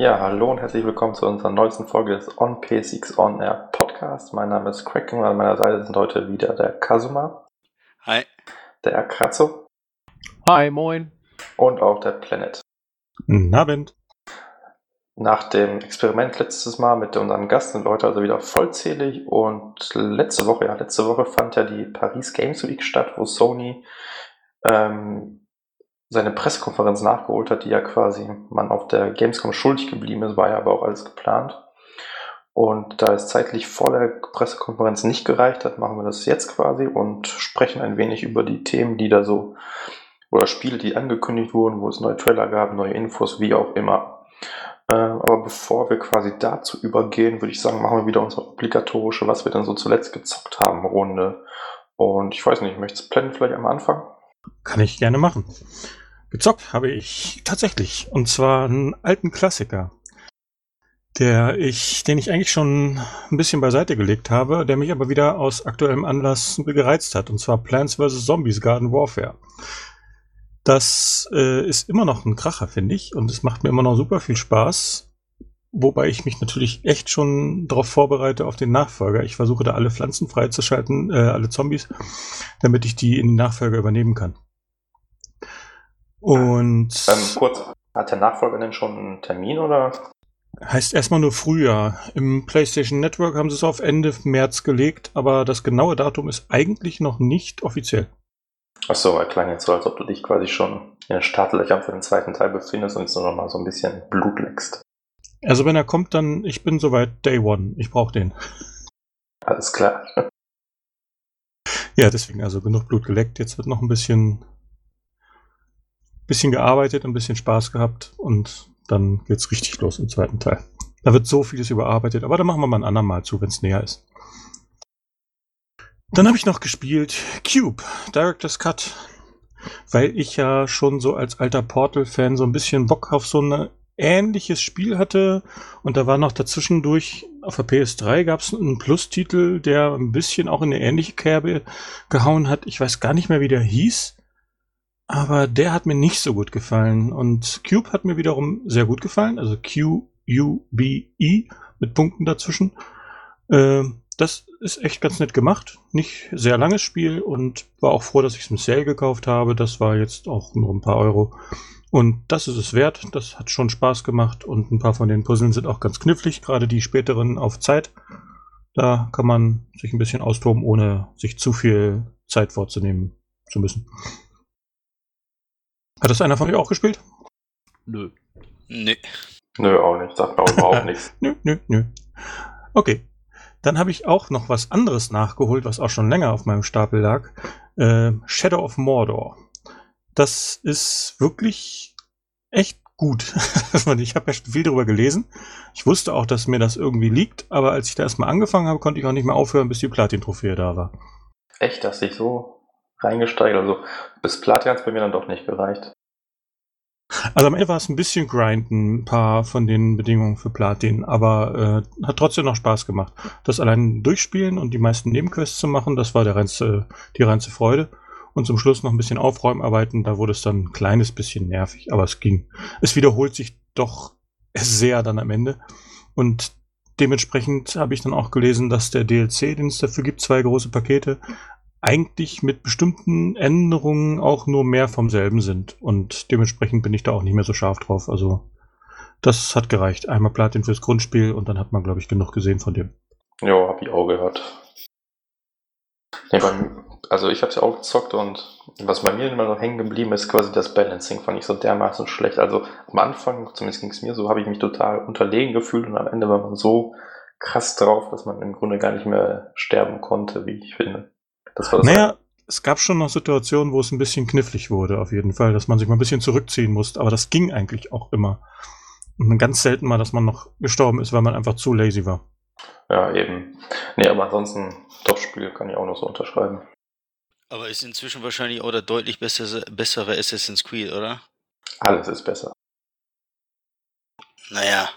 Ja, hallo und herzlich willkommen zu unserer neuesten Folge des On PSX On Air Podcast. Mein Name ist Craig und an meiner Seite sind heute wieder der Kazuma. Hi. Der Akratzo. Hi, moin. Und auch der Planet. Guten Abend. Nach dem Experiment letztes Mal mit unseren Gast sind wir heute also wieder vollzählig und letzte Woche, ja, letzte Woche fand ja die Paris Games Week statt, wo Sony ähm, seine Pressekonferenz nachgeholt hat, die ja quasi man auf der Gamescom schuldig geblieben ist, war ja aber auch alles geplant. Und da es zeitlich vor der Pressekonferenz nicht gereicht hat, machen wir das jetzt quasi und sprechen ein wenig über die Themen, die da so, oder Spiele, die angekündigt wurden, wo es neue Trailer gab, neue Infos, wie auch immer. Äh, aber bevor wir quasi dazu übergehen, würde ich sagen, machen wir wieder unsere obligatorische, was wir denn so zuletzt gezockt haben, Runde. Und ich weiß nicht, möchtest Plan vielleicht am Anfang? Kann ich gerne machen. Gezockt habe ich tatsächlich. Und zwar einen alten Klassiker. Der ich, den ich eigentlich schon ein bisschen beiseite gelegt habe, der mich aber wieder aus aktuellem Anlass gereizt hat. Und zwar Plants vs. Zombies Garden Warfare. Das äh, ist immer noch ein Kracher, finde ich. Und es macht mir immer noch super viel Spaß. Wobei ich mich natürlich echt schon darauf vorbereite auf den Nachfolger. Ich versuche da alle Pflanzen freizuschalten, äh, alle Zombies, damit ich die in den Nachfolger übernehmen kann. Und. Ähm, kurz, hat der Nachfolger denn schon einen Termin oder? Heißt erstmal nur Frühjahr. Im PlayStation Network haben sie es auf Ende März gelegt, aber das genaue Datum ist eigentlich noch nicht offiziell. Achso, er klang jetzt so, als ob du dich quasi schon in den Startlöchern für den zweiten Teil befindest und jetzt nur noch mal so ein bisschen Blut leckst. Also wenn er kommt, dann ich bin soweit Day One. Ich brauche den. Alles klar. Ja, deswegen also genug Blut geleckt. Jetzt wird noch ein bisschen bisschen gearbeitet, ein bisschen Spaß gehabt und dann geht's richtig los im zweiten Teil. Da wird so vieles überarbeitet, aber da machen wir mal ein andermal zu, wenn es näher ist. Dann habe ich noch gespielt Cube, Director's Cut, weil ich ja schon so als alter Portal-Fan so ein bisschen Bock auf so ein ähnliches Spiel hatte und da war noch dazwischendurch auf der PS3 gab es einen Plus-Titel, der ein bisschen auch in eine ähnliche Kerbe gehauen hat. Ich weiß gar nicht mehr, wie der hieß. Aber der hat mir nicht so gut gefallen. Und Cube hat mir wiederum sehr gut gefallen. Also Q-U-B-E mit Punkten dazwischen. Äh, das ist echt ganz nett gemacht. Nicht sehr langes Spiel und war auch froh, dass ich es im Sale gekauft habe. Das war jetzt auch nur ein paar Euro. Und das ist es wert. Das hat schon Spaß gemacht und ein paar von den Puzzeln sind auch ganz knifflig, gerade die späteren auf Zeit. Da kann man sich ein bisschen austoben, ohne sich zu viel Zeit vorzunehmen zu müssen. Hat das einer von euch auch gespielt? Nö. Nee. Nö, auch nicht. Sagt mir auch überhaupt nichts. Nö, nö, nö. Okay. Dann habe ich auch noch was anderes nachgeholt, was auch schon länger auf meinem Stapel lag. Äh, Shadow of Mordor. Das ist wirklich echt gut. ich habe ja schon viel darüber gelesen. Ich wusste auch, dass mir das irgendwie liegt, aber als ich da erstmal angefangen habe, konnte ich auch nicht mehr aufhören, bis die Platin-Trophäe da war. Echt, dass ich so reingesteigert. Also bis Platin hat es bei mir dann doch nicht gereicht. Also am Ende war es ein bisschen grinden, ein paar von den Bedingungen für Platin, aber äh, hat trotzdem noch Spaß gemacht. Das allein durchspielen und die meisten Nebenquests zu machen, das war der reinste, die reinste Freude. Und zum Schluss noch ein bisschen Aufräumarbeiten, da wurde es dann ein kleines bisschen nervig, aber es ging. Es wiederholt sich doch sehr dann am Ende. Und dementsprechend habe ich dann auch gelesen, dass der DLC, den es dafür gibt, zwei große Pakete, eigentlich mit bestimmten Änderungen auch nur mehr vom selben sind. Und dementsprechend bin ich da auch nicht mehr so scharf drauf. Also das hat gereicht. Einmal Platin fürs Grundspiel und dann hat man, glaube ich, genug gesehen von dem. Ja, hab ich auch gehört. Nee, beim, also ich habe es ja auch gezockt und was bei mir immer noch hängen geblieben ist, quasi das Balancing fand ich so dermaßen schlecht. Also am Anfang, zumindest ging es mir so, habe ich mich total unterlegen gefühlt und am Ende war man so krass drauf, dass man im Grunde gar nicht mehr sterben konnte, wie ich finde. Das war das naja, es gab schon noch Situationen, wo es ein bisschen knifflig wurde, auf jeden Fall, dass man sich mal ein bisschen zurückziehen musste, aber das ging eigentlich auch immer. Und ganz selten mal, dass man noch gestorben ist, weil man einfach zu lazy war. Ja, eben. Nee, aber ansonsten, Top-Spiel kann ich auch noch so unterschreiben. Aber ist inzwischen wahrscheinlich auch der deutlich bessere, bessere Assassin's Creed, oder? Alles ist besser. Naja.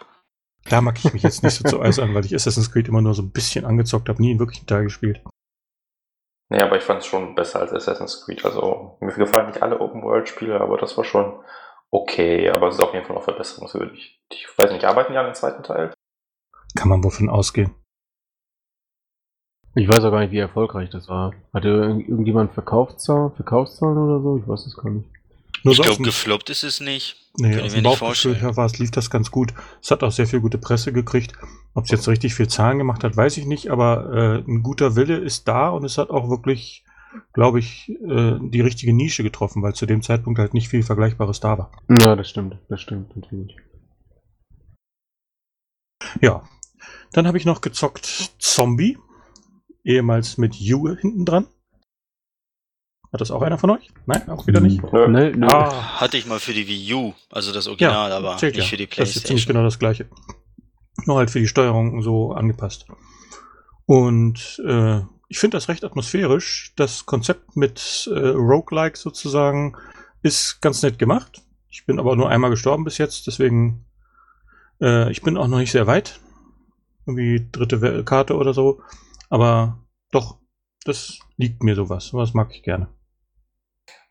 Da mag ich mich jetzt nicht so zu äußern, weil ich Assassin's Creed immer nur so ein bisschen angezockt habe, nie in wirklichen Teil gespielt. Nee, aber ich fand es schon besser als Assassin's Creed. Also mir gefallen nicht alle Open-World-Spiele, aber das war schon okay, aber es ist auf jeden Fall noch verbesserungswürdig. Ich weiß nicht, arbeiten die an dem zweiten Teil? Kann man wovon ausgehen? Ich weiß auch gar nicht, wie erfolgreich das war. Hatte irgend- irgendjemand Verkaufszahlen, Verkaufszahlen oder so? Ich weiß es gar nicht. Nur ich glaube, gefloppt ist es nicht. Nee, aus ich dem Bauchgefühl her war es, lief das ganz gut. Es hat auch sehr viel gute Presse gekriegt. Ob es jetzt richtig viel Zahlen gemacht hat, weiß ich nicht, aber äh, ein guter Wille ist da und es hat auch wirklich, glaube ich, äh, die richtige Nische getroffen, weil zu dem Zeitpunkt halt nicht viel Vergleichbares da war. Ja, das stimmt. Das stimmt natürlich. Ja. Dann habe ich noch gezockt Zombie, ehemals mit U hinten dran. Hat das auch einer von euch? Nein, auch wieder nicht. Nö. Nee, nee. Ah, Hatte ich mal für die Wii U, also das Original, aber zählt nicht ja. für die Das ist ziemlich Playstation. genau das gleiche. Nur halt für die Steuerung so angepasst. Und äh, ich finde das recht atmosphärisch. Das Konzept mit äh, Roguelike sozusagen ist ganz nett gemacht. Ich bin aber nur einmal gestorben bis jetzt, deswegen äh, ich bin auch noch nicht sehr weit. Irgendwie dritte Karte oder so. Aber doch, das liegt mir sowas. Was mag ich gerne.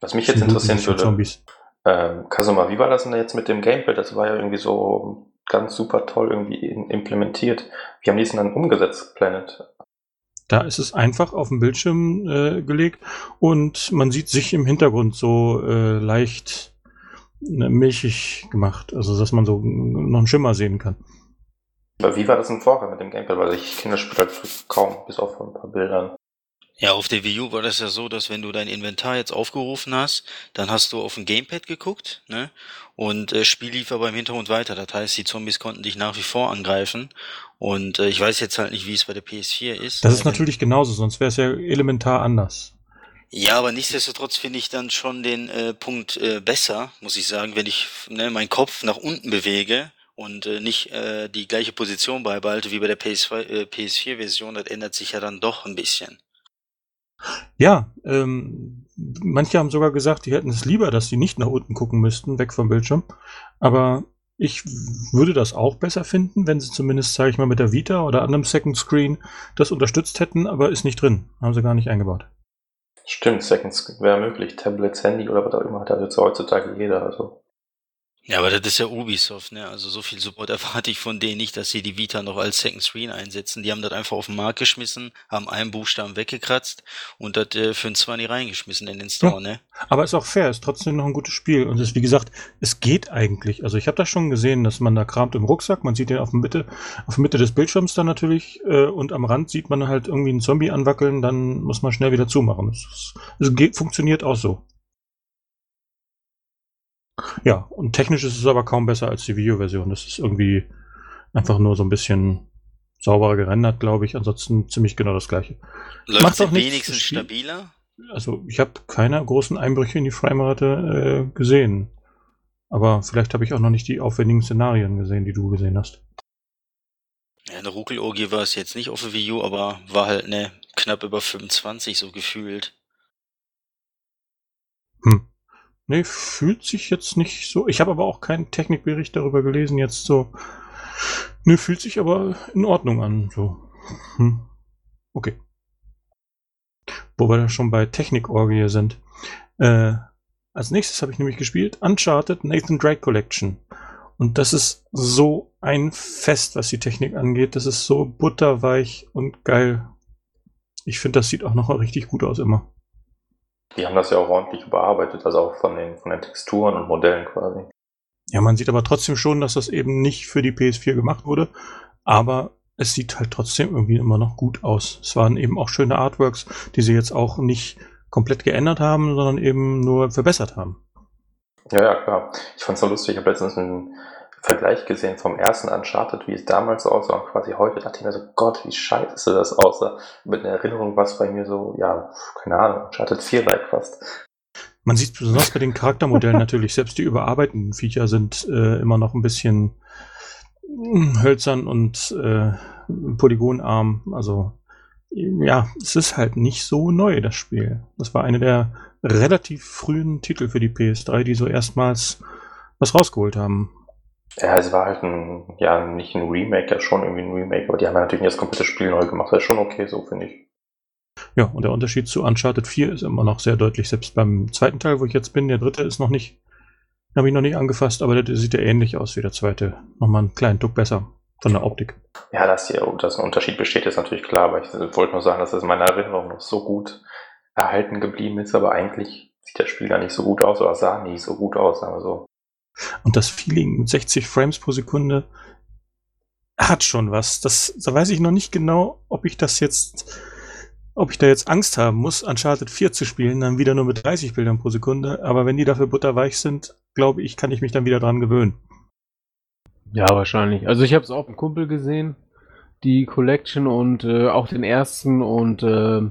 Was mich jetzt interessieren würde, Zombies. ähm, Kasuma, wie war das denn jetzt mit dem Gameplay? Das war ja irgendwie so ganz super toll irgendwie implementiert. Wie haben die es denn dann umgesetzt, Planet? Da ist es einfach auf dem Bildschirm äh, gelegt und man sieht sich im Hintergrund so äh, leicht äh, milchig gemacht. Also, dass man so noch einen Schimmer sehen kann. Aber wie war das denn vorher mit dem Gameplay? Weil ich kenne das Spiel halt kaum, bis auf ein paar Bildern. Ja, auf der Wii U war das ja so, dass wenn du dein Inventar jetzt aufgerufen hast, dann hast du auf dem Gamepad geguckt, ne? Und äh, Spiel lief aber im Hintergrund weiter. Das heißt, die Zombies konnten dich nach wie vor angreifen. Und äh, ich weiß jetzt halt nicht, wie es bei der PS4 ist. Das ist natürlich genauso, sonst wäre es ja elementar anders. Ja, aber nichtsdestotrotz finde ich dann schon den äh, Punkt äh, besser, muss ich sagen, wenn ich ne, meinen Kopf nach unten bewege und äh, nicht äh, die gleiche Position beibehalte wie bei der PS2, äh, PS4-Version. Das ändert sich ja dann doch ein bisschen. Ja, ähm, manche haben sogar gesagt, die hätten es lieber, dass sie nicht nach unten gucken müssten, weg vom Bildschirm. Aber ich würde das auch besser finden, wenn sie zumindest, sage ich mal, mit der Vita oder anderem Second Screen das unterstützt hätten, aber ist nicht drin. Haben sie gar nicht eingebaut. Stimmt, Seconds wäre möglich. Tablets, Handy oder was auch immer hat jetzt heutzutage jeder. Also. Ja, aber das ist ja Ubisoft, ne? Also so viel Support erwarte ich von denen nicht, dass sie die Vita noch als Second Screen einsetzen. Die haben das einfach auf den Markt geschmissen, haben einen Buchstaben weggekratzt und das äh, für ein 20 reingeschmissen in den Store, ne? Aber ist auch fair, ist trotzdem noch ein gutes Spiel. Und es ist, wie gesagt, es geht eigentlich. Also ich habe das schon gesehen, dass man da kramt im Rucksack. Man sieht den auf der Mitte, auf der Mitte des Bildschirms dann natürlich. Äh, und am Rand sieht man halt irgendwie einen Zombie anwackeln. Dann muss man schnell wieder zumachen. Es, es geht, funktioniert auch so. Ja, und technisch ist es aber kaum besser als die Videoversion. Das ist irgendwie einfach nur so ein bisschen sauberer gerendert, glaube ich. Ansonsten ziemlich genau das gleiche. Läuft Macht sie auch wenigstens stabiler? Also ich habe keine großen Einbrüche in die Framerate äh, gesehen. Aber vielleicht habe ich auch noch nicht die aufwendigen Szenarien gesehen, die du gesehen hast. Ja, eine Ruckelorgie war es jetzt nicht auf der Wii U, aber war halt ne knapp über 25 so gefühlt. Hm. Nee, fühlt sich jetzt nicht so. Ich habe aber auch keinen Technikbericht darüber gelesen, jetzt so. Nee, fühlt sich aber in Ordnung an. So. Hm. Okay. Wo wir da schon bei Technikorgie sind. Äh, als nächstes habe ich nämlich gespielt Uncharted Nathan Drake Collection. Und das ist so ein Fest, was die Technik angeht. Das ist so butterweich und geil. Ich finde, das sieht auch noch richtig gut aus immer. Die haben das ja auch ordentlich überarbeitet, also auch von den, von den Texturen und Modellen quasi. Ja, man sieht aber trotzdem schon, dass das eben nicht für die PS4 gemacht wurde. Aber es sieht halt trotzdem irgendwie immer noch gut aus. Es waren eben auch schöne Artworks, die sie jetzt auch nicht komplett geändert haben, sondern eben nur verbessert haben. Ja, ja, klar. Ich fand's so lustig. Ich habe letztens einen Vergleich gesehen vom ersten Uncharted, wie es damals aussah und quasi heute. dachte ich mir so, Gott, wie scheiße das aussah. Mit einer Erinnerung war es bei mir so, ja, keine Ahnung, Uncharted 4 like fast. Man sieht besonders bei den Charaktermodellen natürlich, selbst die überarbeiteten Viecher sind äh, immer noch ein bisschen mm, hölzern und äh, polygonarm. Also ja, es ist halt nicht so neu, das Spiel. Das war eine der relativ frühen Titel für die PS3, die so erstmals was rausgeholt haben. Ja, es war halt ein, ja, nicht ein Remake, ja schon irgendwie ein Remake, aber die haben ja natürlich nicht das komplette Spiel neu gemacht. Das ist schon okay, so finde ich. Ja, und der Unterschied zu Uncharted 4 ist immer noch sehr deutlich. Selbst beim zweiten Teil, wo ich jetzt bin, der dritte ist noch nicht Habe ich noch nicht angefasst, aber der sieht ja ähnlich aus wie der zweite. Nochmal einen kleinen Tuck besser von der Optik. Ja, dass hier dass ein Unterschied besteht, ist natürlich klar, aber ich wollte nur sagen, dass es in meiner Erinnerung noch so gut erhalten geblieben ist, aber eigentlich sieht das Spiel gar nicht so gut aus oder sah nie so gut aus, wir so. Und das Feeling mit 60 Frames pro Sekunde hat schon was. Das, da weiß ich noch nicht genau, ob ich das jetzt, ob ich da jetzt Angst haben muss, Uncharted 4 zu spielen, dann wieder nur mit 30 Bildern pro Sekunde. Aber wenn die dafür butterweich sind, glaube ich, kann ich mich dann wieder dran gewöhnen. Ja, wahrscheinlich. Also ich habe es auch im Kumpel gesehen, die Collection und äh, auch den ersten und äh,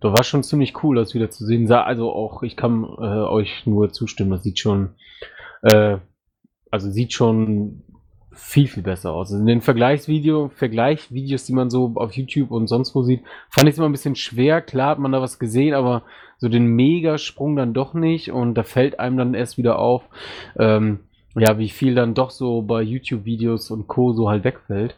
da war schon ziemlich cool, das wieder zu sehen. Also auch, ich kann äh, euch nur zustimmen, das sieht schon, äh, also sieht schon viel, viel besser aus. Also in den Vergleichsvideo, Vergleichvideos, die man so auf YouTube und sonst wo sieht, fand ich es immer ein bisschen schwer. Klar hat man da was gesehen, aber so den Megasprung dann doch nicht und da fällt einem dann erst wieder auf, ähm, ja, wie viel dann doch so bei YouTube-Videos und Co. so halt wegfällt.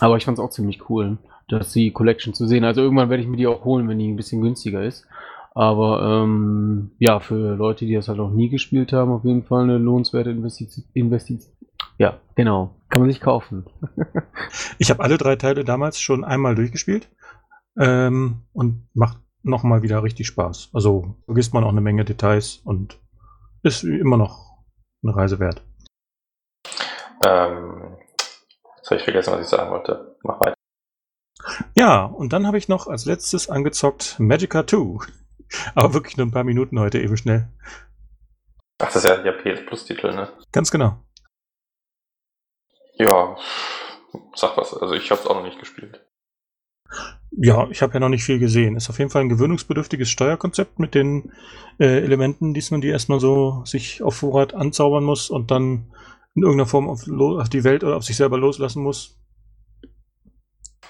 Aber ich fand es auch ziemlich cool, dass die Collection zu sehen. Also irgendwann werde ich mir die auch holen, wenn die ein bisschen günstiger ist. Aber ähm, ja, für Leute, die das halt noch nie gespielt haben, auf jeden Fall eine lohnenswerte Investition. Investition. Ja, genau. Kann man sich kaufen. ich habe alle drei Teile damals schon einmal durchgespielt ähm, und macht nochmal wieder richtig Spaß. Also vergisst man auch eine Menge Details und ist immer noch eine Reise wert. Ähm, jetzt habe ich vergessen, was ich sagen wollte. Mach weiter. Ja, und dann habe ich noch als letztes angezockt Magica 2. Aber wirklich nur ein paar Minuten heute eben schnell. Ach, das ist ja der PS Plus Titel, ne? Ganz genau. Ja, sag was. Also ich habe es auch noch nicht gespielt. Ja, ich habe ja noch nicht viel gesehen. Ist auf jeden Fall ein gewöhnungsbedürftiges Steuerkonzept mit den äh, Elementen, die man die erstmal so sich auf Vorrat anzaubern muss und dann in irgendeiner Form auf, auf, die Welt oder auf sich selber loslassen muss.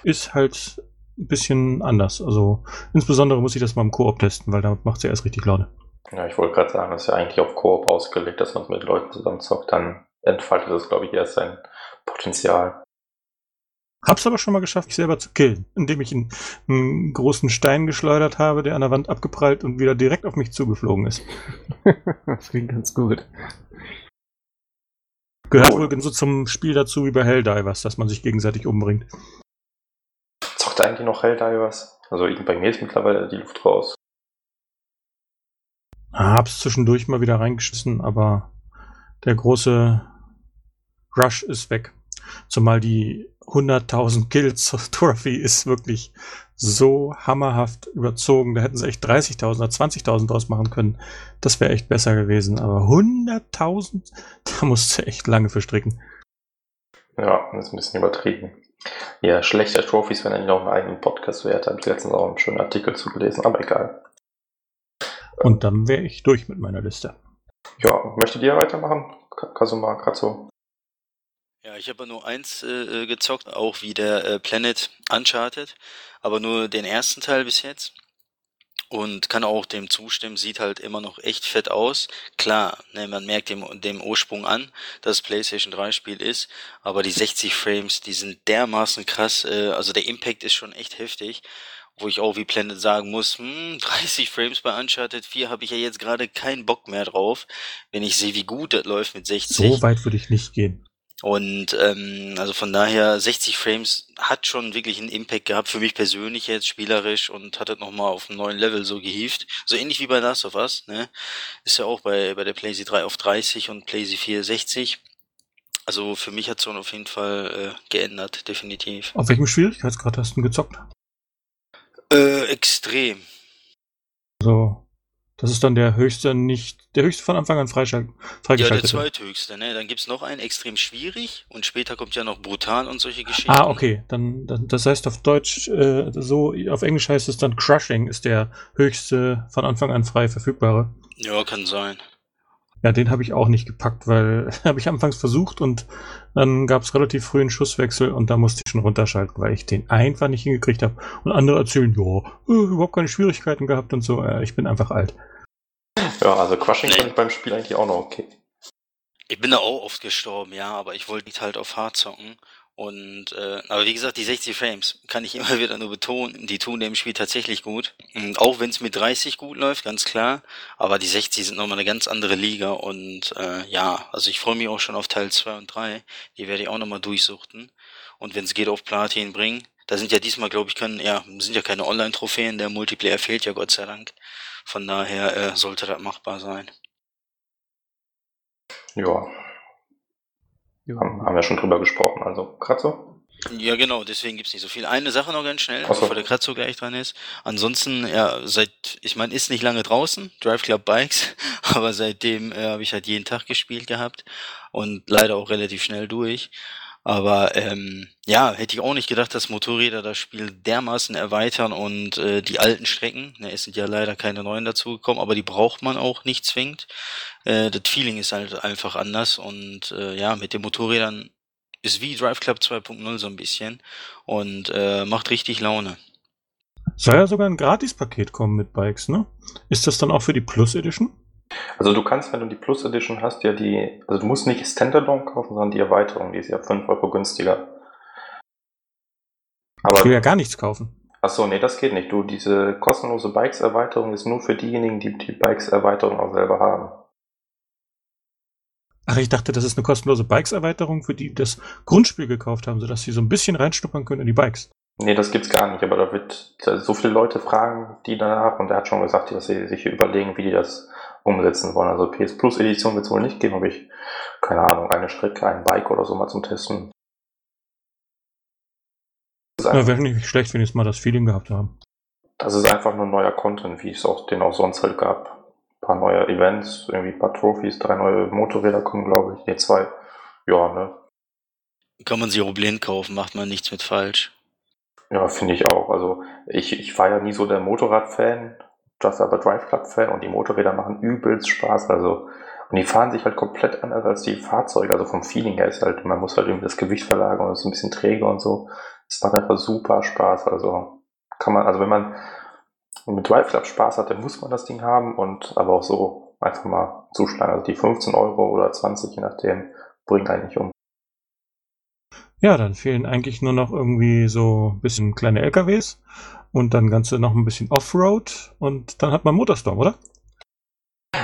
Ist halt ein bisschen anders. Also insbesondere muss ich das mal im Koop testen, weil damit macht es ja erst richtig Laune. Ja, ich wollte gerade sagen, das ist ja eigentlich auf Koop ausgelegt, dass man es mit Leuten zusammen zockt. Dann entfaltet das, glaube ich, erst sein Potenzial. Hab's aber schon mal geschafft, mich selber zu killen, indem ich einen, einen, großen Stein geschleudert habe, der an der Wand abgeprallt und wieder direkt auf mich zugeflogen ist. das klingt ganz gut. Gehört oh. wohl so zum Spiel dazu wie bei Helldivers, dass man sich gegenseitig umbringt. Eigentlich noch Helldivers? Also bei mir ist mittlerweile die Luft raus. Hab's zwischendurch mal wieder reingeschissen, aber der große Rush ist weg. Zumal die 100.000 Kills Trophy ist wirklich so hammerhaft überzogen. Da hätten sie echt 30.000 oder 20.000 draus machen können. Das wäre echt besser gewesen. Aber 100.000, da musst du echt lange verstricken. Ja, das ist ein bisschen übertrieben. Ja, schlechte Trophies, wenn er nicht noch einen eigenen Podcast wert. Habe ich letztens auch einen schönen Artikel zugelesen, aber egal. Und dann wäre ich durch mit meiner Liste. Ja, möchtet ihr weitermachen? Kasuma, Katzo? Ja, ich habe nur eins äh, äh, gezockt, auch wie der äh, Planet Uncharted, aber nur den ersten Teil bis jetzt. Und kann auch dem zustimmen, sieht halt immer noch echt fett aus. Klar, ne, man merkt dem, dem Ursprung an, dass es PlayStation 3 Spiel ist, aber die 60 Frames, die sind dermaßen krass, äh, also der Impact ist schon echt heftig wo ich auch wie Planet sagen muss, hm, 30 Frames bei Uncharted 4 habe ich ja jetzt gerade keinen Bock mehr drauf, wenn ich sehe, wie gut das läuft mit 60. So weit würde ich nicht gehen. Und ähm, also von daher 60 Frames hat schon wirklich einen Impact gehabt für mich persönlich jetzt spielerisch und hat das nochmal auf einen neuen Level so gehievt. So ähnlich wie bei Last of Us, ne? Ist ja auch bei, bei der PlayStation 3 auf 30 und PlayStation 4 60. Also für mich hat es auf jeden Fall äh, geändert, definitiv. Auf welchem Schwierigkeitsgrad hast du gezockt? Äh, extrem. Also das ist dann der höchste, nicht, der höchste von Anfang an freigeschaltet. Ja, der zweithöchste, ne? Dann gibt's noch einen extrem schwierig und später kommt ja noch brutal und solche Geschichten. Ah, okay. Dann, dann das heißt auf Deutsch, äh, so, auf Englisch heißt es dann Crushing ist der höchste von Anfang an frei verfügbare. Ja, kann sein. Ja, den habe ich auch nicht gepackt, weil habe ich anfangs versucht und dann gab es relativ früh einen Schusswechsel und da musste ich schon runterschalten, weil ich den einfach nicht hingekriegt habe. Und andere erzählen, ja, äh, überhaupt keine Schwierigkeiten gehabt und so. Äh, ich bin einfach alt. Ja, also Crushing nee. fand ich beim Spiel eigentlich auch noch okay. Ich bin da auch oft gestorben, ja, aber ich wollte nicht halt auf Hard zocken. Und äh, aber wie gesagt, die 60 Frames kann ich immer wieder nur betonen, die tun dem Spiel tatsächlich gut. Und auch wenn es mit 30 gut läuft, ganz klar. Aber die 60 sind nochmal eine ganz andere Liga. Und äh, ja, also ich freue mich auch schon auf Teil 2 und 3. Die werde ich auch nochmal durchsuchten. Und wenn es geht, auf Platin bringen. Da sind ja diesmal, glaube ich, können, ja, sind ja keine Online-Trophäen, der Multiplayer fehlt ja Gott sei Dank. Von daher äh, sollte das machbar sein. Ja. Haben, haben wir schon drüber gesprochen, also Kratzo? Ja, genau, deswegen gibt's nicht so viel. Eine Sache noch ganz schnell, so. bevor der Kratzo gleich dran ist. Ansonsten, ja, seit, ich meine, ist nicht lange draußen, Drive Club Bikes, aber seitdem äh, habe ich halt jeden Tag gespielt gehabt und leider auch relativ schnell durch. Aber ähm, ja, hätte ich auch nicht gedacht, dass Motorräder das Spiel dermaßen erweitern und äh, die alten Strecken, ne, es sind ja leider keine neuen dazugekommen, aber die braucht man auch nicht zwingend. Äh, das Feeling ist halt einfach anders und äh, ja, mit den Motorrädern ist wie Drive Club 2.0 so ein bisschen und äh, macht richtig Laune. Soll ja sogar ein Gratispaket kommen mit Bikes, ne? Ist das dann auch für die Plus Edition? Also du kannst, wenn du die Plus Edition hast, ja die, also du musst nicht Standalone kaufen, sondern die Erweiterung, die ist ja 5 Euro günstiger. Ich will ja Aber, gar nichts kaufen. achso, nee, das geht nicht. Du, diese kostenlose Bikes-Erweiterung ist nur für diejenigen, die die Bikes-Erweiterung auch selber haben. Ach, ich dachte, das ist eine kostenlose Bikes-Erweiterung, für die das Grundspiel gekauft haben, sodass sie so ein bisschen reinschnuppern können in die Bikes. Nee, das gibt's gar nicht, aber da wird so viele Leute fragen, die danach, und er hat schon gesagt, dass sie sich überlegen, wie die das umsetzen wollen. Also PS Plus Edition wird es wohl nicht geben, aber ich, keine Ahnung, eine Strecke, ein Bike oder so mal zum Testen. Das ist, Ja, einfach, Wäre nicht schlecht, wenn jetzt mal das Feeling gehabt haben. das ist einfach nur neuer Content, wie es auch den auch sonst halt gab. Ein paar neue Events, irgendwie ein paar Trophies, drei neue Motorräder kommen, glaube ich. Nee, zwei. Ja, ne? Kann man sich auch blind kaufen, macht man nichts mit falsch. Ja, finde ich auch. Also ich, ich war ja nie so der Motorrad-Fan, das aber Drive Club-Fan und die Motorräder machen übelst Spaß. Also und die fahren sich halt komplett anders als die Fahrzeuge. Also vom Feeling her ist halt, man muss halt irgendwie das Gewicht verlagern und ist ein bisschen träge und so. Es macht einfach super Spaß. Also kann man, also wenn man mit Drive Club Spaß hat, dann muss man das Ding haben und aber auch so einfach mal zuschlagen. Also die 15 Euro oder 20, je nachdem, bringt eigentlich um. Ja, dann fehlen eigentlich nur noch irgendwie so ein bisschen kleine LKWs und dann Ganze noch ein bisschen Offroad und dann hat man Motorstorm, oder?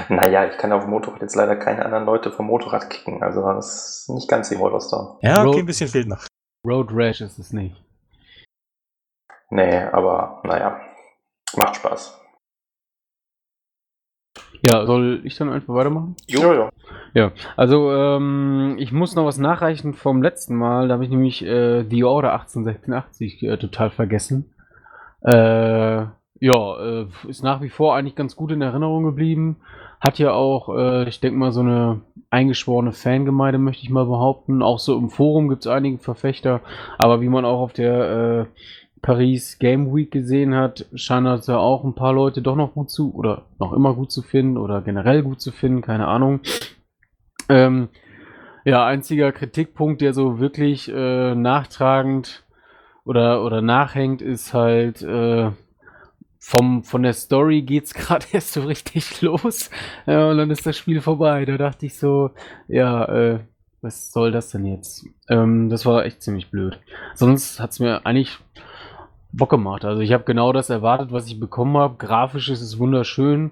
Naja, ich kann auf dem Motorrad jetzt leider keine anderen Leute vom Motorrad kicken. Also das ist nicht ganz die Motorstorm. Ja, okay, Road- ein bisschen fehlt noch. Road Rash ist es nicht. Nee, aber naja, macht Spaß. Ja, soll ich dann einfach weitermachen? Jo, ja. Ja, also ähm, ich muss noch was nachreichen vom letzten Mal. Da habe ich nämlich äh, The Order 1886 äh, total vergessen. Äh, ja, äh, ist nach wie vor eigentlich ganz gut in Erinnerung geblieben. Hat ja auch, äh, ich denke mal, so eine eingeschworene Fangemeinde, möchte ich mal behaupten. Auch so im Forum gibt es einige Verfechter. Aber wie man auch auf der äh, Paris Game Week gesehen hat, scheinen ja auch ein paar Leute doch noch gut zu oder noch immer gut zu finden oder generell gut zu finden, keine Ahnung. Ähm, ja, einziger Kritikpunkt, der so wirklich äh, nachtragend oder, oder nachhängt, ist halt äh, vom, von der Story geht's gerade erst so richtig los ja, und dann ist das Spiel vorbei. Da dachte ich so, ja, äh, was soll das denn jetzt? Ähm, das war echt ziemlich blöd. Sonst hat's mir eigentlich Bock gemacht. Also ich habe genau das erwartet, was ich bekommen habe. Grafisch ist es wunderschön.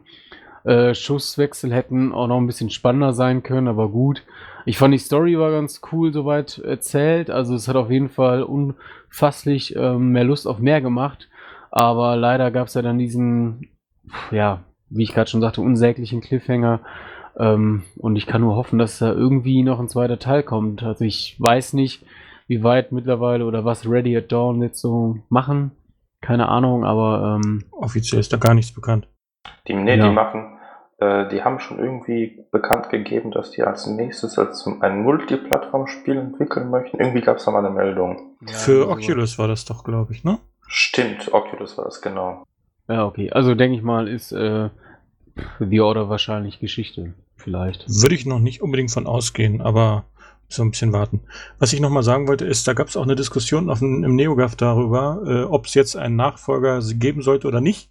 Äh, Schusswechsel hätten auch noch ein bisschen spannender sein können, aber gut. Ich fand die Story war ganz cool soweit erzählt. Also es hat auf jeden Fall unfasslich ähm, mehr Lust auf mehr gemacht. Aber leider gab es ja dann diesen, ja, wie ich gerade schon sagte, unsäglichen Cliffhanger. Ähm, und ich kann nur hoffen, dass da irgendwie noch ein zweiter Teil kommt. Also ich weiß nicht, wie weit mittlerweile oder was Ready at Dawn jetzt so machen. Keine Ahnung, aber ähm, Offiziell ist da gar nichts bekannt. Die, nee, Ja. die machen, äh, die haben schon irgendwie bekannt gegeben, dass die als nächstes als ein Multiplattform-Spiel entwickeln möchten. Irgendwie gab es da mal eine Meldung. Für also- Oculus war das doch, glaube ich, ne? Stimmt, Oculus war das, genau. Ja, okay. Also denke ich mal, ist äh, The Order wahrscheinlich Geschichte. Vielleicht. Würde ich noch nicht unbedingt von ausgehen, aber so ein bisschen warten. Was ich nochmal sagen wollte, ist, da gab es auch eine Diskussion auf dem, im NeoGAF darüber, äh, ob es jetzt einen Nachfolger geben sollte oder nicht.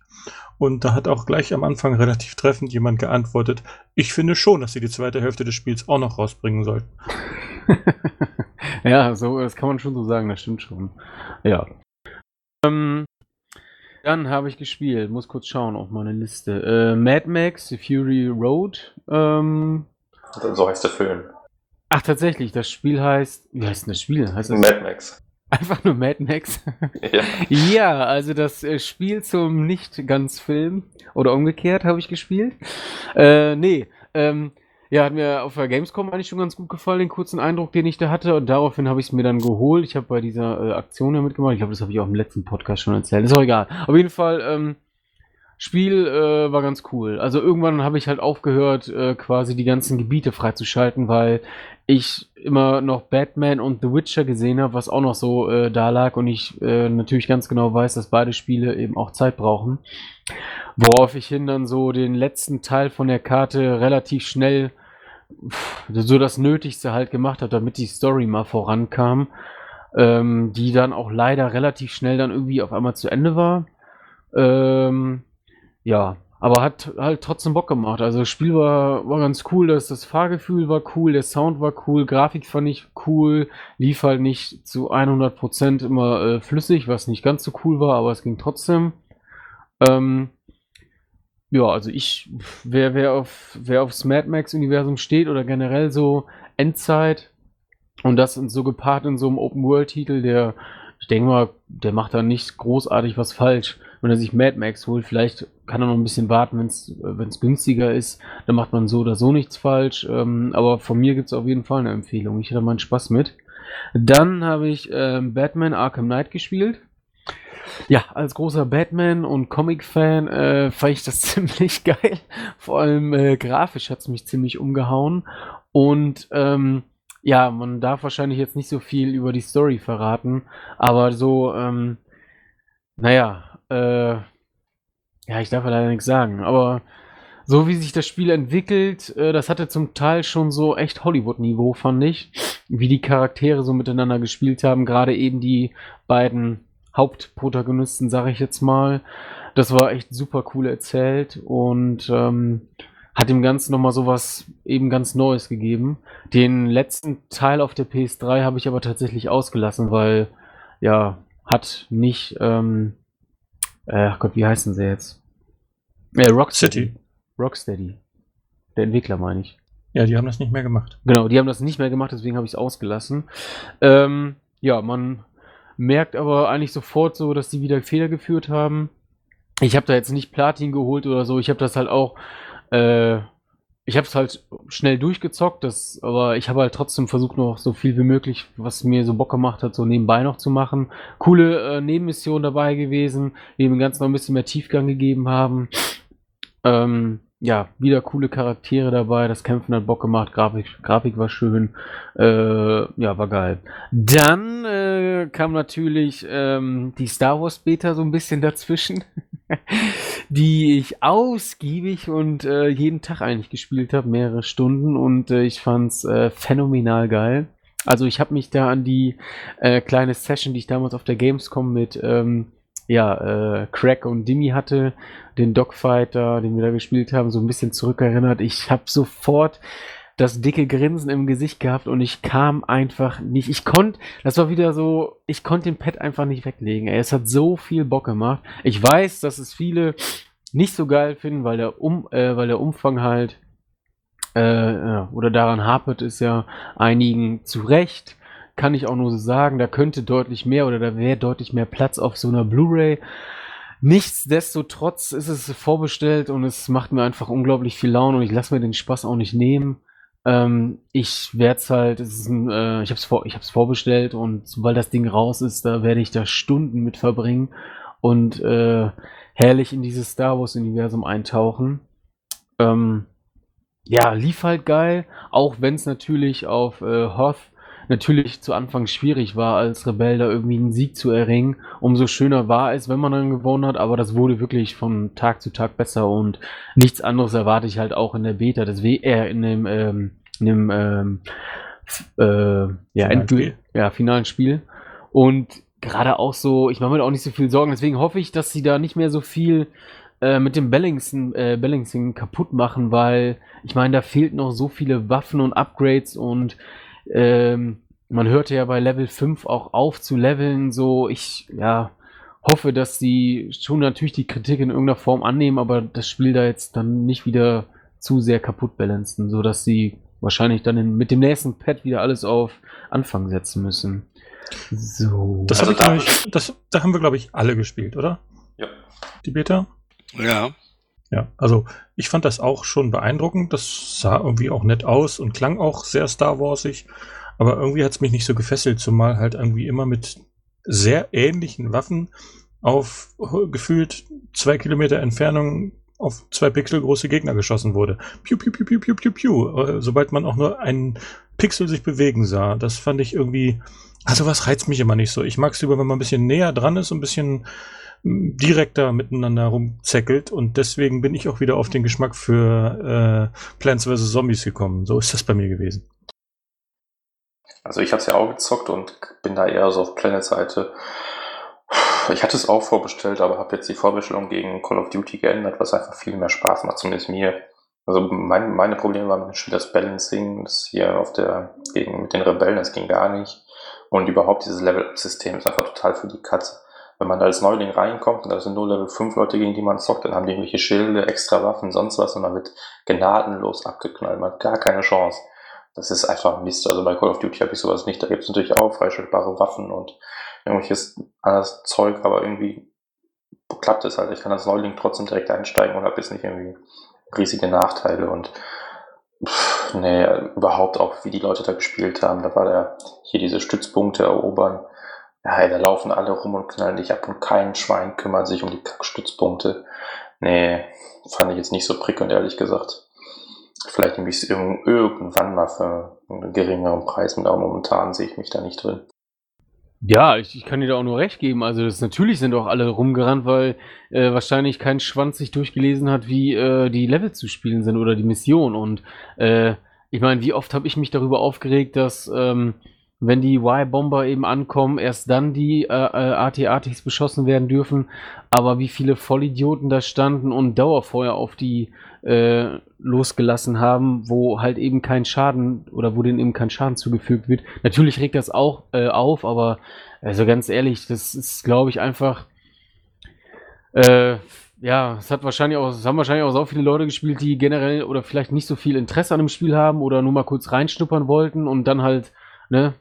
Und da hat auch gleich am Anfang relativ treffend jemand geantwortet, ich finde schon, dass sie die zweite Hälfte des Spiels auch noch rausbringen sollten. ja, so, das kann man schon so sagen, das stimmt schon. Ja. Ähm, dann habe ich gespielt, muss kurz schauen auf meine Liste. Äh, Mad Max, The Fury Road. Ähm, So heißt der Film. Ach, tatsächlich, das Spiel heißt. Wie heißt denn das Spiel? Heißt das Mad Max. einfach nur Mad Max? Ja. ja, also das äh, Spiel zum Nicht-Ganz-Film oder umgekehrt habe ich gespielt. Äh, nee, ähm, ja, hat mir auf der Gamescom eigentlich schon ganz gut gefallen, den kurzen Eindruck, den ich da hatte. Und daraufhin habe ich es mir dann geholt. Ich habe bei dieser äh, Aktion ja mitgemacht. Ich glaube, das habe ich auch im letzten Podcast schon erzählt. Ist auch egal. Auf jeden Fall, ähm, Spiel äh, war ganz cool. Also irgendwann habe ich halt aufgehört, äh, quasi die ganzen Gebiete freizuschalten, weil ich immer noch Batman und The Witcher gesehen habe, was auch noch so äh, da lag und ich äh, natürlich ganz genau weiß, dass beide Spiele eben auch Zeit brauchen. Worauf ich hin dann so den letzten Teil von der Karte relativ schnell pff, so das Nötigste halt gemacht habe, damit die Story mal vorankam, ähm, die dann auch leider relativ schnell dann irgendwie auf einmal zu Ende war. Ähm, ja, aber hat halt trotzdem Bock gemacht. Also das Spiel war, war ganz cool, das, das Fahrgefühl war cool, der Sound war cool, Grafik fand ich cool, lief halt nicht zu 100% immer äh, flüssig, was nicht ganz so cool war, aber es ging trotzdem. Ähm, ja, also ich, wer, wer, auf, wer aufs Mad Max-Universum steht oder generell so Endzeit und das so gepaart in so einem Open-World-Titel, der, ich denke mal, der macht da nicht großartig was falsch. Wenn er sich Mad Max holt, vielleicht kann er noch ein bisschen warten, wenn es günstiger ist, dann macht man so oder so nichts falsch. Ähm, aber von mir gibt es auf jeden Fall eine Empfehlung. Ich hatte meinen Spaß mit. Dann habe ich ähm, Batman Arkham Knight gespielt. Ja, als großer Batman- und Comic-Fan äh, fand ich das ziemlich geil. Vor allem äh, grafisch hat es mich ziemlich umgehauen. Und ähm, ja, man darf wahrscheinlich jetzt nicht so viel über die Story verraten, aber so, ähm, naja, äh, ja, ich darf leider nichts sagen, aber so wie sich das Spiel entwickelt, äh, das hatte zum Teil schon so echt Hollywood-Niveau, fand ich. Wie die Charaktere so miteinander gespielt haben, gerade eben die beiden Hauptprotagonisten, sag ich jetzt mal. Das war echt super cool erzählt und ähm, hat dem Ganzen nochmal sowas eben ganz Neues gegeben. Den letzten Teil auf der PS3 habe ich aber tatsächlich ausgelassen, weil, ja, hat nicht, ähm, äh, ach Gott, wie heißen sie jetzt? Äh, Rocksteady. City. Rocksteady. Der Entwickler, meine ich. Ja, die haben das nicht mehr gemacht. Genau, die haben das nicht mehr gemacht, deswegen habe ich es ausgelassen. Ähm, ja, man merkt aber eigentlich sofort so, dass die wieder Fehler geführt haben. Ich habe da jetzt nicht Platin geholt oder so. Ich habe das halt auch, äh, ich habe es halt schnell durchgezockt, das, aber ich habe halt trotzdem versucht noch so viel wie möglich, was mir so Bock gemacht hat, so nebenbei noch zu machen. Coole äh, Nebenmissionen dabei gewesen, die dem Ganzen noch ein bisschen mehr Tiefgang gegeben haben. Ähm, ja, wieder coole Charaktere dabei, das Kämpfen hat Bock gemacht, Grafik, Grafik war schön, äh, ja, war geil. Dann äh, kam natürlich ähm, die Star Wars Beta so ein bisschen dazwischen, die ich ausgiebig und äh, jeden Tag eigentlich gespielt habe, mehrere Stunden und äh, ich fand's äh, phänomenal geil. Also ich habe mich da an die äh, kleine Session, die ich damals auf der Gamescom mit ähm, ja, äh, Crack und Dimmy hatte, den Dogfighter, den wir da gespielt haben, so ein bisschen zurückerinnert. Ich habe sofort das dicke Grinsen im Gesicht gehabt und ich kam einfach nicht. Ich konnte, das war wieder so, ich konnte den Pad einfach nicht weglegen. Ey, es hat so viel Bock gemacht. Ich weiß, dass es viele nicht so geil finden, weil der, um, äh, weil der Umfang halt äh, oder daran hapert es ja einigen zu Recht. Kann ich auch nur so sagen, da könnte deutlich mehr oder da wäre deutlich mehr Platz auf so einer Blu-ray. Nichtsdestotrotz ist es vorbestellt und es macht mir einfach unglaublich viel Laune und ich lasse mir den Spaß auch nicht nehmen. Ähm, ich werde es halt, es ein, äh, ich habe es vor, vorbestellt und sobald das Ding raus ist, da werde ich da Stunden mit verbringen und äh, herrlich in dieses Star Wars-Universum eintauchen. Ähm, ja, lief halt geil, auch wenn es natürlich auf äh, Hoth natürlich zu Anfang schwierig war, als Rebell da irgendwie einen Sieg zu erringen. Umso schöner war es, wenn man dann gewonnen hat, aber das wurde wirklich von Tag zu Tag besser und nichts anderes erwarte ich halt auch in der Beta, das äh, in dem, ähm, in dem ähm, äh, ja, Finalen Endspiel, Spiel. ja, finalen Spiel. Und gerade auch so, ich mache mir da auch nicht so viel Sorgen, deswegen hoffe ich, dass sie da nicht mehr so viel äh, mit dem Balancing, äh, Balancing kaputt machen, weil ich meine, da fehlt noch so viele Waffen und Upgrades und ähm, man hörte ja bei Level 5 auch auf zu leveln, so ich, ja, hoffe, dass sie schon natürlich die Kritik in irgendeiner Form annehmen, aber das Spiel da jetzt dann nicht wieder zu sehr kaputt balancen, sodass sie wahrscheinlich dann in, mit dem nächsten Pad wieder alles auf Anfang setzen müssen. So. Das, Also da- ich, das da haben wir, glaube ich, alle gespielt, oder? Ja. Die Beta? Ja. Ja, also ich fand das auch schon beeindruckend. Das sah irgendwie auch nett aus und klang auch sehr Star Warsig. Aber irgendwie hat es mich nicht so gefesselt, zumal halt irgendwie immer mit sehr ähnlichen Waffen auf äh, gefühlt zwei Kilometer Entfernung auf zwei Pixel große Gegner geschossen wurde. Piu, piu, piu, piu, piu, piu, piu. Äh, Sobald man auch nur einen Pixel sich bewegen sah. Das fand ich irgendwie. Also was reizt mich immer nicht so. Ich mag es lieber, wenn man ein bisschen näher dran ist ein bisschen direkter miteinander rumzeckelt und deswegen bin ich auch wieder auf den Geschmack für äh, Plants vs. Zombies gekommen. So ist das bei mir gewesen. Also ich hatte es ja auch gezockt und bin da eher so auf Planet-Seite. Ich hatte es auch vorbestellt, aber habe jetzt die Vorbestellung gegen Call of Duty geändert, was einfach viel mehr Spaß macht, zumindest mir. Also mein, meine Probleme waren Spiel das Balancing, das hier auf der, gegen, mit den Rebellen, das ging gar nicht. Und überhaupt dieses Level-Up-System ist einfach total für die Katze. Wenn man da als Neuling reinkommt und da sind nur Level 5 Leute, gegen die man zockt, dann haben die irgendwelche Schilde, extra Waffen, sonst was und man wird gnadenlos abgeknallt. Man hat gar keine Chance. Das ist einfach Mist. Also bei Call of Duty habe ich sowas nicht. Da gibt es natürlich auch freischaltbare Waffen und irgendwelches anderes Zeug, aber irgendwie klappt es halt. Ich kann als Neuling trotzdem direkt einsteigen und habe jetzt nicht irgendwie riesige Nachteile und pff, nee, überhaupt auch, wie die Leute da gespielt haben. Da war der hier diese Stützpunkte erobern. Ja, da laufen alle rum und knallen dich ab und kein Schwein kümmert sich um die Kackstützpunkte. Nee, fand ich jetzt nicht so prickelnd, ehrlich gesagt. Vielleicht nehme ich es irg irgendwann mal für einen geringeren Preis aber momentan sehe ich mich da nicht drin. Ja, ich, ich kann dir da auch nur recht geben. Also das, natürlich sind auch alle rumgerannt, weil äh, wahrscheinlich kein Schwanz sich durchgelesen hat, wie äh, die Level zu spielen sind oder die Mission. Und äh, ich meine, wie oft habe ich mich darüber aufgeregt, dass ähm, wenn die Y-Bomber eben ankommen, erst dann die äh, äh, AT-ATs beschossen werden dürfen. Aber wie viele Vollidioten da standen und Dauerfeuer auf die äh, losgelassen haben, wo halt eben kein Schaden oder wo denen eben kein Schaden zugefügt wird. Natürlich regt das auch äh, auf, aber also ganz ehrlich, das ist, glaube ich, einfach. Äh, ja, es hat wahrscheinlich auch, es haben wahrscheinlich auch so viele Leute gespielt, die generell oder vielleicht nicht so viel Interesse an dem Spiel haben oder nur mal kurz reinschnuppern wollten und dann halt, ne,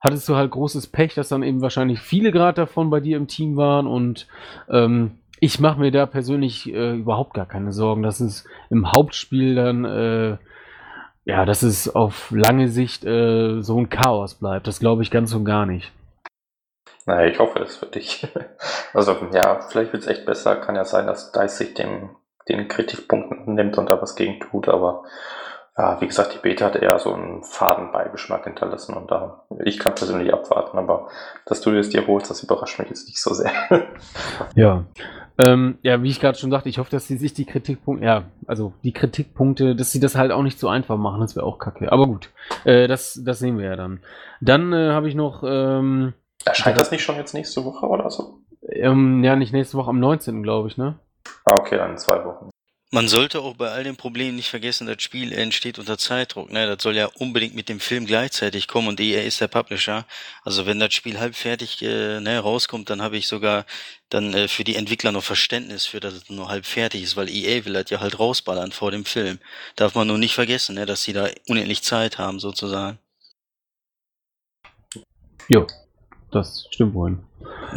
hattest du halt großes Pech, dass dann eben wahrscheinlich viele gerade davon bei dir im Team waren und ähm, ich mache mir da persönlich äh, überhaupt gar keine Sorgen, dass es im Hauptspiel dann, äh, ja, dass es auf lange Sicht äh, so ein Chaos bleibt. Das glaube ich ganz und gar nicht. Naja, ich hoffe es für dich. Also ja, vielleicht wird es echt besser. Kann ja sein, dass DICE sich dem, den Kritikpunkten nimmt und da was gegen tut, aber ja, wie gesagt, die Beta hat eher so einen faden Beigeschmack hinterlassen und da, ich kann persönlich abwarten, aber dass du es dir holst, das überrascht mich jetzt nicht so sehr. Ja. Ähm, ja, wie ich gerade schon sagte, ich hoffe, dass sie sich die Kritikpunkte, ja, also die Kritikpunkte, dass sie das halt auch nicht so einfach machen, das wäre auch kacke. Aber gut, äh, das, das sehen wir ja dann. Dann äh, habe ich noch, ähm, Erscheint das nicht schon jetzt nächste Woche oder so? ähm, ja, nicht nächste Woche, am 19., glaube ich, ne? Ah, okay, dann in zwei Wochen. Man sollte auch bei all den Problemen nicht vergessen, das Spiel entsteht unter Zeitdruck. Ne? Das soll ja unbedingt mit dem Film gleichzeitig kommen und EA ist der Publisher. Also wenn das Spiel halb fertig äh, ne, rauskommt, dann habe ich sogar dann äh, für die Entwickler noch Verständnis für, dass es nur halb fertig ist, weil EA will das ja halt rausballern vor dem Film. Darf man nur nicht vergessen, ne, dass sie da unendlich Zeit haben sozusagen. Jo, das stimmt wohl.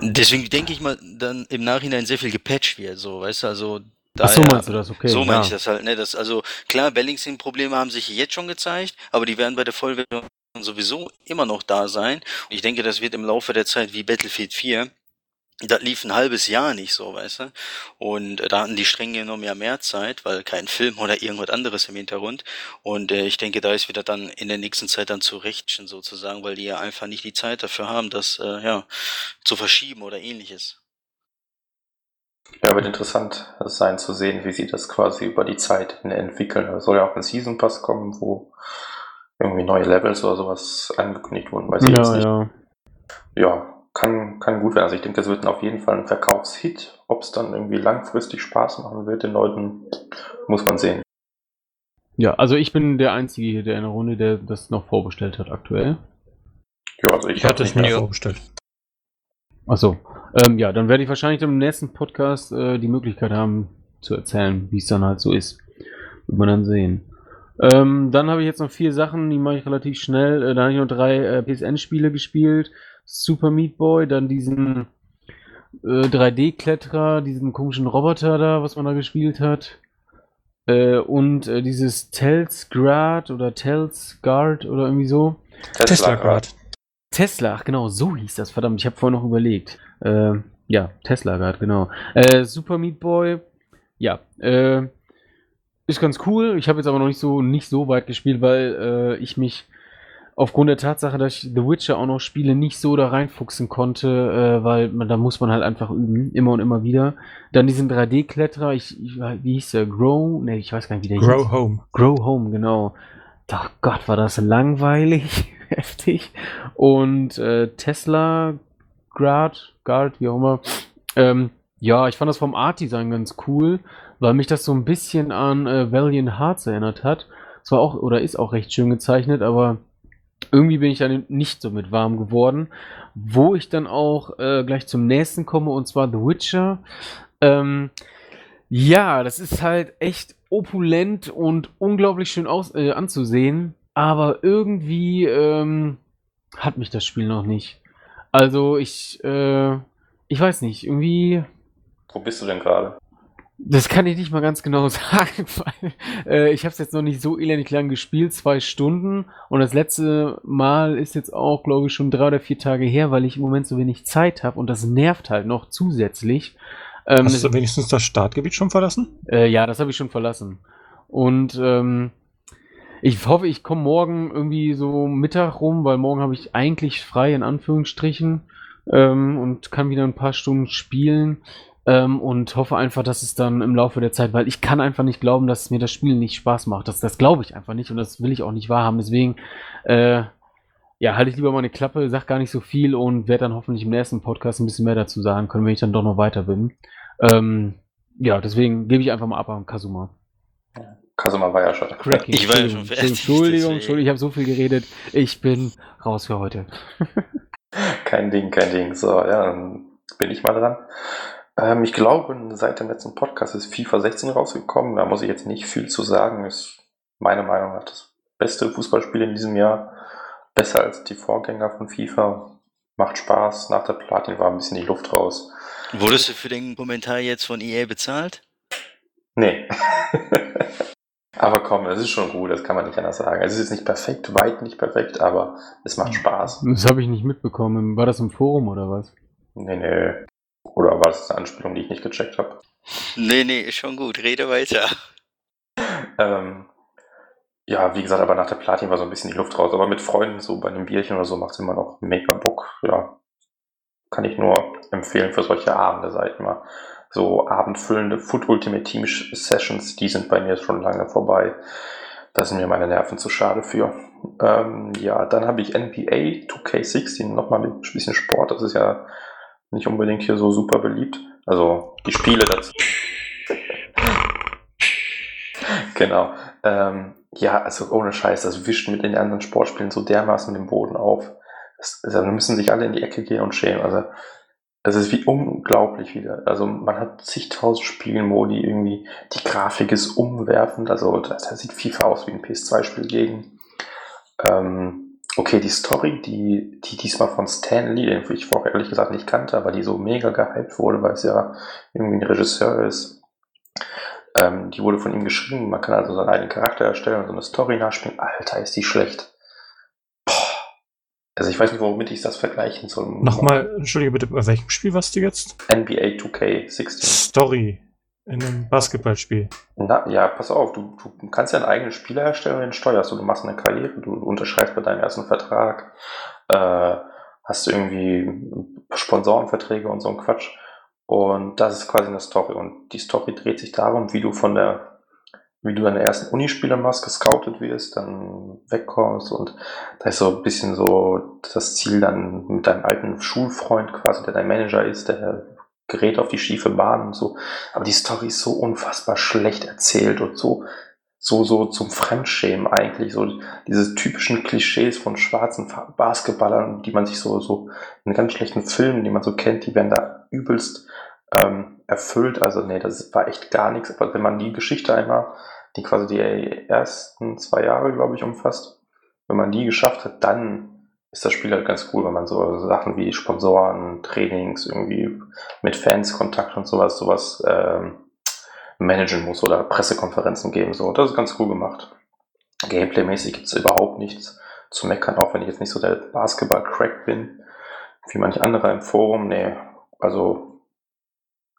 Deswegen denke ich mal, dann im Nachhinein sehr viel gepatcht wird, so, weißt du, also Ach so, daher- meinst du das? Okay. so meine ja. ich das halt, ne? Das, also klar, Balancing-Probleme haben sich jetzt schon gezeigt, aber die werden bei der Vollversion sowieso immer noch da sein. Und ich denke, das wird im Laufe der Zeit wie Battlefield 4. Das lief ein halbes Jahr nicht so, weißt du? Und äh, da hatten die streng genommen ja mehr Zeit, weil kein Film oder irgendwas anderes im Hintergrund. Und äh, ich denke, da ist wieder dann in der nächsten Zeit dann zu rechtchen sozusagen, weil die ja einfach nicht die Zeit dafür haben, das äh, ja zu verschieben oder ähnliches. Ja, wird interessant sein zu sehen, wie sie das quasi über die Zeit entwickeln. Da soll ja auch ein Season Pass kommen, wo irgendwie neue Levels oder sowas angekündigt wurden, weiß ich jetzt Ja, nicht. ja. Ja, kann, kann gut werden. Also ich denke, das wird auf jeden Fall ein Verkaufshit. Ob es dann irgendwie langfristig Spaß machen wird den Leuten, muss man sehen. Ja, also ich bin der Einzige hier der in der Runde, der das noch vorbestellt hat aktuell. Ja, also ich, Ich hatte es mir vorbestellt. Achso. Ähm, ja, dann werde ich wahrscheinlich im nächsten Podcast äh, die Möglichkeit haben zu erzählen, wie es dann halt so ist. Wird man dann sehen. Ähm, dann habe ich jetzt noch vier Sachen, die mache ich relativ schnell. Äh, da habe ich noch drei äh, PSN-Spiele gespielt. Super Meat Boy, dann diesen äh, 3D-Kletterer, diesen komischen Roboter da, was man da gespielt hat. Äh, und äh, dieses Telsgrad oder Telsguard oder irgendwie so. Tesla Grad. Tesla, ach genau, so hieß das, verdammt, ich habe vorhin noch überlegt. Äh, ja, Tesla gerade, genau. Äh, Super Meat Boy, ja, äh, ist ganz cool. Ich habe jetzt aber noch nicht so, nicht so weit gespielt, weil äh, ich mich aufgrund der Tatsache, dass ich The Witcher auch noch spiele, nicht so da reinfuchsen konnte, äh, weil man, da muss man halt einfach üben, immer und immer wieder. Dann diesen 3D-Kletterer, ich, ich, wie hieß der? Grow? Ne, ich weiß gar nicht, wie der hieß. Grow Home. Grow Home, genau. Ach Gott, war das langweilig, heftig. Und äh, Tesla Grad, Guard, wie auch immer. Ähm, ja, ich fand das vom Art-Design ganz cool, weil mich das so ein bisschen an äh, Valiant Hearts erinnert hat. Es war auch, oder ist auch recht schön gezeichnet, aber irgendwie bin ich dann nicht so mit warm geworden. Wo ich dann auch äh, gleich zum nächsten komme, und zwar The Witcher. Ähm, ja, das ist halt echt opulent und unglaublich schön aus, äh, anzusehen, aber irgendwie ähm, hat mich das Spiel noch nicht. Also ich, äh, ich weiß nicht, irgendwie, Wo bist du denn gerade? das kann ich nicht mal ganz genau sagen, weil äh, ich habe es jetzt noch nicht so elendig lang gespielt, zwei Stunden und das letzte Mal ist jetzt auch, glaube ich, schon drei oder vier Tage her, weil ich im Moment so wenig Zeit habe und das nervt halt noch zusätzlich. Ähm, Hast du wenigstens das Startgebiet schon verlassen? Äh, ja, das habe ich schon verlassen. Und ähm, ich hoffe, ich komme morgen irgendwie so Mittag rum, weil morgen habe ich eigentlich frei in Anführungsstrichen ähm, und kann wieder ein paar Stunden spielen. Ähm, und hoffe einfach, dass es dann im Laufe der Zeit, weil ich kann einfach nicht glauben, dass mir das Spiel nicht Spaß macht. Das, das glaube ich einfach nicht und das will ich auch nicht wahrhaben. Deswegen, äh, ja, halte ich lieber meine Klappe, sag gar nicht so viel und werde dann hoffentlich im nächsten Podcast ein bisschen mehr dazu sagen können, wenn ich dann doch noch weiter bin. Ähm, ja, deswegen gebe ich einfach mal ab an Kazuma. Kasuma war ja schon. Cracking. Ich war ja Entschuldigung, schon fertig, Entschuldigung. Entschuldigung, ich habe so viel geredet. Ich bin raus für heute. Kein Ding, kein Ding. So, ja, dann bin ich mal dran. Ähm, ich glaube, seit dem letzten Podcast ist FIFA 16 rausgekommen. Da muss ich jetzt nicht viel zu sagen. Ist meiner Meinung nach das beste Fußballspiel in diesem Jahr. Besser als die Vorgänger von FIFA. Macht Spaß. Nach der Platin war ein bisschen die Luft raus. Wurdest du für den Kommentar jetzt von EA bezahlt? Nee. aber komm, es ist schon gut, das kann man nicht anders sagen. Es ist jetzt nicht perfekt, weit nicht perfekt, aber es macht Spaß. Das habe ich nicht mitbekommen. War das im Forum oder was? Nee, nee. Oder war das eine Anspielung, die ich nicht gecheckt habe? Nee, nee, ist schon gut. Rede weiter. Ähm, ja, wie gesagt, aber nach der Platin war so ein bisschen die Luft raus. Aber mit Freunden, so bei einem Bierchen oder so, macht es immer noch mega Bock. Ja, kann ich nur empfehlen für solche Abende, sag ich mal. So abendfüllende Foot Ultimate Team Sessions, die sind bei mir schon lange vorbei. Da sind mir meine Nerven zu schade für. Ähm, ja, dann habe ich NBA 2K16, nochmal mit ein bisschen Sport. Das ist ja nicht unbedingt hier so super beliebt. Also die Spiele dazu. genau. Ähm, ja, also ohne Scheiß, das wischt mit den anderen Sportspielen so dermaßen den Boden auf. Das, also, da müssen sich alle in die Ecke gehen und schämen. Also, das ist wie unglaublich wieder. Also, man hat zigtausend Spielmodi irgendwie. Die Grafik ist umwerfend. Also, das, das sieht FIFA aus wie ein PS2-Spiel gegen. Ähm, okay, die Story, die, die diesmal von Stan Lee, den ich vorher ehrlich gesagt nicht kannte, aber die so mega gehypt wurde, weil es ja irgendwie ein Regisseur ist. Ähm, die wurde von ihm geschrieben. Man kann also seinen eigenen Charakter erstellen und so eine Story nachspielen. Alter, ist die schlecht. Also ich weiß nicht, womit ich das vergleichen soll. Nochmal, entschuldige bitte, bei welchem Spiel warst du jetzt? NBA 2K16. Story in einem Basketballspiel. Na, ja, pass auf, du, du kannst ja einen eigenen Spieler erstellen und den steuerst du. Du machst eine Karriere, du unterschreibst bei deinem ersten Vertrag, äh, hast irgendwie Sponsorenverträge und so ein Quatsch. Und das ist quasi eine Story. Und die Story dreht sich darum, wie du von der, wie du deine ersten Unispiele machst, gescoutet wirst, dann wegkommst und da ist so ein bisschen so das Ziel dann mit deinem alten Schulfreund quasi, der dein Manager ist, der gerät auf die schiefe Bahn und so. Aber die Story ist so unfassbar schlecht erzählt und so so, so zum Fremdschämen eigentlich. So diese typischen Klischees von schwarzen Basketballern, die man sich so, so in ganz schlechten Filmen, die man so kennt, die werden da übelst ähm, erfüllt. Also nee, das war echt gar nichts. Aber wenn man die Geschichte einmal, die quasi die ersten zwei Jahre, glaube ich, umfasst, wenn man die geschafft hat, dann ist das Spiel halt ganz cool, wenn man so Sachen wie Sponsoren, Trainings, irgendwie mit Fans Kontakt und sowas, sowas ähm, managen muss oder Pressekonferenzen geben. So, das ist ganz cool gemacht. Gameplay-mäßig gibt es überhaupt nichts zu meckern, auch wenn ich jetzt nicht so der Basketball-Crack bin, wie manch anderer im Forum. Nee, also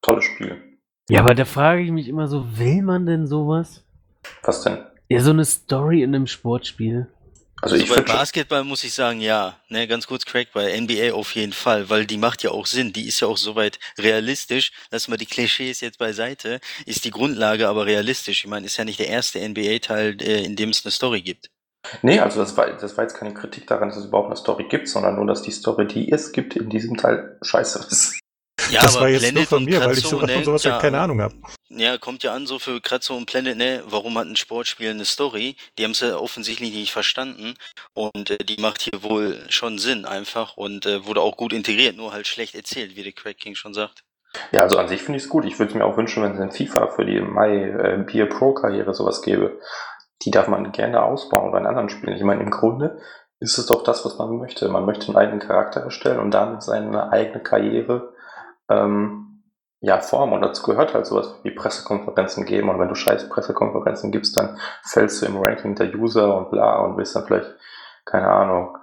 tolles Spiel. Ja, aber da frage ich mich immer so, will man denn sowas? Was denn? Ja, so eine Story in einem Sportspiel. Also, also bei Basketball muss ich sagen, ja, ne, ganz kurz Crack, bei NBA auf jeden Fall, weil die macht ja auch Sinn, die ist ja auch soweit realistisch, lass mal die Klischees jetzt beiseite, ist die Grundlage aber realistisch. Ich meine, ist ja nicht der erste NBA-Teil, äh, in dem es eine Story gibt. Nee, also das war, das war jetzt keine Kritik daran, dass es überhaupt eine Story gibt, sondern nur, dass die Story, die es gibt, in diesem Teil scheiße ist. Ja, das war jetzt Planet nur von mir, weil ich so, ne, von sowas ja, ja keine Ahnung habe. Ja, kommt ja an, so für Kratzo und Planet, ne, warum hat ein Sportspiel eine Story? Die haben es ja offensichtlich nicht verstanden und äh, die macht hier wohl schon Sinn einfach und äh, wurde auch gut integriert, nur halt schlecht erzählt, wie der Crack King schon sagt. Ja, also an sich finde ich es gut. Ich würde es mir auch wünschen, wenn es in FIFA für die Mai äh, Beer Pro Karriere sowas gäbe. Die darf man gerne ausbauen oder in anderen Spielen. Ich meine, im Grunde ist es doch das, was man möchte. Man möchte einen eigenen Charakter erstellen und damit seine eigene Karriere ähm, ja, Form und dazu gehört halt sowas wie Pressekonferenzen geben und wenn du scheiß Pressekonferenzen gibst, dann fällst du im Ranking der User und bla und bist dann vielleicht, keine Ahnung,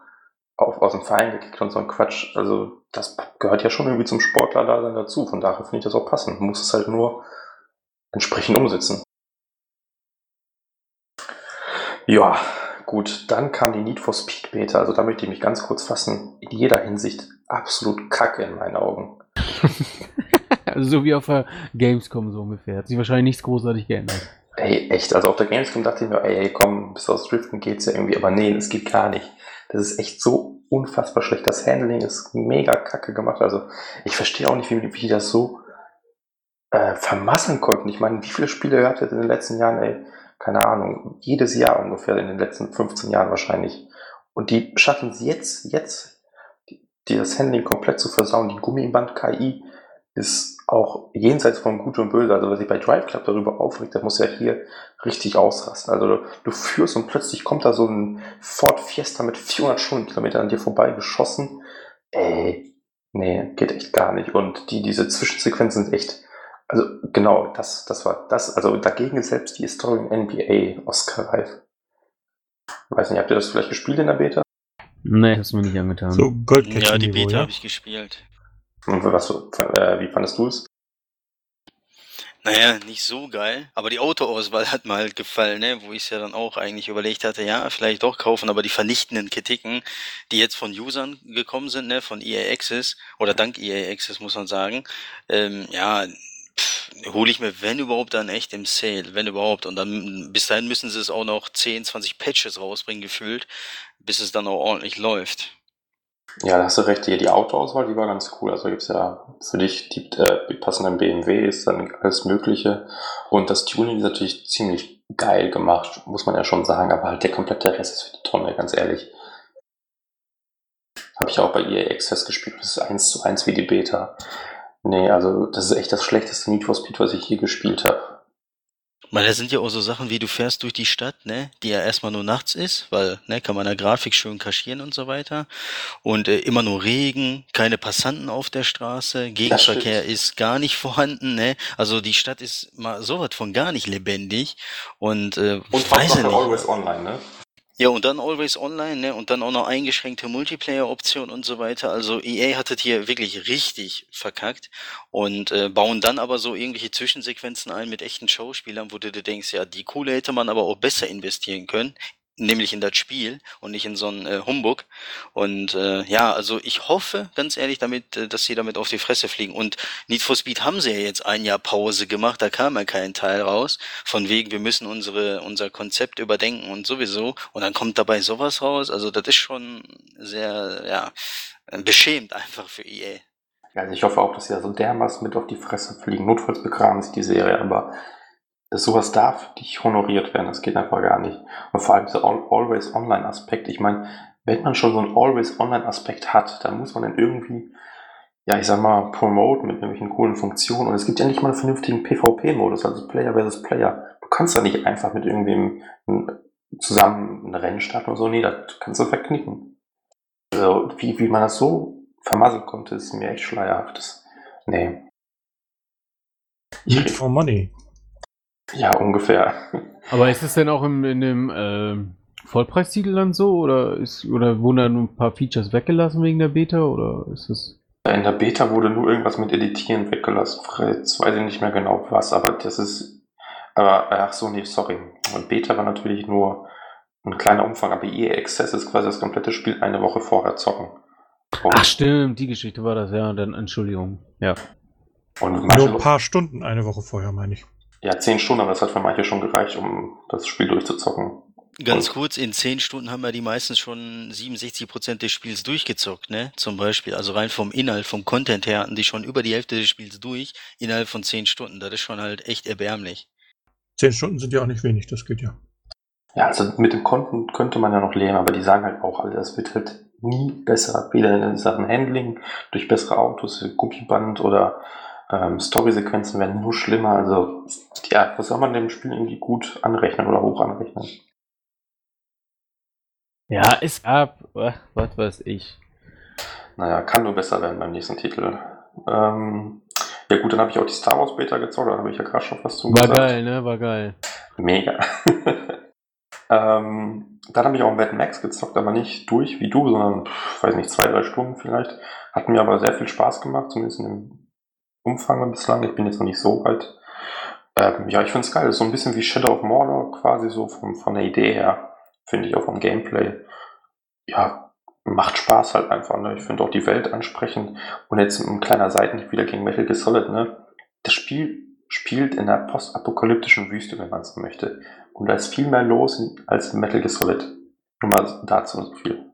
auf, aus dem Verein gekickt und so ein Quatsch. Also das gehört ja schon irgendwie zum Sportler da dann dazu, von daher finde ich das auch passend. Man muss es halt nur entsprechend umsetzen. Ja, gut, dann kam die Need for Speed Beta, also da möchte ich mich ganz kurz fassen, in jeder Hinsicht absolut kacke in meinen Augen. so wie auf der Gamescom so ungefähr. Hat sich wahrscheinlich nichts großartig geändert. Ey, echt. Also auf der Gamescom dachte ich mir, ey, komm, bis aus Driften geht's ja irgendwie. Aber nee, es geht gar nicht. Das ist echt so unfassbar schlecht. Das Handling ist mega kacke gemacht. Also ich verstehe auch nicht, wie, wie die das so äh, vermasseln konnten. Ich meine, wie viele Spiele es in den letzten Jahren, ey? Keine Ahnung. Jedes Jahr ungefähr in den letzten 15 Jahren wahrscheinlich. Und die schaffen es jetzt, jetzt das Handling komplett zu versauen. Die Gummiband-KI ist auch jenseits von Gut und Böse. Also, was sich bei Drive Club darüber aufregt, der muss ja hier richtig ausrasten. Also, du, du, führst und plötzlich kommt da so ein Ford Fiesta mit 400 Stundenkilometern an dir vorbei geschossen. Ey, nee, geht echt gar nicht. Und die, diese Zwischensequenzen sind echt, also, genau, das, das war das. Also, dagegen ist selbst die Story in NBA Oscar-reif. Weiß nicht, habt ihr das vielleicht gespielt in der Beta? Nee, hast du mir nicht angetan. So Ja, die Beta ja? habe ich gespielt. Und was, äh, wie fandest du es? Naja, nicht so geil, aber die Autoauswahl hat mir halt gefallen, ne? wo ich es ja dann auch eigentlich überlegt hatte, ja, vielleicht doch kaufen, aber die vernichtenden Kritiken, die jetzt von Usern gekommen sind, ne, von EA Access, oder dank EA Access muss man sagen, ähm, ja, hole ich mir, wenn überhaupt, dann echt im Sale, wenn überhaupt. Und dann bis dahin müssen sie es auch noch 10, 20 Patches rausbringen, gefühlt, bis es dann auch ordentlich läuft. Ja, da hast du recht. Die Autoauswahl, die war ganz cool. Also gibt's ja für dich die, äh, die passenden BMWs, dann alles Mögliche. Und das Tuning ist natürlich ziemlich geil gemacht, muss man ja schon sagen. Aber halt der komplette Rest ist für die Tonne, ganz ehrlich. Habe ich auch bei EA Access gespielt. Das ist eins zu eins wie die Beta. Nee, also das ist echt das schlechteste Need for Speed, was ich je gespielt habe. Weil da sind ja auch so Sachen wie du fährst durch die Stadt, ne, die ja erstmal nur nachts ist, weil, ne, kann man der Grafik schön kaschieren und so weiter. Und äh, immer nur Regen, keine Passanten auf der Straße, Gegenverkehr ist gar nicht vorhanden, ne. Also die Stadt ist mal sowas von gar nicht lebendig. Und, äh, und weiß nicht. Always online, ne? Ja, und dann Always Online, ne? Und dann auch noch eingeschränkte Multiplayer-Option und so weiter. Also EA hat das hier wirklich richtig verkackt und äh, bauen dann aber so irgendwelche Zwischensequenzen ein mit echten Schauspielern, wo du dir denkst, ja, die Kohle hätte man aber auch besser investieren können nämlich in das Spiel und nicht in so einen äh, Humbug. Und äh, ja, also ich hoffe ganz ehrlich damit, äh, dass sie damit auf die Fresse fliegen. Und Need for Speed haben sie ja jetzt ein Jahr Pause gemacht, da kam ja kein Teil raus. Von wegen, wir müssen unsere unser Konzept überdenken und sowieso. Und dann kommt dabei sowas raus. Also das ist schon sehr, ja, beschämt einfach für EA. Ja, also ich hoffe auch, dass sie da so dermaßen mit auf die Fresse fliegen. Notfalls begraben sie die Serie, aber sowas darf nicht honoriert werden, das geht einfach gar nicht. Und vor allem dieser Always-Online-Aspekt, ich meine, wenn man schon so einen Always-Online-Aspekt hat, dann muss man den irgendwie, ja, ich sag mal, promoten mit irgendwelchen coolen Funktionen. Und es gibt ja nicht mal einen vernünftigen PvP-Modus, also Player versus Player. Du kannst da nicht einfach mit irgendwem zusammen ein Rennen starten oder so. Nee, das kannst du verknicken. Also, wie, wie man das so vermasseln konnte, ist mir echt schleierhaft. Nee. Need for Money. Ja, ungefähr. Aber ist es denn auch im, in dem äh, Vollpreistitel dann so? Oder, ist, oder wurden da nur ein paar Features weggelassen wegen der Beta? Oder ist es. In der Beta wurde nur irgendwas mit Editieren weggelassen. Jetzt weiß ich nicht mehr genau was, aber das ist. Aber, ach so, nee, sorry. Beta war natürlich nur ein kleiner Umfang, aber EA Access ist quasi das komplette Spiel eine Woche vorher zocken. Und ach stimmt, die Geschichte war das, ja, dann Entschuldigung. Ja. Und nur ein paar Stunden eine Woche vorher, meine ich. Ja, zehn Stunden, aber das hat für manche schon gereicht, um das Spiel durchzuzocken. Ganz und kurz, in zehn Stunden haben ja die meistens schon 67 Prozent des Spiels durchgezockt, ne? Zum Beispiel. Also rein vom Inhalt, vom Content her hatten die schon über die Hälfte des Spiels durch, innerhalb von zehn Stunden. Das ist schon halt echt erbärmlich. Zehn Stunden sind ja auch nicht wenig, das geht ja. Ja, also mit dem Content könnte man ja noch leben, aber die sagen halt auch alle, das wird halt nie besser, weder in Sachen Handling, durch bessere Autos, Gummiband oder ähm, Story-Sequenzen werden nur schlimmer. Also, ja, was soll man dem Spiel irgendwie gut anrechnen oder hoch anrechnen? Ja, es gab, äh, was weiß ich. Naja, kann nur besser werden beim nächsten Titel. Ähm, ja gut, dann habe ich auch die Star Wars Beta gezockt, da habe ich ja gerade schon was zu War gesagt. geil, ne? War geil. Mega. ähm, dann habe ich auch Mad Max gezockt, aber nicht durch wie du, sondern, pff, weiß nicht, zwei, drei Stunden vielleicht. Hat mir aber sehr viel Spaß gemacht, zumindest in dem Umfang bislang. Ich bin jetzt noch nicht so weit. Ähm, ja, ich finde es geil. So ein bisschen wie Shadow of Mordor, quasi so vom, von der Idee her. Finde ich auch vom Gameplay. Ja, macht Spaß halt einfach. Ne? Ich finde auch die Welt ansprechend. Und jetzt ein kleiner Seitenhieb wieder gegen Metal Gear Solid. Ne? Das Spiel spielt in einer postapokalyptischen Wüste, wenn man so möchte. Und da ist viel mehr los als Metal Gear Solid. Nur mal dazu so viel.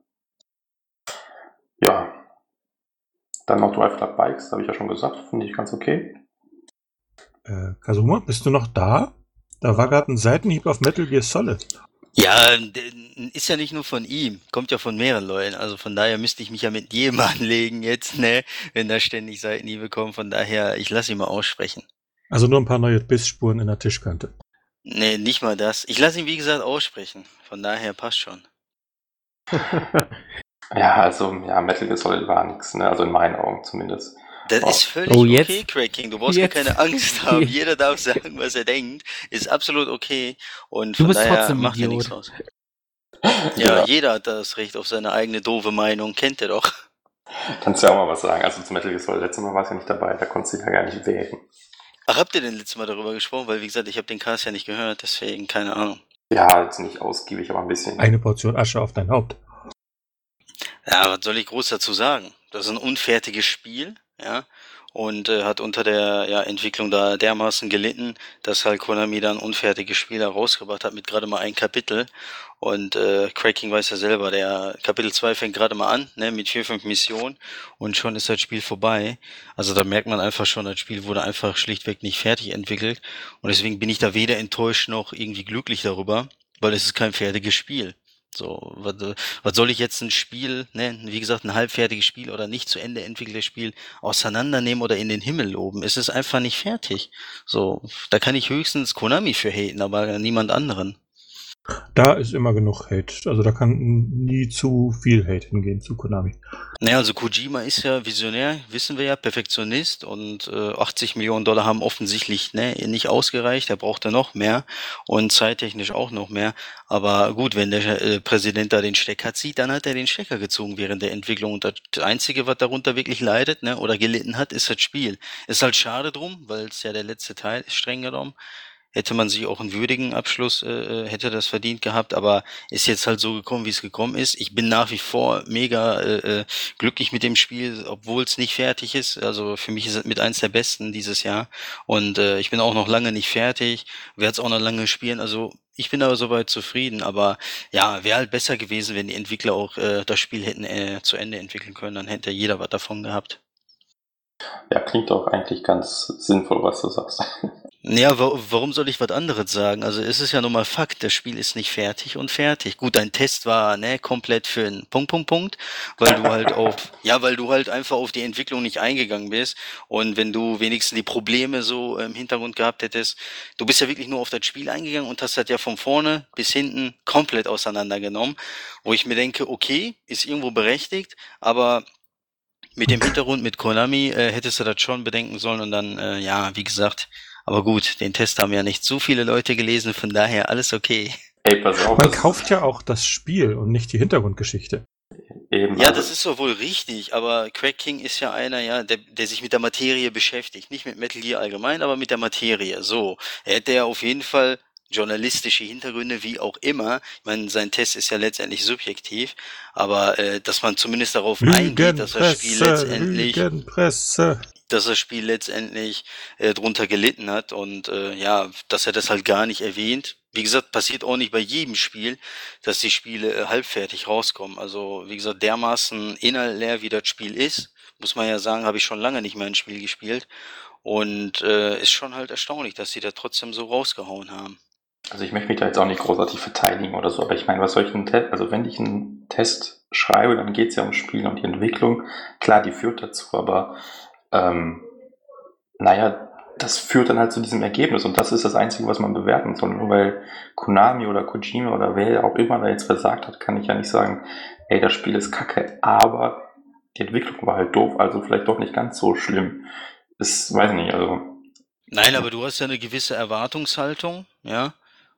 Ja, dann noch Drive Club Bikes, habe ich ja schon gesagt, finde ich ganz okay. Äh, Kazuma, bist du noch da? Da war gerade ein Seitenhieb auf Metal Gear Solid. Ja, ist ja nicht nur von ihm, kommt ja von mehreren Leuten. Also von daher müsste ich mich ja mit jedem anlegen jetzt, ne, wenn da ständig Seitenhiebe kommen. Von daher, ich lasse ihn mal aussprechen. Also nur ein paar neue Bissspuren in der Tischkante. Nee, nicht mal das. Ich lasse ihn, wie gesagt, aussprechen. Von daher passt schon. Ja, also, ja, Metal Gear Solid war nichts, ne? Also in meinen Augen zumindest. Das oh. ist völlig oh, jetzt, okay, Cracking. Du brauchst jetzt. keine Angst haben. Jeder darf sagen, was er denkt. Ist absolut okay. Und du bist daher trotzdem macht er nichts raus. Ja, ja, jeder hat das Recht auf seine eigene doofe Meinung. Kennt er doch. Kannst du ja auch mal was sagen. Also zum Metal Gear Solid, letztes Mal war es ja nicht dabei. Da konntest du ja gar nicht wählen. Ach, habt ihr denn letztes Mal darüber gesprochen? Weil, wie gesagt, ich habe den Cast ja nicht gehört. Deswegen, keine Ahnung. Ja, jetzt nicht ausgiebig, aber ein bisschen. Eine Portion Asche auf dein Haupt. Ja, was soll ich groß dazu sagen? Das ist ein unfertiges Spiel, ja, und äh, hat unter der ja, Entwicklung da dermaßen gelitten, dass halt Konami dann unfertige Spiele rausgebracht hat mit gerade mal ein Kapitel. Und äh, Cracking weiß ja selber, der Kapitel 2 fängt gerade mal an, ne, mit vier, fünf Missionen und schon ist das Spiel vorbei. Also da merkt man einfach schon, das Spiel wurde einfach schlichtweg nicht fertig entwickelt. Und deswegen bin ich da weder enttäuscht noch irgendwie glücklich darüber, weil es ist kein fertiges Spiel. So, was, was soll ich jetzt ein Spiel, ne, wie gesagt, ein halbfertiges Spiel oder nicht zu Ende entwickeltes Spiel auseinandernehmen oder in den Himmel loben? Es ist einfach nicht fertig. So, da kann ich höchstens Konami für haten, aber niemand anderen. Da ist immer genug Hate. Also da kann nie zu viel Hate hingehen zu Konami. Naja, also Kojima ist ja Visionär, wissen wir ja, Perfektionist und äh, 80 Millionen Dollar haben offensichtlich ne, nicht ausgereicht. Er braucht da noch mehr und zeittechnisch auch noch mehr. Aber gut, wenn der äh, Präsident da den Stecker zieht, dann hat er den Stecker gezogen während der Entwicklung. Und das Einzige, was darunter wirklich leidet ne, oder gelitten hat, ist das Spiel. Ist halt schade drum, weil es ja der letzte Teil ist, streng genommen hätte man sich auch einen würdigen Abschluss, äh, äh, hätte das verdient gehabt, aber ist jetzt halt so gekommen, wie es gekommen ist. Ich bin nach wie vor mega äh, äh, glücklich mit dem Spiel, obwohl es nicht fertig ist. Also für mich ist es mit eins der besten dieses Jahr. Und äh, ich bin auch noch lange nicht fertig, werde es auch noch lange spielen. Also ich bin aber soweit zufrieden, aber ja, wäre halt besser gewesen, wenn die Entwickler auch äh, das Spiel hätten äh, zu Ende entwickeln können, dann hätte jeder was davon gehabt. Ja, klingt doch eigentlich ganz sinnvoll, was du sagst. Ja, wa warum soll ich was anderes sagen? Also es ist ja nun mal Fakt, das Spiel ist nicht fertig und fertig. Gut, dein Test war ne komplett für einen Punkt, Punkt, Punkt, weil du halt auf, ja, weil du halt einfach auf die Entwicklung nicht eingegangen bist. Und wenn du wenigstens die Probleme so im Hintergrund gehabt hättest, du bist ja wirklich nur auf das Spiel eingegangen und hast das ja von vorne bis hinten komplett auseinandergenommen, wo ich mir denke, okay, ist irgendwo berechtigt, aber mit dem Hintergrund mit Konami äh, hättest du das schon bedenken sollen und dann, äh, ja, wie gesagt, aber gut, den Test haben ja nicht so viele Leute gelesen, von daher alles okay. Ey, pass auf. Man kauft ja auch das Spiel und nicht die Hintergrundgeschichte. Eben, ja, also das ist doch wohl richtig, aber Craig King ist ja einer, ja, der, der sich mit der Materie beschäftigt. Nicht mit Metal Gear allgemein, aber mit der Materie. So. Er hätte ja auf jeden Fall journalistische Hintergründe, wie auch immer. Ich meine, sein Test ist ja letztendlich subjektiv, aber äh, dass man zumindest darauf eingeht, dass das Spiel letztendlich. Lügenpresse dass das Spiel letztendlich äh, drunter gelitten hat und äh, ja, dass er das halt gar nicht erwähnt. Wie gesagt, passiert auch nicht bei jedem Spiel, dass die Spiele äh, halbfertig rauskommen. Also wie gesagt, dermaßen inhaltleer wie das Spiel ist, muss man ja sagen, habe ich schon lange nicht mehr ein Spiel gespielt und äh, ist schon halt erstaunlich, dass sie da trotzdem so rausgehauen haben. Also ich möchte mich da jetzt auch nicht großartig verteidigen oder so, aber ich meine, was soll ich Test, also wenn ich einen Test schreibe, dann geht es ja um Spiel und die Entwicklung. Klar, die führt dazu, aber ähm, naja, das führt dann halt zu diesem Ergebnis und das ist das Einzige, was man bewerten soll. Nur weil Konami oder Kojima oder wer auch immer da jetzt versagt hat, kann ich ja nicht sagen, ey, das Spiel ist kacke, aber die Entwicklung war halt doof, also vielleicht doch nicht ganz so schlimm. Das weiß ich nicht, also. Nein, aber du hast ja eine gewisse Erwartungshaltung, ja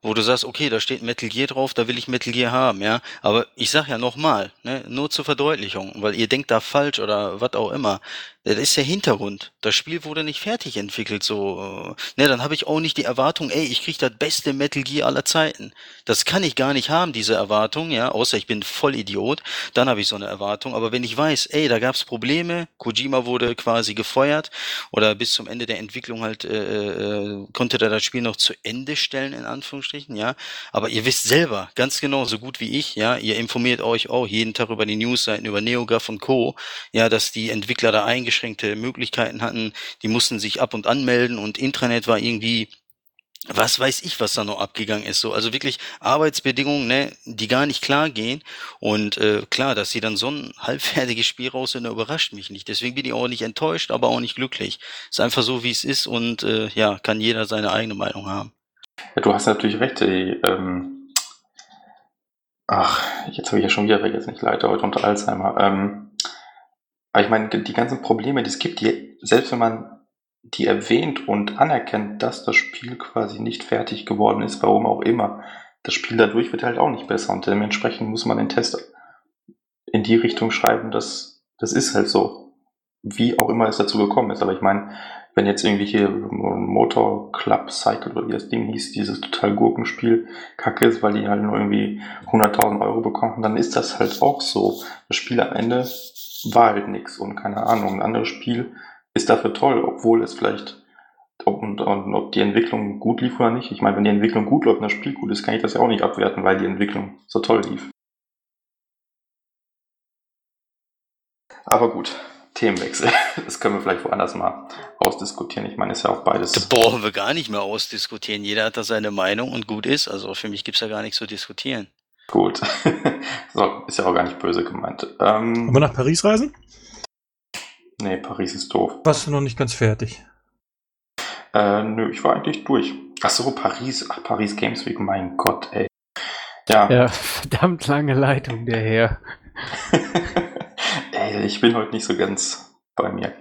wo du sagst, okay, da steht Metal Gear drauf, da will ich Metal Gear haben, ja. Aber ich sag ja nochmal, ne, nur zur Verdeutlichung, weil ihr denkt da falsch oder was auch immer. Das ist der Hintergrund. Das Spiel wurde nicht fertig entwickelt, so. Ne, dann habe ich auch nicht die Erwartung, ey, ich krieg das beste Metal Gear aller Zeiten. Das kann ich gar nicht haben, diese Erwartung, ja, außer ich bin voll Idiot. Dann habe ich so eine Erwartung. Aber wenn ich weiß, ey, da gab's Probleme, Kojima wurde quasi gefeuert oder bis zum Ende der Entwicklung halt äh, äh, konnte er das Spiel noch zu Ende stellen, in Anführungsstrichen, ja. Aber ihr wisst selber, ganz genau, so gut wie ich, ja, ihr informiert euch auch jeden Tag über die Newsseiten, über NeoGAF und Co., ja, dass die Entwickler da eingeschränkt eingeschränkte Möglichkeiten hatten. Die mussten sich ab und anmelden und Intranet war irgendwie was weiß ich, was da noch abgegangen ist. So, also wirklich Arbeitsbedingungen, ne, die gar nicht klar gehen. Und äh, klar, dass sie dann so ein halbfertiges Spiel rausfinden, überrascht mich nicht. Deswegen bin ich auch nicht enttäuscht, aber auch nicht glücklich. Ist einfach so, wie es ist und äh, ja, kann jeder seine eigene Meinung haben. Ja, du hast natürlich recht, die, ähm, ach, jetzt habe ich ja schon wieder vergessen, ich leite heute unter Alzheimer. Ähm, aber ich meine, die ganzen Probleme, die es gibt, die, selbst wenn man die erwähnt und anerkennt, dass das Spiel quasi nicht fertig geworden ist, warum auch immer, das Spiel dadurch wird halt auch nicht besser und dementsprechend muss man den Test in die Richtung schreiben, dass das ist halt so. Wie auch immer es dazu gekommen ist. Aber ich meine, wenn jetzt irgendwie hier Motor Club Cycle oder wie das Ding hieß, dieses total Gurkenspiel kacke ist, weil die halt nur irgendwie 100.000 Euro bekommen, dann ist das halt auch so. Das Spiel am Ende war halt nichts und keine Ahnung. Ein anderes Spiel ist dafür toll, obwohl es vielleicht, ob, und, und, ob die Entwicklung gut lief oder nicht. Ich meine, wenn die Entwicklung gut läuft und das Spiel gut ist, kann ich das ja auch nicht abwerten, weil die Entwicklung so toll lief. Aber gut, Themenwechsel. Das können wir vielleicht woanders mal ausdiskutieren. Ich meine, ist ja auch beides. Das brauchen wir gar nicht mehr ausdiskutieren. Jeder hat da seine Meinung und gut ist. Also für mich gibt's ja gar nichts zu diskutieren. Gut. so, ist ja auch gar nicht böse gemeint. Ähm, Wollen wir nach Paris reisen? Nee, Paris ist doof. Warst du noch nicht ganz fertig? Äh, nö, ich war eigentlich durch. Ach so, Paris. Ach, Paris Games Week, mein Gott, ey. Ja. Ja, verdammt lange Leitung, der Herr. Ey, ich bin heute nicht so ganz bei mir.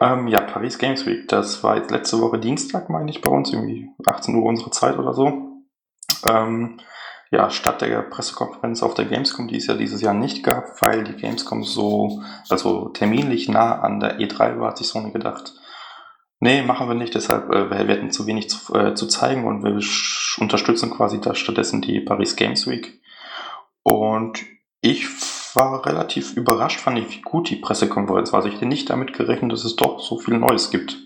Ähm, ja, Paris Games Week, das war jetzt letzte Woche Dienstag, meine ich, bei uns, irgendwie 18 Uhr unsere Zeit oder so. Ähm, ja, statt der Pressekonferenz auf der Gamescom, die es ja dieses Jahr nicht gab, weil die Gamescom so, also terminlich nah an der E3 war, hat sich Sony gedacht, nee, machen wir nicht, deshalb, äh, wir werden zu wenig zu, äh, zu zeigen und wir unterstützen quasi da stattdessen die Paris Games Week. Und ich war relativ überrascht, fand ich, wie gut die Pressekonferenz war. Also ich hätte nicht damit gerechnet, dass es doch so viel Neues gibt.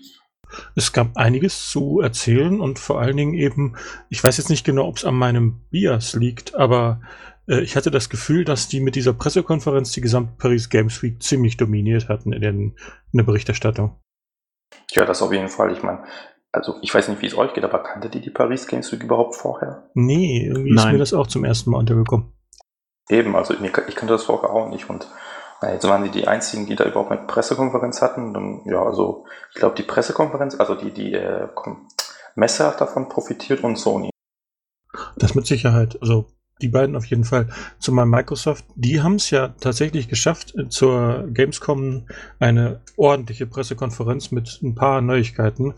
Es gab einiges zu erzählen und vor allen Dingen eben, ich weiß jetzt nicht genau, ob es an meinem Bias liegt, aber äh, ich hatte das Gefühl, dass die mit dieser Pressekonferenz die gesamte Paris Games Week ziemlich dominiert hatten in, den, in der Berichterstattung. Ja, das auf jeden Fall. Ich meine, also ich weiß nicht, wie es euch geht, aber kannte die die Paris Games Week überhaupt vorher? Nee, irgendwie ist Nein. mir das auch zum ersten Mal untergekommen. Eben, also ich kannte das vorher auch nicht und na, jetzt waren die die einzigen, die da überhaupt eine Pressekonferenz hatten. Dann, ja, also ich glaube, die Pressekonferenz, also die, die äh, Messe hat davon profitiert und Sony. Das mit Sicherheit. Also die beiden auf jeden Fall. Zumal Microsoft, die haben es ja tatsächlich geschafft, äh, zur Gamescom eine ordentliche Pressekonferenz mit ein paar Neuigkeiten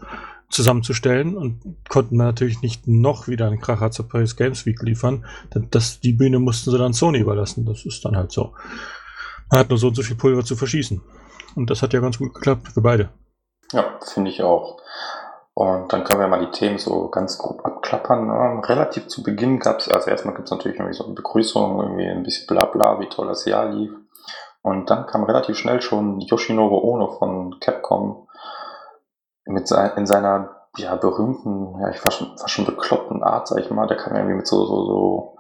zusammenzustellen und konnten natürlich nicht noch wieder einen Kracher zur Paris Games Week liefern. Denn Das, die Bühne mussten sie dann Sony überlassen. Das ist dann halt so. Man hat nur so und so viel Pulver zu verschießen. Und das hat ja ganz gut geklappt für beide. Ja, finde ich auch. Und dann können wir mal die Themen so ganz grob abklappern. Ähm, relativ zu Beginn gab es, also erstmal gibt es natürlich irgendwie so eine Begrüßung, irgendwie ein bisschen Blabla, wie toll das Jahr lief. Und dann kam relativ schnell schon Yoshinoro Ono von Capcom mit sein, in seiner ja, berühmten, ja, ich fast schon, fast schon bekloppten Art, sag ich mal. Der kam irgendwie mit so, so, so,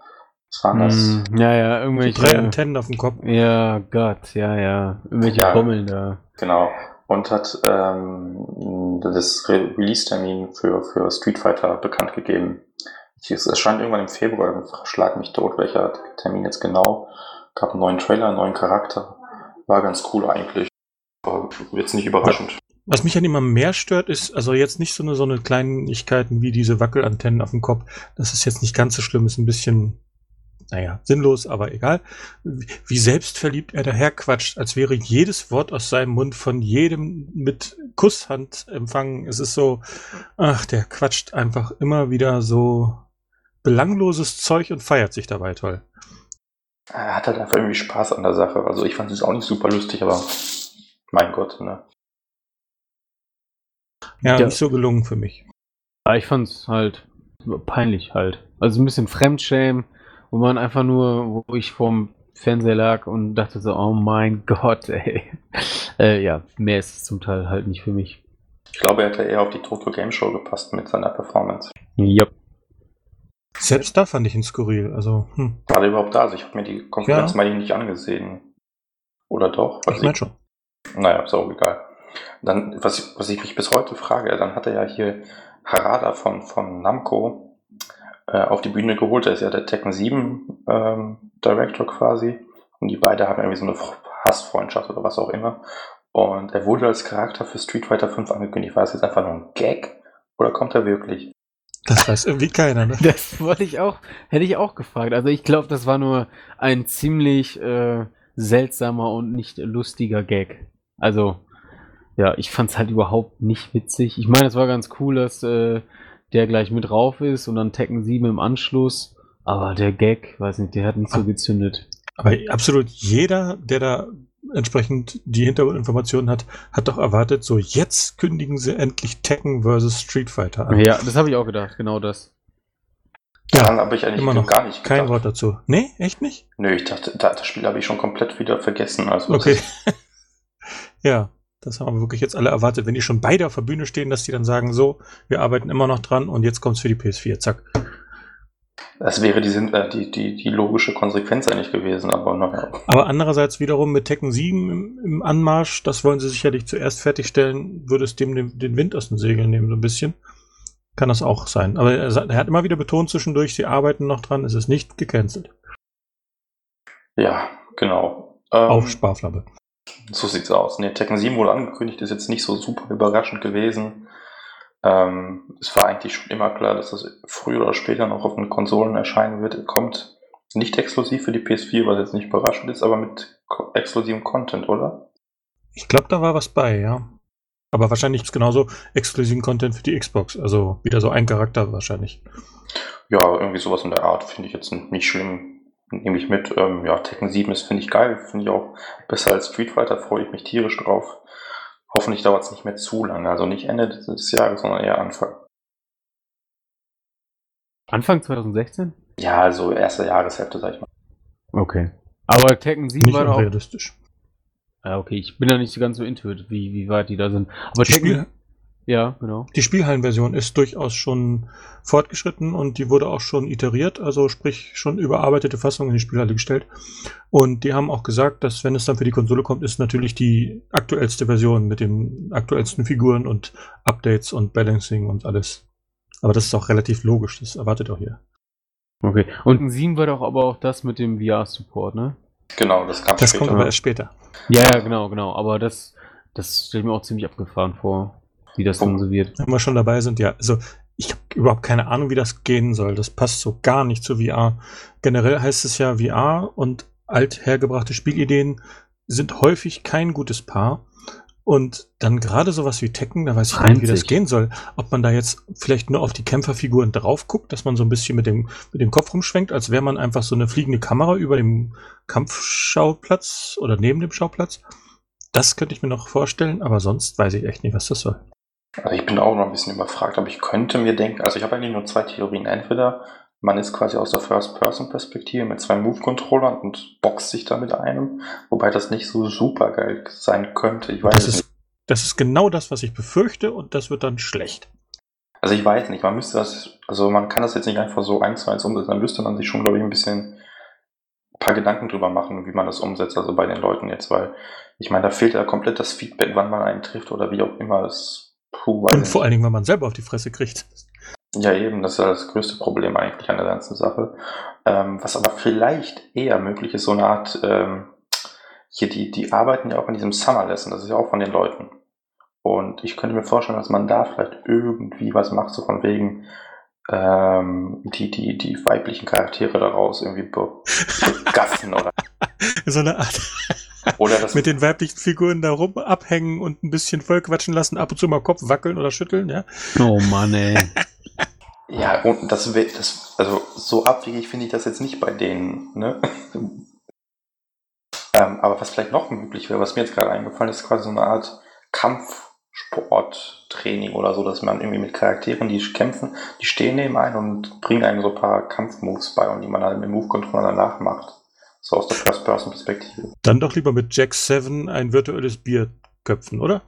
was war das? Hm, ja, ja, irgendwelche. drei Antennen auf dem Kopf. Ja, Gott, ja, ja. Irgendwelche Ja. Bommeln da. Genau. Und hat ähm, das Re Release-Termin für, für Street Fighter bekannt gegeben. Es erscheint irgendwann im Februar, schlag mich tot, welcher Termin jetzt genau. Gab einen neuen Trailer, einen neuen Charakter. War ganz cool eigentlich. Aber jetzt nicht überraschend. Was mich an immer mehr stört, ist, also jetzt nicht so eine, so eine Kleinigkeiten wie diese Wackelantennen auf dem Kopf. Das ist jetzt nicht ganz so schlimm, ist ein bisschen, naja, sinnlos, aber egal. Wie selbstverliebt er daherquatscht, als wäre jedes Wort aus seinem Mund von jedem mit Kusshand empfangen. Es ist so, ach, der quatscht einfach immer wieder so belangloses Zeug und feiert sich dabei toll. Er hat halt einfach irgendwie Spaß an der Sache. Also ich fand es auch nicht super lustig, aber mein Gott, ne? Ja, Ja. nicht so gelungen für mich. Aber ich fand's halt peinlich halt. Also ein bisschen Fremdschämen, wo man einfach nur, wo ich vorm Fernseher lag und dachte so, oh mein Gott, ey. Äh, ja, mehr ist es zum Teil halt nicht für mich. Ich glaube, er hätte eher auf die Tokyo Game Show gepasst mit seiner Performance. Ja. Selbst da fand ich ihn skurril. Also, hm, War der überhaupt da? Also ich habe mir die Konferenz Ja. mal nicht angesehen. Oder doch? Ich meine schon. Naja, ist auch egal. Dann, was, ich- was ich mich bis heute frage, dann hat er ja hier Harada von, von Namco äh, auf die Bühne geholt. Er ist ja der Tekken 7 ähm, Director quasi. Und die beiden haben irgendwie so eine Hassfreundschaft oder was auch immer. Und er wurde als Charakter für Street Fighter 5 angekündigt. War das jetzt einfach nur ein Gag? Oder kommt er wirklich? Das weiß irgendwie keiner, ne? Das wollte ich auch, hätte ich auch gefragt. Also ich glaube, das war nur ein ziemlich äh, seltsamer und nicht lustiger Gag. Also, ja, ich fand's halt überhaupt nicht witzig. Ich meine, es war ganz cool, dass äh, der gleich mit drauf ist und dann Tekken 7 im Anschluss. Aber der Gag, weiß nicht, der hat nicht so gezündet. Aber absolut jeder, der da entsprechend die Hintergrundinformationen hat, hat doch erwartet, so jetzt kündigen sie endlich Tekken vs. Street Fighter an. Ja, das habe ich auch gedacht, genau das. Daran habe ich eigentlich immer noch gar nicht gedacht. Kein Wort dazu. Nee, echt nicht? Nö, ich dachte, da, das Spiel habe ich schon komplett wieder vergessen. Also Okay. ja, das haben wir wirklich jetzt alle erwartet. Wenn die schon beide auf der Bühne stehen, dass die dann sagen, so, wir arbeiten immer noch dran und jetzt kommt's für die PS4. Zack. Das wäre die, äh, die, die, die logische Konsequenz eigentlich gewesen, aber naja. Aber andererseits wiederum mit Tekken 7 im, im Anmarsch, das wollen sie sicherlich zuerst fertigstellen, würde es dem den, den Wind aus den Segeln nehmen, so ein bisschen. Kann das auch sein. Aber er, er hat immer wieder betont zwischendurch, sie arbeiten noch dran, es ist nicht gecancelt. Ja, genau. Ähm, Auf Sparflamme. So sieht's aus. Nee, Tekken 7 wurde angekündigt, ist jetzt nicht so super überraschend gewesen. Ähm, es war eigentlich schon immer klar, dass das früher oder später noch auf den Konsolen erscheinen wird. Kommt nicht exklusiv für die PS4, was jetzt nicht überraschend ist, aber mit exklusivem Content, oder? Ich glaube, da war was bei, ja. Aber wahrscheinlich gibt's genauso exklusiven Content für die Xbox. Also wieder so ein Charakter wahrscheinlich. Ja, irgendwie sowas in der Art finde ich jetzt nicht schlimm. Nehme ich mit. Ähm, ja, Tekken 7 ist, finde ich geil. Finde ich auch besser als Street Fighter. Freue ich mich tierisch drauf. Hoffentlich dauert es nicht mehr zu lange. Also nicht Ende des Jahres, sondern eher Anfang. Anfang 2016? Ja, also erste Jahreshälfte, sag ich mal. Okay. Aber Tekken 7 Nicht war doch auch unrealistisch. Ja, okay, ich bin da nicht so ganz so into it, wie, wie weit die da sind. Aber Das Tekken, Spiel, Ja, genau. Die Spielhallenversion ist durchaus schon fortgeschritten und die wurde auch schon iteriert, also sprich schon überarbeitete Fassung in die Spielhalle gestellt. Und die haben auch gesagt, dass wenn es dann für die Konsole kommt, ist natürlich die aktuellste Version mit den aktuellsten Figuren und Updates und Balancing und alles. Aber das ist auch relativ logisch, das erwartet auch hier. Okay. Und 7 war doch aber auch das mit dem VR-Support, ne? Genau, das kam Das später. kommt aber erst später. Ja, ja, genau, genau. Aber das, das stelle ich mir auch ziemlich abgefahren vor, wie das dann so wird. Wenn wir schon dabei sind, ja. Also ich habe überhaupt keine Ahnung, wie das gehen soll. Das passt so gar nicht zu VR. Generell heißt es ja, VR und althergebrachte Spielideen sind häufig kein gutes Paar. Und dann gerade sowas wie Tekken, da weiß ich gar nicht, wie das Einzig. gehen soll. Ob man da jetzt vielleicht nur auf die Kämpferfiguren drauf guckt, dass man so ein bisschen mit dem, mit dem Kopf rumschwenkt, als wäre man einfach so eine fliegende Kamera über dem Kampfschauplatz oder neben dem Schauplatz. Das könnte ich mir noch vorstellen, aber sonst weiß ich echt nicht, was das soll. Also ich bin auch noch ein bisschen überfragt, aber ich könnte mir denken, also ich habe eigentlich nur zwei Theorien. Entweder man ist quasi aus der First-Person-Perspektive mit zwei Move-Controllern und boxt sich da mit einem, wobei das nicht so super geil sein könnte. Ich weiß Das ist, das ist genau das, was ich befürchte und das wird dann schlecht. Also ich weiß nicht, man müsste das, also man kann das jetzt nicht einfach so eins zu eins umsetzen, dann müsste man sich schon, glaube ich, ein bisschen ein paar Gedanken drüber machen, wie man das umsetzt, also bei den Leuten jetzt, weil ich meine, da fehlt ja komplett das Feedback, wann man einen trifft oder wie auch immer. Das, puh, Und vor allen Dingen, wenn man selber auf die Fresse kriegt. Ja, eben, das ist ja das größte Problem eigentlich an der ganzen Sache. Ähm, was aber vielleicht eher möglich ist, so eine Art, ähm, hier, die, die arbeiten ja auch an diesem Summer Lesson, das ist ja auch von den Leuten. Und ich könnte mir vorstellen, dass man da vielleicht irgendwie was macht, so von wegen, ähm, die, die, die weiblichen Charaktere daraus irgendwie be begaffen oder, So eine Art oder das mit den weiblichen Figuren da rum abhängen und ein bisschen vollquatschen lassen, ab und zu mal Kopf wackeln oder schütteln, ja. Oh Mann, ey. Ja, und das, das also so abwegig finde ich das jetzt nicht bei denen, ne? ähm, aber was vielleicht noch möglich wäre, was mir jetzt gerade eingefallen ist, quasi so eine Art Kampfsporttraining oder so, dass man irgendwie mit Charakteren, die kämpfen, die stehen neben einem und bringen einem so ein paar Kampfmoves bei und die man dann mit Move-Controller danach macht. So aus der First-Person-Perspektive. Dann doch lieber mit Jack 7 ein virtuelles Bier köpfen, oder?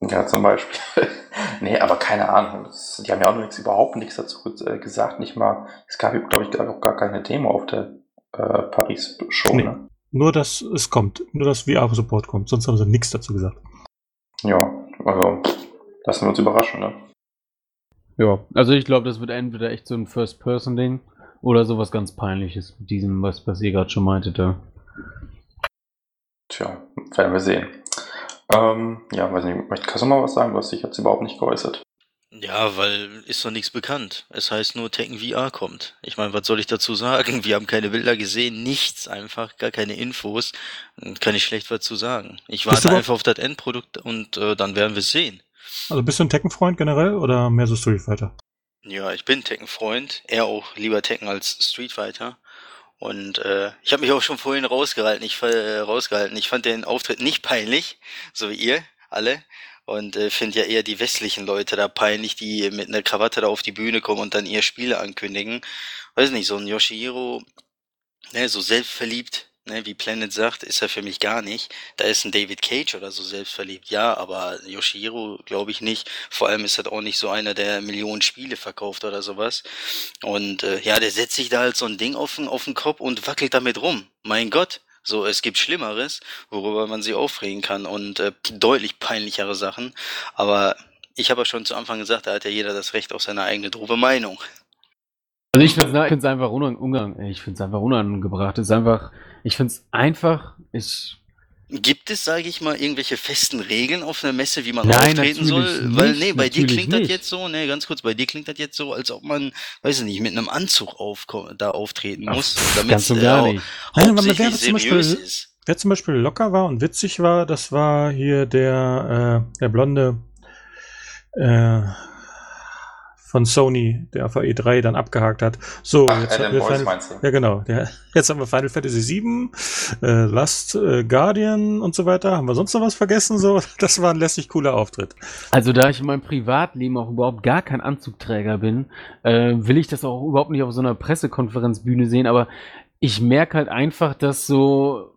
Ja, zum Beispiel. nee, aber keine Ahnung. Das, die haben ja auch noch nichts, überhaupt nichts dazu äh, gesagt. Nicht mal, es gab, glaube ich, auch gar keine Demo auf der äh, Paris-Show. Nee. Ne? Nur, dass es kommt. Nur, dass VR-Support kommt. Sonst haben sie nichts dazu gesagt. Ja, also lassen wir uns überraschen, ne? Ja, also ich glaube, das wird entweder echt so ein First-Person-Ding oder sowas ganz Peinliches mit diesem, was, was ihr gerade schon meintet da. Tja, werden wir sehen. Ähm, ja, weiß nicht, möchte Kassel mal was sagen? Du hast dich jetzt überhaupt nicht geäußert. Ja, weil ist doch nichts bekannt. Es heißt nur Tekken VR kommt. Ich meine, was soll ich dazu sagen? Wir haben keine Bilder gesehen, nichts einfach, gar keine Infos. Kann ich schlecht was zu sagen. Ich warte einfach auf das Endprodukt und äh, dann werden wir es sehen. Also bist du ein Tekken-Freund generell oder mehr so Street Fighter? Ja, ich bin Tekken-Freund. Er auch lieber Tekken als Street Fighter. Und äh, ich habe mich auch schon vorhin rausgehalten. Ich, äh, rausgehalten. ich fand den Auftritt nicht peinlich, so wie ihr alle. Und äh, finde ja eher die westlichen Leute da peinlich, die mit einer Krawatte da auf die Bühne kommen und dann ihr Spiele ankündigen. Weiß nicht, so ein Yoshihiro, ne, so selbstverliebt, ne, wie Planet sagt, ist er für mich gar nicht. Da ist ein David Cage oder so selbstverliebt, ja, aber Yoshihiro glaube ich nicht. Vor allem ist das auch nicht so einer, der Millionen Spiele verkauft oder sowas. Und äh, ja, der setzt sich da halt so ein Ding auf den, auf den Kopf und wackelt damit rum. Mein Gott. So, es gibt Schlimmeres, worüber man sich aufregen kann und äh, deutlich peinlichere Sachen. Aber ich habe ja schon zu Anfang gesagt, da hat ja jeder das Recht auf seine eigene drübe Meinung. Also ich finde es einfach unangebracht. Es ist einfach, ich finde es einfach, ich, Gibt es, sage ich mal, irgendwelche festen Regeln auf einer Messe, wie man Nein, auftreten soll? natürlich Weil, nicht, nee, bei dir klingt das nicht. jetzt so, nee, ganz kurz, bei dir klingt das jetzt so, als ob man, weiß ich nicht, mit einem Anzug aufko- da auftreten Ach, muss, damit äh, gar nicht. Nein, aber wer zum Beispiel- seriös ist. Wer zum Beispiel locker war und witzig war, das war hier der, äh, der blonde äh, von Sony, der auf der E3 dann abgehakt hat. So, Ach, jetzt haben Adam wir Boyce Final, meinst du? ja genau, der, jetzt haben wir Final Fantasy VII, äh, Last äh, Guardian und so weiter. Haben wir sonst noch was vergessen? So, das war ein lässig cooler Auftritt. Also da ich in meinem Privatleben auch überhaupt gar kein Anzugträger bin, äh, will ich das auch überhaupt nicht auf so einer Pressekonferenzbühne sehen, aber ich merke halt einfach, dass so,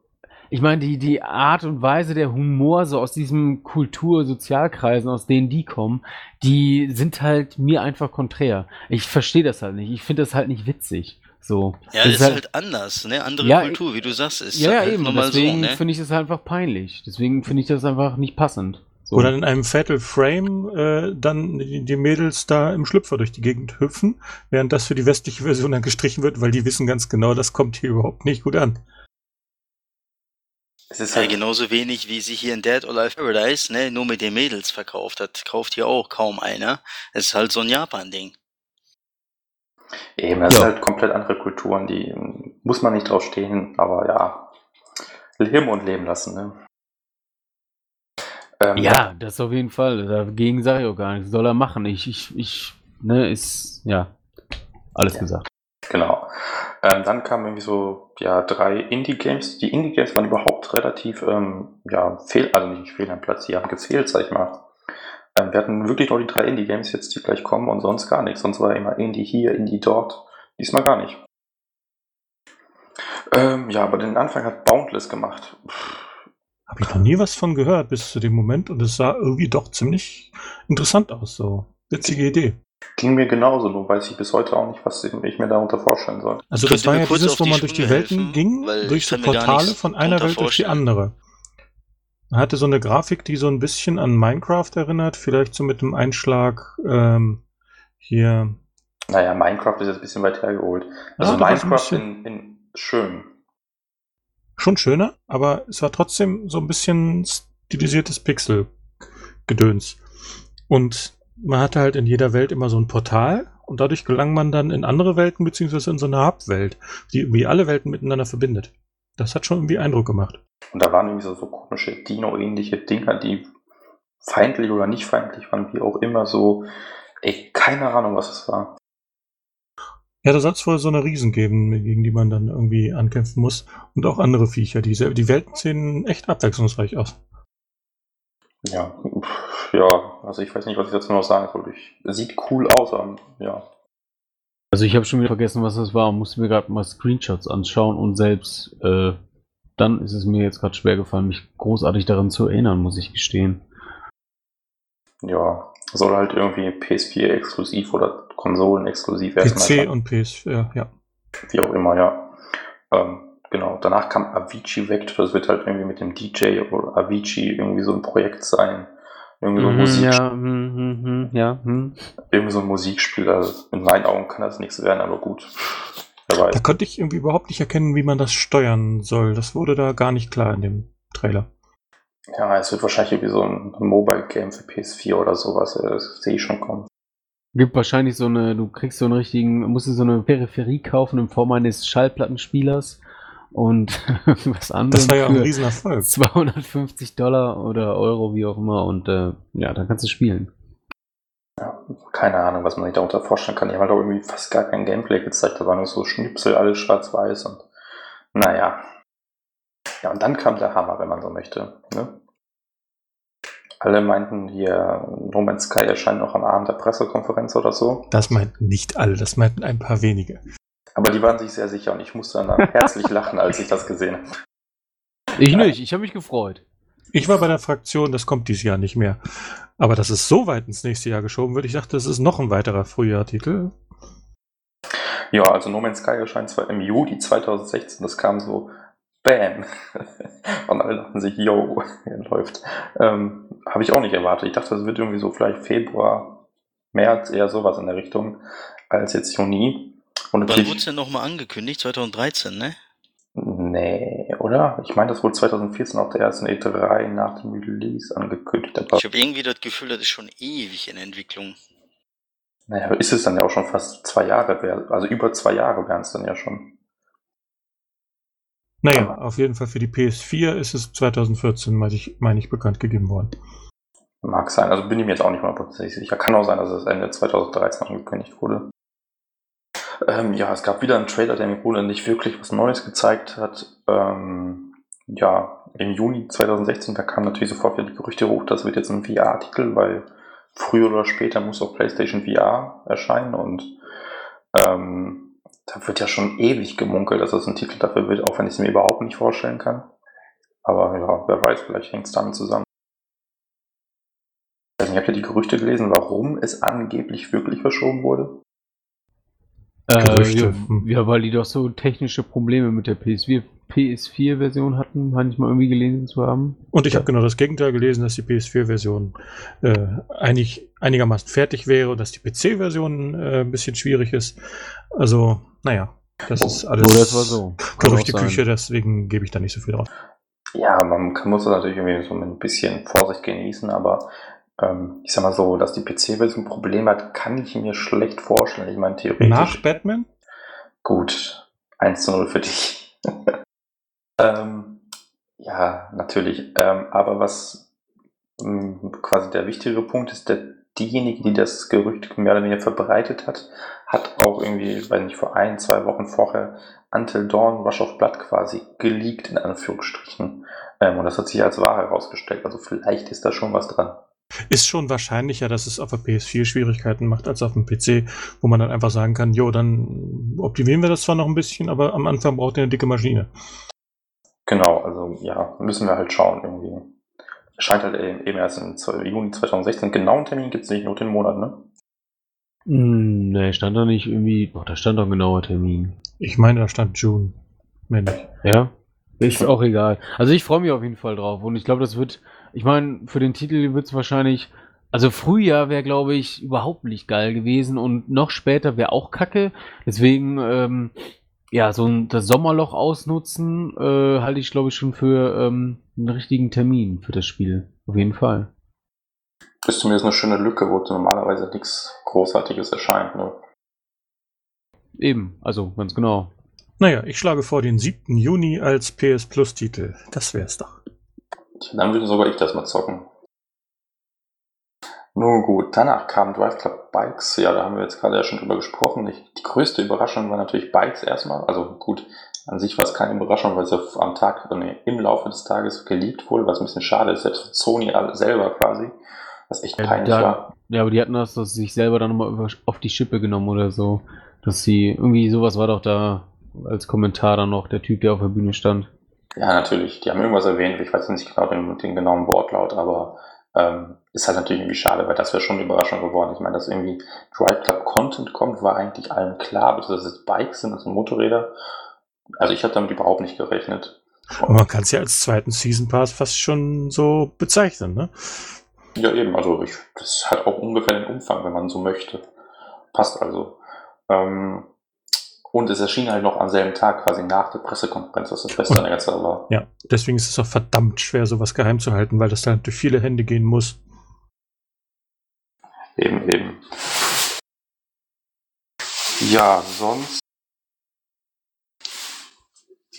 ich meine, die, die Art und Weise der Humor, so aus diesem Kultur-Sozialkreisen, aus denen die kommen, die sind halt mir einfach konträr. Ich verstehe das halt nicht. Ich finde das halt nicht witzig. So. Ja, das ist halt, halt, anders, ne? Andere ja, Kultur, wie du sagst, ist ja, halt eben. Deswegen so, ne? finde ich das einfach peinlich. Deswegen finde ich das einfach nicht passend. So. Oder in einem Fatal Frame äh, dann die, die, Mädels da im Schlüpfer durch die Gegend hüpfen, während das für die westliche Version dann gestrichen wird, weil die wissen ganz genau, das kommt hier überhaupt nicht gut an. Es ist halt ja, genauso wenig, wie sich hier in Dead or Alive Paradise, ne, nur mit den Mädels verkauft hat, kauft hier auch kaum einer. Es ist halt so ein Japan-Ding. Eben, es ja. sind halt komplett andere Kulturen, die muss man nicht drauf stehen, aber ja, leben und leben lassen, ne? Ähm, ja, das auf jeden Fall. Dagegen sage ich auch gar nichts. Soll er machen. Ich, ich, ich, ne, ist, ja, alles ja. gesagt. Genau. Ähm, dann kamen irgendwie so ja, drei Indie-Games. Die Indie-Games waren überhaupt relativ ähm, ja, fehl, also nicht fehl am Platz, die haben gezählt, sag ich mal. Ähm, wir hatten wirklich nur die drei Indie-Games jetzt, die gleich kommen und sonst gar nichts. Sonst war immer Indie hier, Indie dort. Diesmal gar nicht. Ähm, ja, aber den Anfang hat Boundless gemacht. Habe ich noch nie was von gehört bis zu dem Moment und es sah irgendwie doch ziemlich interessant aus. So witzige Idee. Ging mir genauso, nur weiß ich bis heute auch nicht, was ich mir darunter vorstellen soll. Also das war ja dieses, wo man durch die Welten helfen, ging, durch so Portale von einer Welt durch die andere. Er hatte so eine Grafik, die so ein bisschen an Minecraft erinnert, vielleicht so mit dem Einschlag ähm, hier. Naja, Minecraft ist jetzt ein bisschen weit hergeholt. Also ja, Minecraft in, in schön. Schon schöner, aber es war trotzdem so ein bisschen stilisiertes Pixel-Gedöns. Und man hatte halt in jeder Welt immer so ein Portal und dadurch gelangt man dann in andere Welten beziehungsweise in so eine Hubwelt, die irgendwie alle Welten miteinander verbindet. Das hat schon irgendwie Eindruck gemacht. Und da waren irgendwie so, so komische Dino-ähnliche Dinger, die feindlich oder nicht feindlich waren, wie auch immer so. Ey, keine Ahnung, was es war. Ja, da soll es wohl so eine Riesen geben, gegen die man dann irgendwie ankämpfen muss. Und auch andere Viecher. Die, die Welten sehen echt abwechslungsreich aus. Ja, ja, also ich weiß nicht, was ich dazu noch sagen soll. Ich, sieht cool aus, aber ja. Also ich habe schon wieder vergessen, was das war. Musste mir gerade mal Screenshots anschauen und selbst äh, dann ist es mir jetzt gerade schwer gefallen, mich großartig daran zu erinnern, muss ich gestehen. Ja, soll halt irgendwie PS4 exklusiv oder Konsolen exklusiv PC und PS4, ja. Wie auch immer, ja. Ähm, genau, danach kam Avicii weg, das wird halt irgendwie mit dem DJ oder Avicii irgendwie so ein Projekt sein. Irgendwie so ein mhm, Musik ja, hm, hm, ja, hm. Irgendwie so ein Musikspiel. Also in meinen Augen kann das nichts werden, aber gut. Da konnte ich irgendwie überhaupt nicht erkennen, wie man das steuern soll. Das wurde da gar nicht klar in dem Trailer. Ja, es wird wahrscheinlich irgendwie so ein Mobile-Game für PS4 oder sowas. Das sehe ich schon kommen. Gibt wahrscheinlich so eine, du kriegst so einen richtigen, musst du so eine Peripherie kaufen in Form eines Schallplattenspielers und was anderes. Das war ja auch ein Riesenerfolg. 250 Dollar oder Euro, wie auch immer. Und äh, ja, dann kannst du spielen. Ja, keine Ahnung, was man sich darunter vorstellen kann. Die haben halt auch irgendwie fast gar kein Gameplay gezeigt. Da waren nur so Schnipsel, alles schwarz-weiß und naja. Ja, und dann kam der Hammer, wenn man so möchte. Ne? Alle meinten hier, No Man's Sky erscheint noch am Abend der Pressekonferenz oder so. Das meinten nicht alle, das meinten ein paar wenige. Aber die waren sich sehr sicher und ich musste dann herzlich lachen, als ich das gesehen habe. Ich nicht, ich habe mich gefreut. Ich war bei der Fraktion, das kommt dieses Jahr nicht mehr. Aber dass es so weit ins nächste Jahr geschoben wird, ich dachte, das ist noch ein weiterer Frühjahrtitel. Ja, also No Man's Sky erscheint zwar im Juli 2016, das kam so Bam. Und alle dachten sich, yo, läuft. Ähm, Habe ich auch nicht erwartet. Ich dachte, das wird irgendwie so vielleicht Februar, März, eher sowas in der Richtung, als jetzt Juni. Und Wann wurde es denn nochmal angekündigt? 2013, ne? Nee, oder? Ich meine, das wurde 2014 auf der ersten E3 nach dem Release angekündigt. Ich habe irgendwie das Gefühl, das ist schon ewig in Entwicklung. Naja, ist es dann ja auch schon fast zwei Jahre, also über zwei Jahre wären es dann ja schon. Naja, auf jeden Fall für die PS4 ist es 2014, meine ich, meine ich, bekannt gegeben worden. Mag sein, also bin ich mir jetzt auch nicht mal sicher. Kann auch sein, dass es Ende 2013 angekündigt wurde. Ähm, ja, es gab wieder einen Trailer, der im Grunde nicht wirklich was Neues gezeigt hat. Ähm, ja, im Juni 2016, da kamen natürlich sofort wieder die Gerüchte hoch, das wird jetzt ein VR-Titel, weil früher oder später muss auch PlayStation VR erscheinen und ähm, da wird ja schon ewig gemunkelt, dass das ein Titel dafür wird, auch wenn ich es mir überhaupt nicht vorstellen kann. Aber ja, wer weiß, vielleicht hängt es damit zusammen. Ich weiß nicht, habt ihr die Gerüchte gelesen, warum es angeblich wirklich verschoben wurde? Äh, Gerüchte. ja, Hm. ja, weil die doch so technische Probleme mit der PS4 PS4-Version hatten, meine ich mal irgendwie gelesen zu haben. Und ich Ja. habe genau das Gegenteil gelesen, dass die PS4-Version äh, einig, einigermaßen fertig wäre und dass die PC-Version äh, ein bisschen schwierig ist. Also, naja, das ist alles so. Kann auch Gerüchteküche, deswegen gebe ich da nicht so viel drauf. Ja, man muss das natürlich irgendwie so mit ein bisschen Vorsicht genießen, aber ähm, ich sag mal so, dass die PC-Version Probleme hat, kann ich mir schlecht vorstellen. Ich meine, theoretisch. Nach Batman? Gut, 1 zu 0 für dich. ähm, ja, natürlich. Ähm, aber was ähm, quasi der wichtigere Punkt ist, der, diejenige, die das Gerücht mehr oder weniger verbreitet hat, hat auch irgendwie, weiß nicht, vor ein, zwei Wochen vorher Until Dawn Rush of Blood quasi geleakt, in Anführungsstrichen. Ähm, und das hat sich als wahr herausgestellt. Also vielleicht ist da schon was dran. Ist schon wahrscheinlicher, dass es auf der PS4 Schwierigkeiten macht als auf dem PC, wo man dann einfach sagen kann, jo, dann optimieren wir das zwar noch ein bisschen, aber am Anfang braucht ihr eine dicke Maschine. Genau, also ja, müssen wir halt schauen irgendwie. Scheint halt eben eben erst im Juni 2016. Genauen Termin gibt es nicht, nur den Monat, ne? Ne, stand da nicht irgendwie. Doch, da stand doch ein genauer Termin. Ich meine, da stand June. Nicht. Ja? Ist auch egal. Also ich freue mich auf jeden Fall drauf. Und ich glaube, das wird. Ich meine, für den Titel wird es wahrscheinlich. Also Frühjahr wäre, glaube ich, überhaupt nicht geil gewesen und noch später wäre auch kacke. Deswegen, ähm, ja, so ein das Sommerloch ausnutzen, äh, halte ich, glaube ich, schon für ähm, einen richtigen Termin für das Spiel. Auf jeden Fall. Ist zumindest eine schöne Lücke, wo normalerweise nichts Großartiges erscheint, ne? Eben, also ganz genau. Naja, ich schlage vor den 7. Juni als PS Plus-Titel. Das wär's doch. Dann würde sogar ich das mal zocken. Nun gut, danach kam Drive Club Bikes. Ja, da haben wir jetzt gerade ja schon drüber gesprochen. Die größte Überraschung war natürlich Bikes erstmal. Also gut, an sich war es keine Überraschung, weil es ja am Tag, nee, im Laufe des Tages geleakt wurde, was ein bisschen schade ist, selbst für Sony selber quasi. Was echt Ja, peinlich da- war. Ja, aber die hatten das, dass sie sich selber dann nochmal auf die Schippe genommen oder so. Dass sie, irgendwie sowas war doch da als Kommentar dann noch, der Typ, der auf der Bühne stand. Ja, natürlich. Die haben irgendwas erwähnt. Ich weiß nicht genau den, den genauen Wortlaut, aber ähm, ist halt natürlich irgendwie schade, weil das wäre schon eine Überraschung geworden. Ich meine, dass irgendwie Drive Club Content kommt, war eigentlich allen klar, aber dass das jetzt Bikes sind, das sind Motorräder. Also ich habe damit überhaupt nicht gerechnet. Aber man kann es ja als zweiten Season Pass fast schon so bezeichnen, ne? Ja, eben, also ich, das hat auch ungefähr den Umfang, wenn man so möchte. Passt also. Ähm, und es erschien halt noch am selben Tag, quasi nach der Pressekonferenz, was das Beste an der ganzen Sache war. Ja, deswegen ist es auch verdammt schwer, sowas geheim zu halten, weil das dann durch viele Hände gehen muss. Eben, eben. Ja, sonst.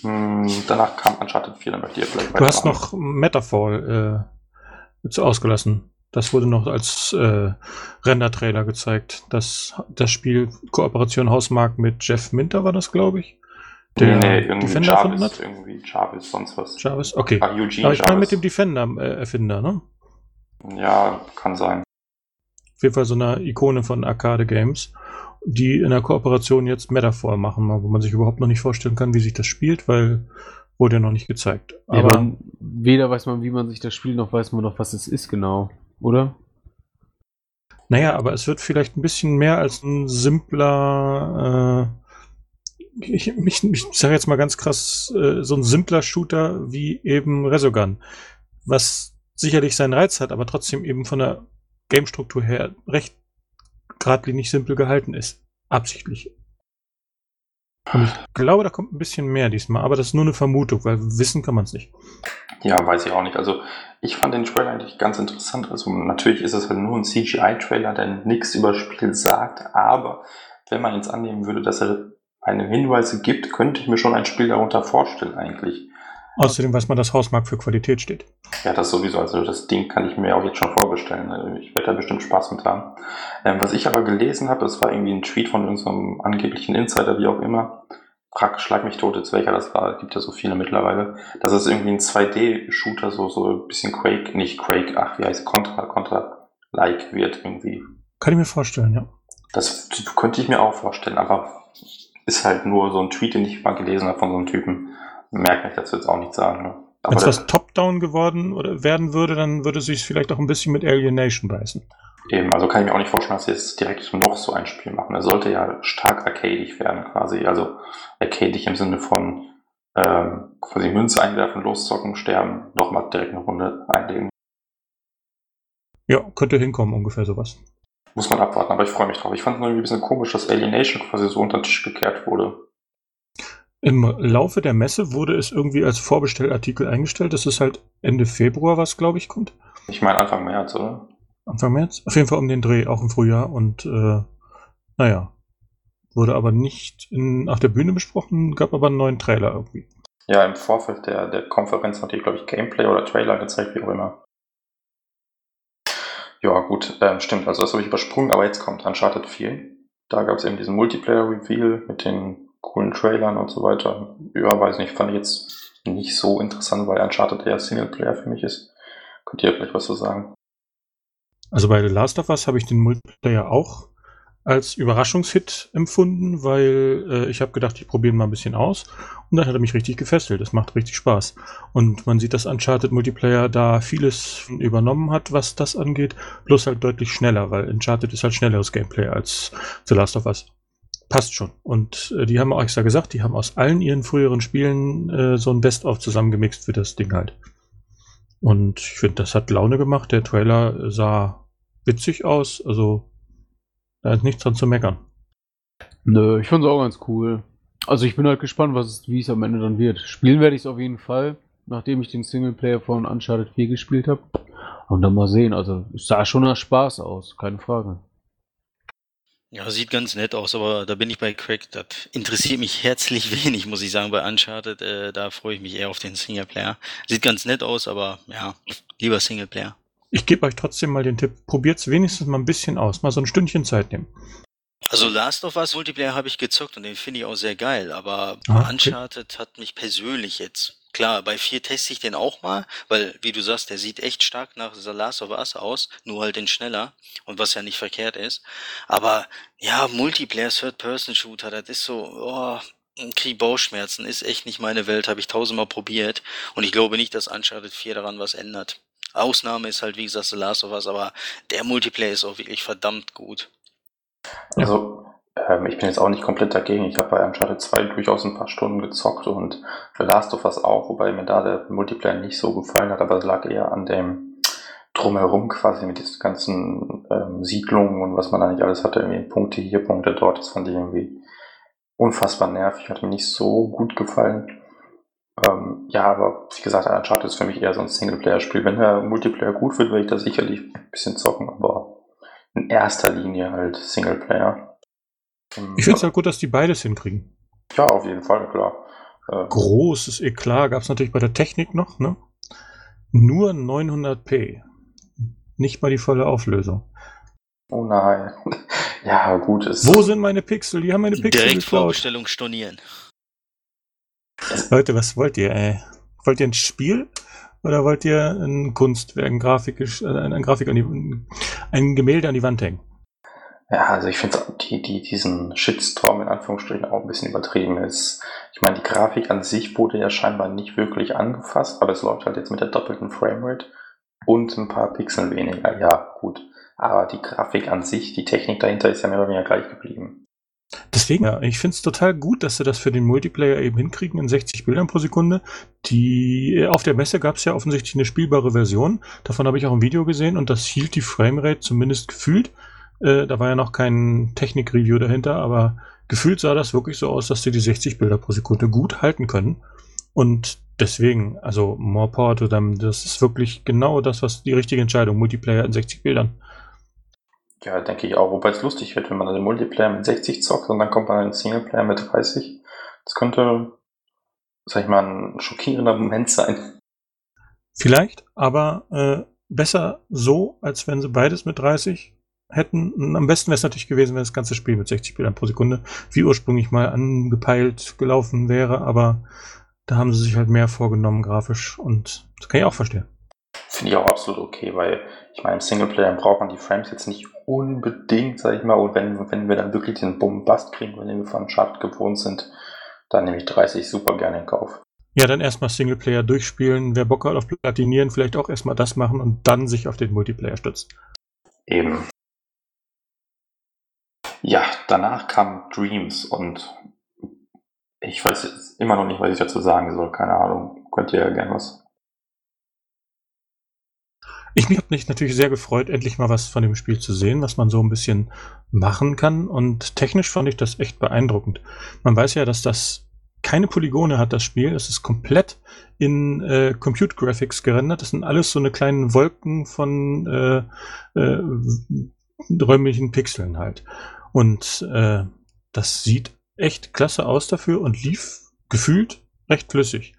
Hm, danach kam Uncharted 4, dann möchte ich vielleicht Du hast noch Metafall äh, jetzt ausgelassen. Das wurde noch als äh, Render-Trailer gezeigt. Das, das Spiel Kooperation Hausmark mit Jeff Minter war das, glaube ich. Der nee, irgendwie Defender erfunden Jarvis, hat. irgendwie Jarvis, sonst was. Jarvis? Okay. Ah, Eugene Aber ich meine mit dem Defender-Erfinder, ne? Ja, kann sein. Auf jeden Fall so eine Ikone von Arcade Games, die in der Kooperation jetzt Metaphor machen, wo man sich überhaupt noch nicht vorstellen kann, wie sich das spielt, weil wurde ja noch nicht gezeigt. Ja, Aber aber weder weiß man, wie man sich das spielt, noch weiß man noch, was es ist genau. Oder? naja, aber es wird vielleicht ein bisschen mehr als ein simpler, äh, ich, ich, ich sage jetzt mal ganz krass, äh, so ein simpler Shooter wie eben Resogun, was sicherlich seinen Reiz hat, aber trotzdem eben von der Game-Struktur her recht geradlinig simpel gehalten ist. Absichtlich. Und ich glaube, da kommt ein bisschen mehr diesmal, aber das ist nur eine Vermutung, weil wissen kann man es nicht. Ja, weiß ich auch nicht. Also ich fand den Trailer eigentlich ganz interessant. Also natürlich ist es halt nur ein CGI-Trailer, der nichts über das Spiel sagt, aber wenn man jetzt annehmen würde, dass er eine Hinweise gibt, könnte ich mir schon ein Spiel darunter vorstellen eigentlich. Außerdem weiß man, dass Hausmark für Qualität steht. Ja, das sowieso. Also das Ding kann ich mir auch jetzt schon vorbestellen. Also ich werde da bestimmt Spaß mit haben. Ähm, was ich aber gelesen habe, das war irgendwie ein Tweet von irgendeinem angeblichen Insider, wie auch immer. Frag, schlag mich tot, jetzt welcher das war. Gibt ja so viele mittlerweile. Das ist irgendwie ein 2D-Shooter, so, so ein bisschen Quake, nicht Quake, ach, wie heißt Contra, Contra-like wird irgendwie. Kann ich mir vorstellen, ja. Das könnte ich mir auch vorstellen, aber ist halt nur so ein Tweet, den ich mal gelesen habe von so einem Typen. Merke ich, das jetzt auch nicht sagen. Ne? Wenn es was Top-Down geworden oder werden würde, dann würde es sich vielleicht auch ein bisschen mit Alienation beißen. Eben, also kann ich mir auch nicht vorstellen, dass sie jetzt direkt noch so ein Spiel machen. Er sollte ja stark arcadig werden quasi. Also arcadig im Sinne von ähm, quasi Münze einwerfen, loszocken, sterben, nochmal direkt eine Runde einlegen. Ja, könnte hinkommen, ungefähr sowas. Muss man abwarten, aber ich freue mich drauf. Ich fand es irgendwie ein bisschen komisch, dass Alienation quasi so unter den Tisch gekehrt wurde. Im Laufe der Messe wurde es irgendwie als Vorbestellartikel eingestellt. Das ist halt Ende Februar, was glaube ich kommt. Ich meine Anfang März, oder? Anfang März. Auf jeden Fall um den Dreh, auch im Frühjahr. Und äh, naja, wurde aber nicht in, auf der Bühne besprochen, gab aber einen neuen Trailer irgendwie. Ja, im Vorfeld der, der Konferenz hat die, glaube ich, Gameplay oder Trailer gezeigt, wie auch immer. Ja, gut, ähm, stimmt. Also das habe ich übersprungen, aber jetzt kommt Uncharted 4. Da gab es eben diesen Multiplayer-Reveal mit den coolen Trailern und so weiter. Ja, weiß nicht, fand ich jetzt nicht so interessant, weil Uncharted eher Singleplayer für mich ist. Könnt ihr vielleicht was zu sagen? Also bei The Last of Us habe ich den Multiplayer auch als Überraschungshit empfunden, weil äh, ich habe gedacht, ich probiere mal ein bisschen aus und dann hat er mich richtig gefesselt. Das macht richtig Spaß. Und man sieht, dass Uncharted Multiplayer da vieles übernommen hat, was das angeht, bloß halt deutlich schneller, weil Uncharted ist halt schnelleres Gameplay als The Last of Us. Passt schon. Und äh, die haben auch extra gesagt, die haben aus allen ihren früheren Spielen äh, so ein Best-of zusammengemixt für das Ding halt. Und ich finde, das hat Laune gemacht. Der Trailer sah witzig aus. Also da ist nichts dran zu meckern. Nö, ich fand's auch ganz cool. Also ich bin halt gespannt, es, wie es am Ende dann wird. Spielen werde ich es auf jeden Fall, nachdem ich den Singleplayer von Uncharted 4 gespielt habe. Und dann mal sehen. Also es sah schon nach Spaß aus, keine Frage. Ja, sieht ganz nett aus, aber da bin ich bei Craig. Das interessiert mich herzlich wenig, muss ich sagen, bei Uncharted. Äh, da freue ich mich eher auf den Singleplayer. Sieht ganz nett aus, aber ja, lieber Singleplayer. Ich gebe euch trotzdem mal den Tipp, probiert's wenigstens mal ein bisschen aus. Mal so ein Stündchen Zeit nehmen. Also Last of Us Multiplayer habe ich gezockt und den finde ich auch sehr geil, aber Ah, okay. Uncharted hat mich persönlich jetzt. Klar, bei 4 teste ich den auch mal, weil, wie du sagst, der sieht echt stark nach The Last of Us aus, nur halt in schneller und was ja nicht verkehrt ist. Aber ja, Multiplayer Third-Person-Shooter, das ist so, oh, Krieg Bauchschmerzen, ist echt nicht meine Welt, habe ich tausendmal probiert und ich glaube nicht, dass Uncharted 4 daran was ändert. Ausnahme ist halt, wie gesagt, The Last of Us, aber der Multiplayer ist auch wirklich verdammt gut. Also, ähm, ich bin jetzt auch nicht komplett dagegen. Ich habe bei Uncharted 2 durchaus ein paar Stunden gezockt und The Last of Us auch, wobei mir da der Multiplayer nicht so gefallen hat, aber es lag eher an dem Drumherum quasi mit diesen ganzen ähm, Siedlungen und was man da nicht alles hatte, irgendwie Punkte hier, Punkte dort. Das fand ich irgendwie unfassbar nervig, hat mir nicht so gut gefallen. Ähm, ja, aber wie gesagt, Uncharted ist für mich eher so ein Singleplayer-Spiel. Wenn der Multiplayer gut wird, werde ich da sicherlich ein bisschen zocken, aber in erster Linie halt Singleplayer. Ähm, Ich finde es halt gut, dass die beides hinkriegen. ja, auf jeden Fall, klar. Äh, Großes Eklat gab es natürlich bei der Technik noch, ne? Nur 900p. Nicht mal die volle Auflösung. oh nein. ja, gut, ist. Wo sind meine Pixel? Die haben meine Pixel Direkt geklaut. Vorbestellung stornieren. Leute, was wollt ihr, ey? Wollt ihr ein Spiel? Oder wollt ihr ein Kunstwerk, ein, grafisch, äh, ein, ein Grafik an die, ein Gemälde an die Wand hängen? Ja, also ich finde die, die, diesen Shitstorm in Anführungsstrichen auch ein bisschen übertrieben ist. Ich meine, die Grafik an sich wurde ja scheinbar nicht wirklich angefasst, aber es läuft halt jetzt mit der doppelten Framerate und ein paar Pixel weniger. Ja, gut. Aber die Grafik an sich, die Technik dahinter ist ja mehr oder weniger gleich geblieben. Deswegen, ja, ich finde es total gut, dass sie das für den Multiplayer eben hinkriegen in 60 Bildern pro Sekunde. Die, auf der Messe gab es ja offensichtlich eine spielbare Version. Davon habe ich auch ein Video gesehen und das hielt die Framerate zumindest gefühlt. Äh, da war ja noch kein Technik-Review dahinter, aber gefühlt sah das wirklich so aus, dass sie die 60 Bilder pro Sekunde gut halten können. Und deswegen, also more power to them, das ist wirklich genau das, was die richtige Entscheidung, Multiplayer in 60 Bildern. Ja, denke ich auch. Wobei es lustig wird, wenn man den Multiplayer mit 60 zockt und dann kommt man in den Singleplayer mit 30. Das könnte, sag ich mal, ein schockierender Moment sein. Vielleicht, aber äh, besser so, als wenn sie beides mit 30 hätten. Am besten wäre es natürlich gewesen, wenn das ganze Spiel mit 60 Bildern pro Sekunde wie ursprünglich mal angepeilt gelaufen wäre, aber da haben sie sich halt mehr vorgenommen grafisch und das kann ich auch verstehen. Finde ich auch absolut okay, weil ich meine, im Singleplayer braucht man die Frames jetzt nicht unbedingt, sag ich mal, und wenn, wenn wir dann wirklich den Bombast kriegen, den wir von Uncharted gewohnt sind, dann nehme ich 30 super gerne in Kauf. Ja, dann erstmal Singleplayer durchspielen. Wer Bock hat auf Platinieren, vielleicht auch erstmal das machen und dann sich auf den Multiplayer stützen. Eben. Ja, danach kam Dreams und ich weiß jetzt immer noch nicht, was ich dazu sagen soll. Keine Ahnung. Könnt ihr ja gerne was. Ich habe mich natürlich sehr gefreut, endlich mal was von dem Spiel zu sehen, was man so ein bisschen machen kann. Und technisch fand ich das echt beeindruckend. Man weiß ja, dass das keine Polygone hat, das Spiel. Es ist komplett in äh, Compute Graphics gerendert. Das sind alles so eine kleinen Wolken von äh, äh, räumlichen Pixeln halt. Und äh, das sieht echt klasse aus dafür und lief gefühlt recht flüssig.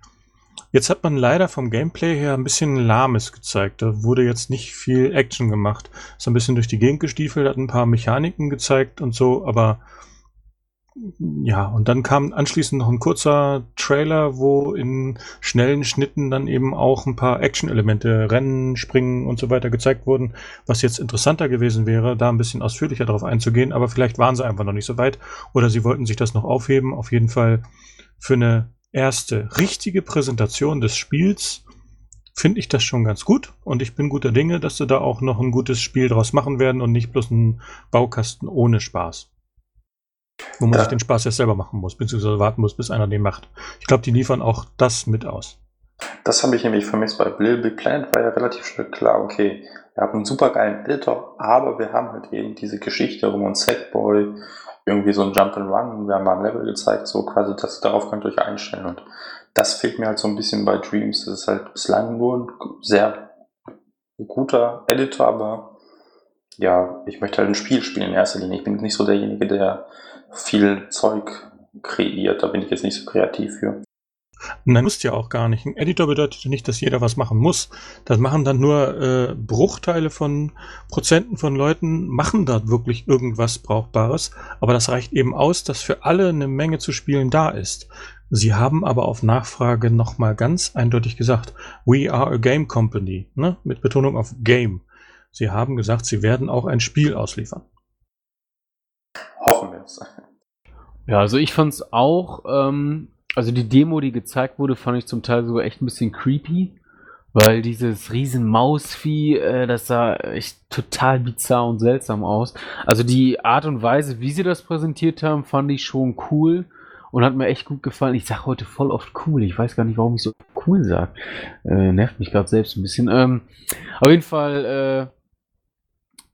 Jetzt hat man leider vom Gameplay her ein bisschen lahmes gezeigt. Da wurde jetzt nicht viel Action gemacht. Ist ein bisschen durch die Gegend gestiefelt, hat ein paar Mechaniken gezeigt und so, aber ja, und dann kam anschließend noch ein kurzer Trailer, wo in schnellen Schnitten dann eben auch ein paar Action-Elemente, Rennen, Springen und so weiter gezeigt wurden, was jetzt interessanter gewesen wäre, da ein bisschen ausführlicher darauf einzugehen, aber vielleicht waren sie einfach noch nicht so weit oder sie wollten sich das noch aufheben. Auf jeden Fall für eine erste richtige Präsentation des Spiels finde ich das schon ganz gut und ich bin guter Dinge, dass sie da auch noch ein gutes Spiel draus machen werden und nicht bloß ein Baukasten ohne Spaß. Wo man Ja. sich den Spaß erst selber machen muss, beziehungsweise warten muss, bis einer den macht. Ich glaube, die liefern auch das mit aus. Das habe ich nämlich vermisst. Bei Little Big Planet war ja relativ schnell klar, okay, wir haben einen super geilen Editor, aber wir haben halt eben diese Geschichte um uns Sackboy, irgendwie so ein Jump'n'Run, wir haben mal ein Level gezeigt, so quasi, das, darauf könnt ihr euch einstellen. Und das fehlt mir halt so ein bisschen bei Dreams. Das ist halt bislang nur ein sehr guter Editor, aber ja, ich möchte halt ein Spiel spielen in erster Linie. Ich bin nicht so derjenige, der viel Zeug kreiert. Da bin ich jetzt nicht so kreativ für. Nein, musst ja auch gar nicht. Ein Editor bedeutet ja nicht, dass jeder was machen muss. Das machen dann nur äh, Bruchteile von Prozenten von Leuten, machen da wirklich irgendwas Brauchbares. Aber das reicht eben aus, dass für alle eine Menge zu spielen da ist. Sie haben aber auf Nachfrage nochmal ganz eindeutig gesagt, we are a game company, ne? mit Betonung auf Game. Sie haben gesagt, sie werden auch ein Spiel ausliefern. Es. Ja, also ich fand's auch, ähm, also die Demo, die gezeigt wurde, fand ich zum Teil sogar echt ein bisschen creepy, weil dieses riesen Mausvieh, äh, das sah echt total bizarr und seltsam aus. Also die Art und Weise, wie sie das präsentiert haben, fand ich schon cool und hat mir echt gut gefallen. Ich sag heute voll oft cool, ich weiß gar nicht, warum ich so cool sag. Äh, nervt mich gerade selbst ein bisschen. Ähm, auf jeden Fall, äh,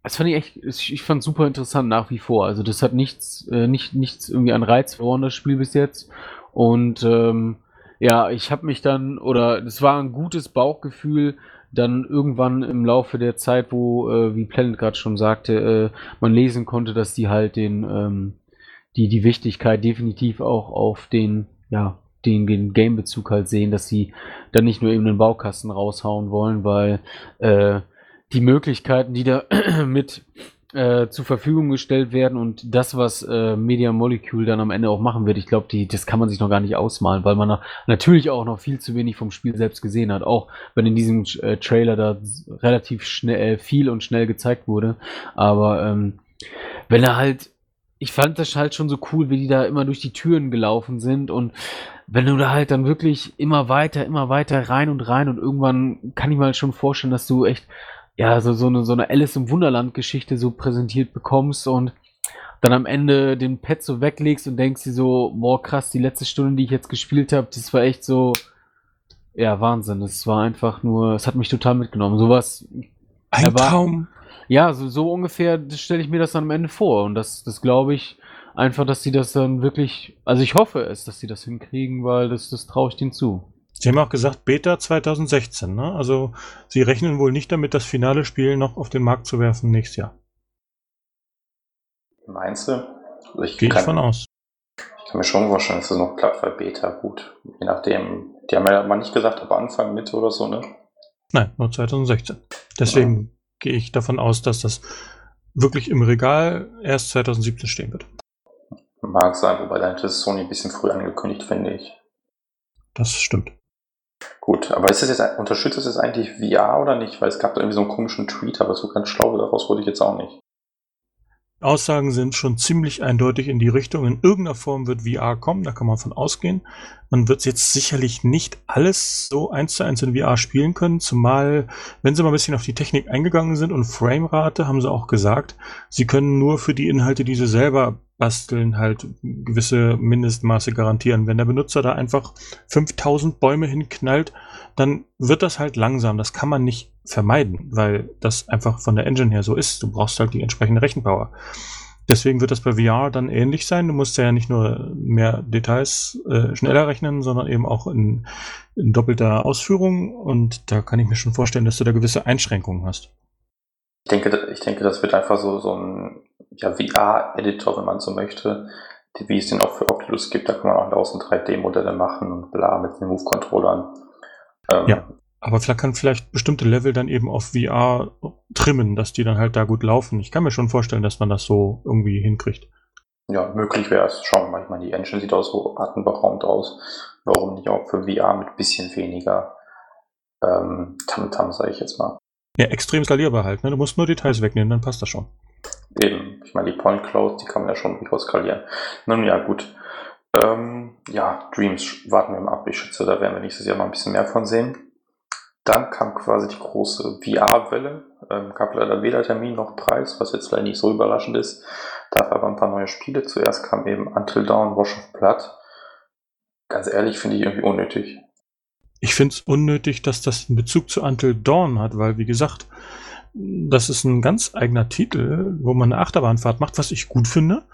das fand ich echt, ich fand super interessant nach wie vor. Also das hat nichts, äh, nicht, nichts irgendwie an Reiz verloren, das Spiel bis jetzt. Und ähm, ja, ich habe mich dann, oder es war ein gutes Bauchgefühl, dann irgendwann im Laufe der Zeit, wo, äh, wie Planet gerade schon sagte, äh, man lesen konnte, dass die halt den, ähm, die, die Wichtigkeit definitiv auch auf den, ja, den, den Game-Bezug halt sehen, dass sie dann nicht nur eben einen Baukasten raushauen wollen, weil äh, die Möglichkeiten, die da mit äh, zur Verfügung gestellt werden und das, was äh, Media Molecule dann am Ende auch machen wird, ich glaube, das kann man sich noch gar nicht ausmalen, weil man na- natürlich auch noch viel zu wenig vom Spiel selbst gesehen hat, auch wenn in diesem äh, Trailer da relativ schnell äh, viel und schnell gezeigt wurde. Aber ähm, wenn er halt, ich fand das halt schon so cool, wie die da immer durch die Türen gelaufen sind und wenn du da halt dann wirklich immer weiter, immer weiter rein und rein und irgendwann kann ich mir halt schon vorstellen, dass du echt ja, so, so eine, so eine Alice im Wunderland-Geschichte so präsentiert bekommst und dann am Ende den Pad so weglegst und denkst dir so, boah, krass, die letzte Stunde, die ich jetzt gespielt habe, das war echt so, ja, Wahnsinn. Es war einfach nur, es hat mich total mitgenommen. Sowas, Ein Traum. ja, so, so ungefähr stelle ich mir das dann am Ende vor. Und das, das glaube ich einfach, dass sie das dann wirklich, also ich hoffe es, dass sie das hinkriegen, weil das, das traue ich denen zu. Sie haben auch gesagt, Beta 2016, ne? Also sie rechnen wohl nicht damit, das finale Spiel noch auf den Markt zu werfen nächstes Jahr. Meinst du? Also ich, Gehe ich von aus. ich kann mir schon vorstellen, dass es noch klappt, weil Beta gut. Je nachdem, die haben ja mal nicht gesagt, ob Anfang, Mitte oder so, ne? Nein, nur 2016. Deswegen gehe ich davon aus, dass das wirklich im Regal erst 2017 stehen wird. Mag sein, wobei dann hätte es Sony ein bisschen früh angekündigt, finde ich. Das stimmt. Gut, aber ist es jetzt, unterstützt es jetzt eigentlich VR oder nicht? Weil es gab da irgendwie so einen komischen Tweet, aber so ganz schlau daraus wurde ich jetzt auch nicht. Aussagen sind schon ziemlich eindeutig in die Richtung. In irgendeiner Form wird VR kommen, da kann man von ausgehen. Man wird jetzt sicherlich nicht alles so eins zu eins in VR spielen können, zumal, wenn sie mal ein bisschen auf die Technik eingegangen sind und Framerate, haben sie auch gesagt, sie können nur für die Inhalte, die sie selber basteln, halt gewisse Mindestmaße garantieren. Wenn der Benutzer da einfach 5000 Bäume hinknallt, dann wird das halt langsam. Das kann man nicht vermeiden, weil das einfach von der Engine her so ist. Du brauchst halt die entsprechende Rechenpower. Deswegen wird das bei VR dann ähnlich sein. Du musst ja nicht nur mehr Details äh, schneller rechnen, sondern eben auch in, in doppelter Ausführung. Und da kann ich mir schon vorstellen, dass du da gewisse Einschränkungen hast. Ich denke, ich denke, das wird einfach so, so ein ja, VR-Editor, wenn man so möchte, wie es den auch für Oculus gibt. Da kann man auch draußen 3D-Modelle machen und bla mit den Move-Controllern. Ähm, ja. Aber vielleicht kann vielleicht bestimmte Level dann eben auf VR trimmen, dass die dann halt da gut laufen. Ich kann mir schon vorstellen, dass man das so irgendwie hinkriegt. Ja, möglich wäre es. Schauen wir mal. Ich meine, die Engine sieht auch so atemberaubend aus. Warum nicht auch für VR mit bisschen weniger ähm, Tamtam, sage ich jetzt mal. Ja, extrem skalierbar halt. Ne? Du musst nur Details wegnehmen, dann passt das schon. Eben. Ich meine, die Point Clouds, die kann man ja schon durchaus skalieren. Nun ja, gut. Ähm, ja, Dreams warten wir mal ab. Ich schätze, da werden wir nächstes Jahr noch ein bisschen mehr von sehen. Dann kam quasi die große VR-Welle. Ähm, gab leider weder Termin noch Preis, was jetzt vielleicht nicht so überraschend ist. Dafür aber ein paar neue Spiele. Zuerst kam eben Until Dawn, Wash of Blood. Ganz ehrlich, finde ich irgendwie unnötig. Ich finde es unnötig, dass das einen Bezug zu Until Dawn hat, weil, wie gesagt, das ist ein ganz eigener Titel, wo man eine Achterbahnfahrt macht, was ich gut finde,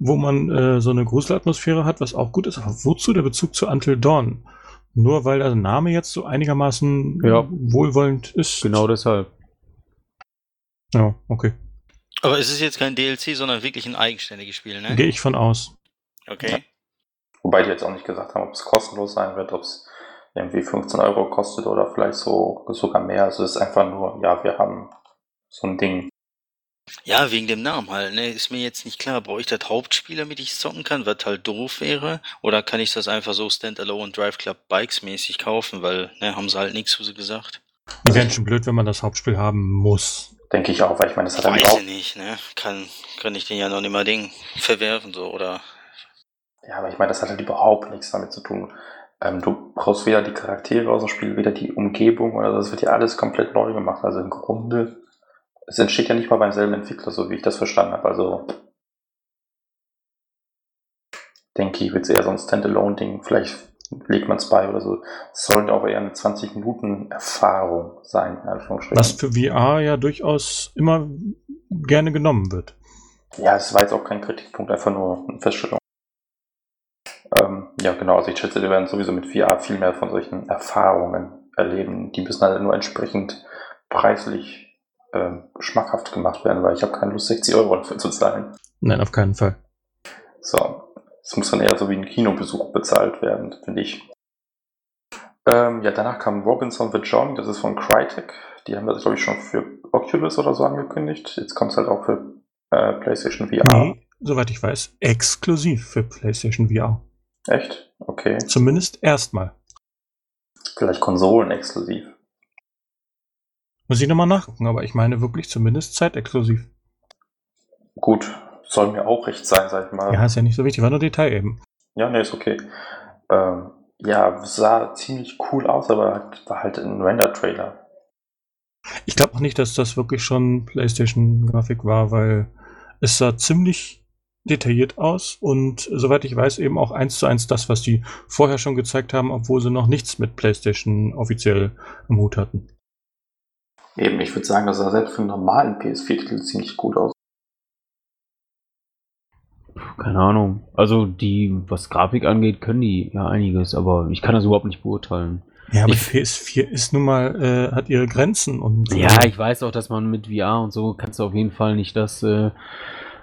wo man äh, so eine Gruselatmosphäre hat, was auch gut ist. Aber wozu der Bezug zu Until Dawn? Nur weil der Name jetzt so einigermaßen ja. wohlwollend ist. Genau deshalb. Ja, okay. Aber es ist jetzt kein DLC, sondern wirklich ein eigenständiges Spiel, ne? Gehe ich von aus. Okay. Ja. Wobei die jetzt auch nicht gesagt haben, ob es kostenlos sein wird, ob es irgendwie 15 Euro kostet oder vielleicht so sogar mehr. Also es ist einfach nur, ja, wir haben so ein Ding. Ja, wegen dem Namen halt, ne? Ist mir jetzt nicht klar, brauche ich das Hauptspiel, damit ich zocken kann, was halt doof wäre? Oder kann ich das einfach so Standalone Drive Club Bikes mäßig kaufen, weil, ne, haben sie halt nichts zu gesagt. Wäre schon blöd, wenn man das Hauptspiel haben muss. Denke ich auch, weil ich meine, das hat Weiß ich nicht, ne? Kann, kann ich den ja noch nicht mal Ding verwerfen, so, oder? Ja, aber ich meine, das hat halt überhaupt nichts damit zu tun. Ähm, du brauchst weder die Charaktere aus dem Spiel, weder die Umgebung oder das wird ja alles komplett neu gemacht. Also im Grunde es entsteht ja nicht mal beim selben Entwickler, so wie ich das verstanden habe. Also denke ich, wird es eher so ein Standalone-Ding. Vielleicht legt man es bei oder so. Es sollte auch eher eine 20 Minuten Erfahrung sein. Was für VR ja durchaus immer gerne genommen wird. Ja, es war jetzt auch kein Kritikpunkt, einfach nur eine Feststellung. Ähm, ja, genau. Also ich schätze, wir werden sowieso mit VR viel mehr von solchen Erfahrungen erleben. Die müssen halt nur entsprechend preislich äh, schmackhaft gemacht werden, weil ich habe keine Lust, 60 Euro dafür zu zahlen. Nein, auf keinen Fall. So, es muss dann eher so wie ein Kinobesuch bezahlt werden, finde ich. Ähm, ja, danach kam Robinson the John, das ist von Crytek. Die haben das, glaube ich, schon für Oculus oder so angekündigt. Jetzt kommt es halt auch für äh, PlayStation VR. Nee, soweit ich weiß, exklusiv für PlayStation VR. Echt? Okay. Zumindest erstmal. Vielleicht Konsolen exklusiv. Muss ich nochmal nachgucken, aber ich meine wirklich zumindest zeitexklusiv. Gut, soll mir auch recht sein, sag ich mal. Ja, ist ja nicht so wichtig, war nur Detail eben. Ja, ne, ist okay. Ähm, ja, sah ziemlich cool aus, aber war halt ein Render-Trailer. Ich glaube auch nicht, dass das wirklich schon PlayStation-Grafik war, weil es sah ziemlich detailliert aus und soweit ich weiß eben auch eins zu eins das, was die vorher schon gezeigt haben, obwohl sie noch nichts mit PlayStation offiziell im Hut hatten. Eben, ich würde sagen, das sah selbst für einen normalen PS4-Titel ziemlich gut aus. Keine Ahnung. Also die, was Grafik angeht, können die ja einiges, aber ich kann das überhaupt nicht beurteilen. Ja, aber ich, PS4 ist nun mal, äh, hat ihre Grenzen und. Ja, ich weiß auch, dass man mit VR und so kannst du auf jeden Fall nicht das äh,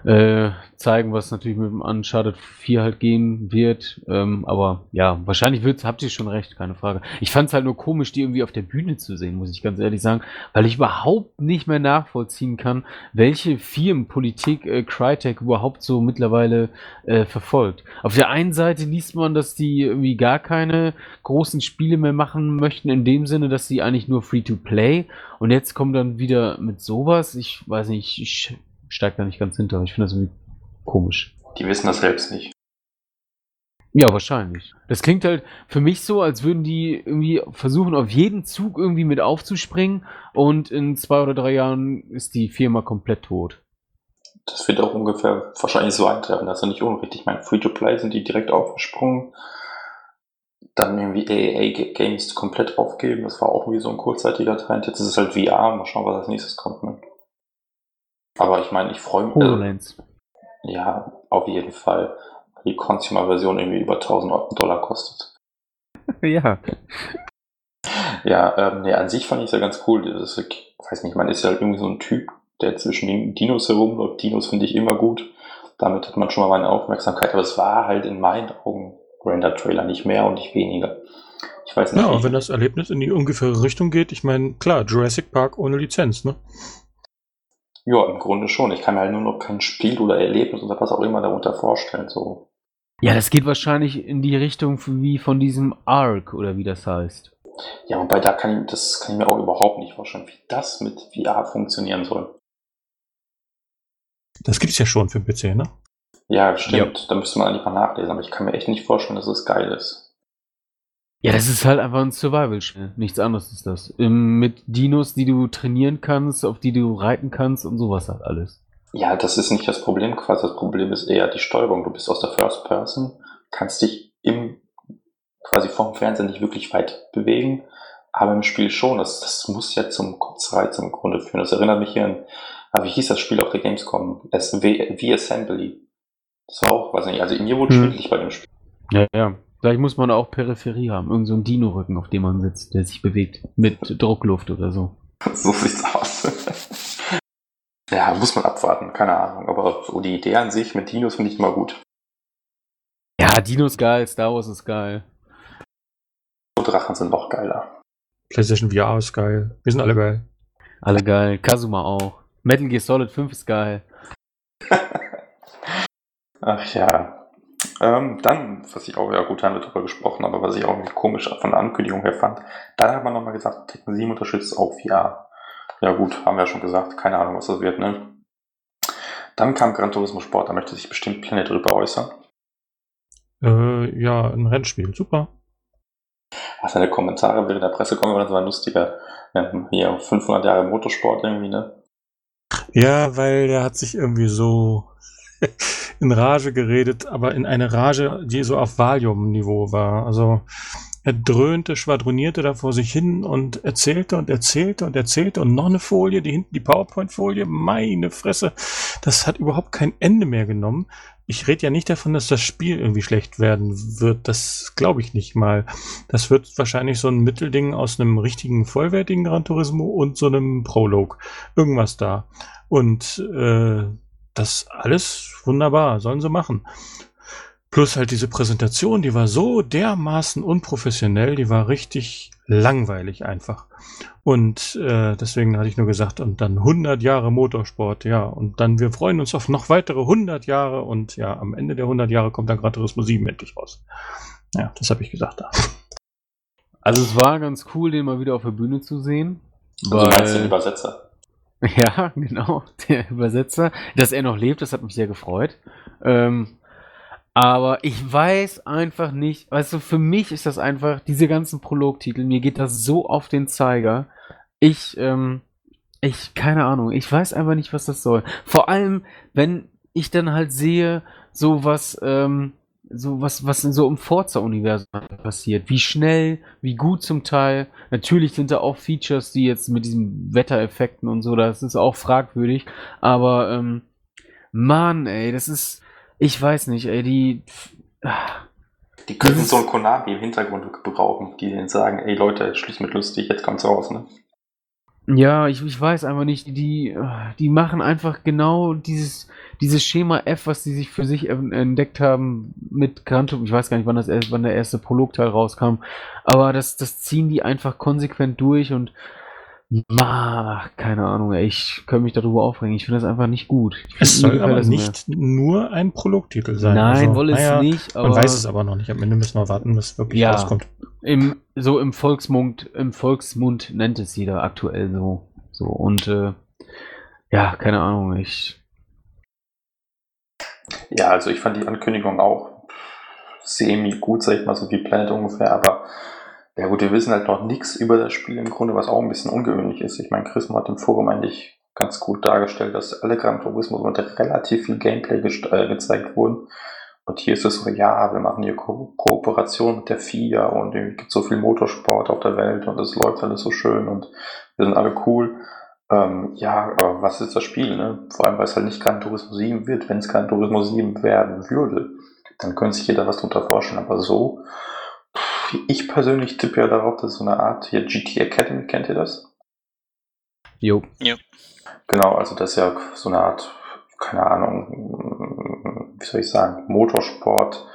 äh, zeigen, was natürlich mit dem Uncharted 4 halt gehen wird. Ähm, aber ja, wahrscheinlich wird's, habt ihr schon recht, keine Frage. Ich fand es halt nur komisch, die irgendwie auf der Bühne zu sehen, muss ich ganz ehrlich sagen, weil ich überhaupt nicht mehr nachvollziehen kann, welche Firmenpolitik äh, Crytek überhaupt so mittlerweile äh, verfolgt. Auf der einen Seite liest man, dass die irgendwie gar keine großen Spiele mehr machen möchten, in dem Sinne, dass sie eigentlich nur Free-to-Play und jetzt kommen dann wieder mit sowas. Ich weiß nicht, ich steige da nicht ganz hinter. Ich finde das irgendwie komisch. Die wissen das selbst nicht. Ja, wahrscheinlich. Das klingt halt für mich so, als würden die irgendwie versuchen, auf jeden Zug irgendwie mit aufzuspringen und in zwei oder drei Jahren ist die Firma komplett tot. Das wird auch ungefähr wahrscheinlich so eintreffen. Das ist ja nicht unrichtig. Ich meine, Free-to-Play sind die direkt aufgesprungen. Dann irgendwie AAA Games komplett aufgeben. Das war auch irgendwie so ein kurzzeitiger Trend. Jetzt ist es halt VR. Mal schauen, was als nächstes kommt. Ne? Aber ich meine, ich freue mich. HoloLens. Ja, auf jeden Fall. Die Consumer-Version irgendwie über 1000 Dollar kostet. ja. Ja, ähm, nee, an sich fand ich es ja ganz cool. Das ist, ich weiß nicht, man ist ja halt irgendwie so ein Typ, der zwischen den Dinos herumläuft. Dinos finde ich immer gut. Damit hat man schon mal meine Aufmerksamkeit. Aber es war halt in meinen Augen Render-Trailer nicht mehr und nicht weniger. Ich weiß nicht. Ja, und wenn das Erlebnis in die ungefähre Richtung geht, ich meine, klar, Jurassic Park ohne Lizenz, ne? Ja, im Grunde schon. Ich kann mir halt nur noch kein Spiel oder Erlebnis oder was auch immer darunter vorstellen. So. Ja, das geht wahrscheinlich in die Richtung wie von diesem Arc oder wie das heißt. Ja, wobei da kann ich, das kann ich mir auch überhaupt nicht vorstellen, wie das mit VR funktionieren soll. Das gibt's ja schon für den PC, ne? Ja, stimmt. Da müsste man eigentlich mal nachlesen, aber ich kann mir echt nicht vorstellen, dass es geil ist. Ja, das ist halt einfach ein Survival-Spiel. Nichts anderes ist das. Ähm, mit Dinos, die du trainieren kannst, auf die du reiten kannst und sowas halt alles. Ja, das ist nicht das Problem quasi. Das Problem ist eher die Steuerung. Du bist aus der First Person, kannst dich im, quasi vom Fernseher nicht wirklich weit bewegen, aber im Spiel schon. Das, das muss ja zum Kotzreiz im Grunde führen. Das erinnert mich hier an, ah, wie hieß das Spiel auf der Gamescom? Es V-Assembly. Das war auch, weiß nicht, also mir wurde Hm. schwindelig bei dem Spiel. Ja, ja. Vielleicht muss man auch Peripherie haben. Irgend so ein Dino-Rücken, auf dem man sitzt, der sich bewegt. Mit Druckluft oder so. So sieht's aus. ja, muss man abwarten, keine Ahnung. Aber so die Idee an sich mit Dinos finde ich immer gut. Ja, Dino ist geil, Star Wars ist geil. Und Drachen sind noch geiler. PlayStation VR ist geil. Wir sind alle geil. Alle geil. Kazuma auch. Metal Gear Solid 5 ist geil. Ach ja. Ähm, dann, was ich auch, ja gut, haben wir drüber gesprochen, aber was ich auch irgendwie komisch von der Ankündigung her fand, dann hat man nochmal gesagt, Tekken 7 unterstützt auch VR. Ja gut, haben wir ja schon gesagt, keine Ahnung, was das wird, ne? Dann kam Gran Turismo Sport, da möchte sich bestimmt Planet drüber äußern. Äh, ja, ein Rennspiel. Super. Ach, seine Kommentare während der Pressekonferenz waren lustiger. Ähm, hier 500 Jahre Motorsport irgendwie, ne? Ja, weil der hat sich irgendwie so in Rage geredet, aber in eine Rage, die so auf Valium-Niveau war. Also er dröhnte, schwadronierte da vor sich hin und erzählte und erzählte und erzählte und noch eine Folie, die hinten die PowerPoint-Folie, meine Fresse, das hat überhaupt kein Ende mehr genommen. Ich rede ja nicht davon, dass das Spiel irgendwie schlecht werden wird. Das glaube ich nicht mal. Das wird wahrscheinlich so ein Mittelding aus einem richtigen, vollwertigen Gran Turismo und so einem Prolog. Irgendwas da. Und äh, das alles wunderbar, sollen sie machen. Plus halt diese Präsentation, die war so dermaßen unprofessionell, die war richtig langweilig einfach. Und äh, deswegen hatte ich nur gesagt, und dann 100 Jahre Motorsport, ja, und dann wir freuen uns auf noch weitere 100 Jahre und ja, am Ende der 100 Jahre kommt dann Gran Turismo 7 endlich raus. Ja, das habe ich gesagt da. Also es war ganz cool, den mal wieder auf der Bühne zu sehen. Also meinst du den Weil, Übersetzer? ja, genau, der Übersetzer. Dass er noch lebt, das hat mich sehr gefreut. Ähm, aber ich weiß einfach nicht, weißt du, für mich ist das einfach, diese ganzen Prologtitel, mir geht das so auf den Zeiger. Ich, ähm, ich, keine Ahnung, ich weiß einfach nicht, was das soll. Vor allem, wenn ich dann halt sehe, so was, ähm, so was, was in so im Forza-Universum passiert. Wie schnell, wie gut zum Teil. Natürlich sind da auch Features, die jetzt mit diesen Wettereffekten und so, das ist auch fragwürdig. Aber, ähm, Mann, ey, das ist, ich weiß nicht, ey, die, ah, Die könnten so ein Konami im Hintergrund gebrauchen, die denen sagen, ey Leute, schließ mit lustig, jetzt kommt's raus, ne? Ja, ich, ich weiß einfach nicht, die, die machen einfach genau dieses, dieses Schema F, was die sich für sich en- entdeckt haben mit Gran Turismo. Ich weiß gar nicht, wann, das, erst- wann der erste Prologteil rauskam, aber das, das ziehen die einfach konsequent durch und ma, keine Ahnung, ey, ich kann mich darüber aufregen. Ich finde das einfach nicht gut. Es soll aber nicht nur ein Prologtitel sein. Nein, Also, wolle es naja, nicht, aber Man weiß es aber noch nicht. Am Ende müssen wir warten, bis es wirklich Ja. rauskommt. Im, so im Volksmund, im Volksmund nennt es jeder aktuell so. So, und äh, ja, keine Ahnung, ich. Ja, also ich fand die Ankündigung auch semi gut, sag ich mal, so wie Planet ungefähr, aber ja gut, wir wissen halt noch nichts über das Spiel im Grunde, was auch ein bisschen ungewöhnlich ist. Ich meine, Chris hat im Forum eigentlich ganz gut dargestellt, dass alle Gran Turismo mit relativ viel Gameplay äh, gezeigt wurden. Und hier ist es so, ja, wir machen hier Ko Kooperation mit der FIA und es gibt so viel Motorsport auf der Welt und es läuft alles so schön und wir sind alle cool. Ähm, ja, aber was ist das Spiel, ne? Vor allem, weil es halt nicht Gran Turismo 7 wird. Wenn es Gran Turismo 7 werden würde, dann könnte sich jeder was darunter vorstellen. Aber so, ich persönlich tippe ja darauf, dass so eine Art hier GT Academy, kennt ihr das? Jo. Ja. Genau, also das ist ja so eine Art, keine Ahnung, wie soll ich sagen, Motorsport,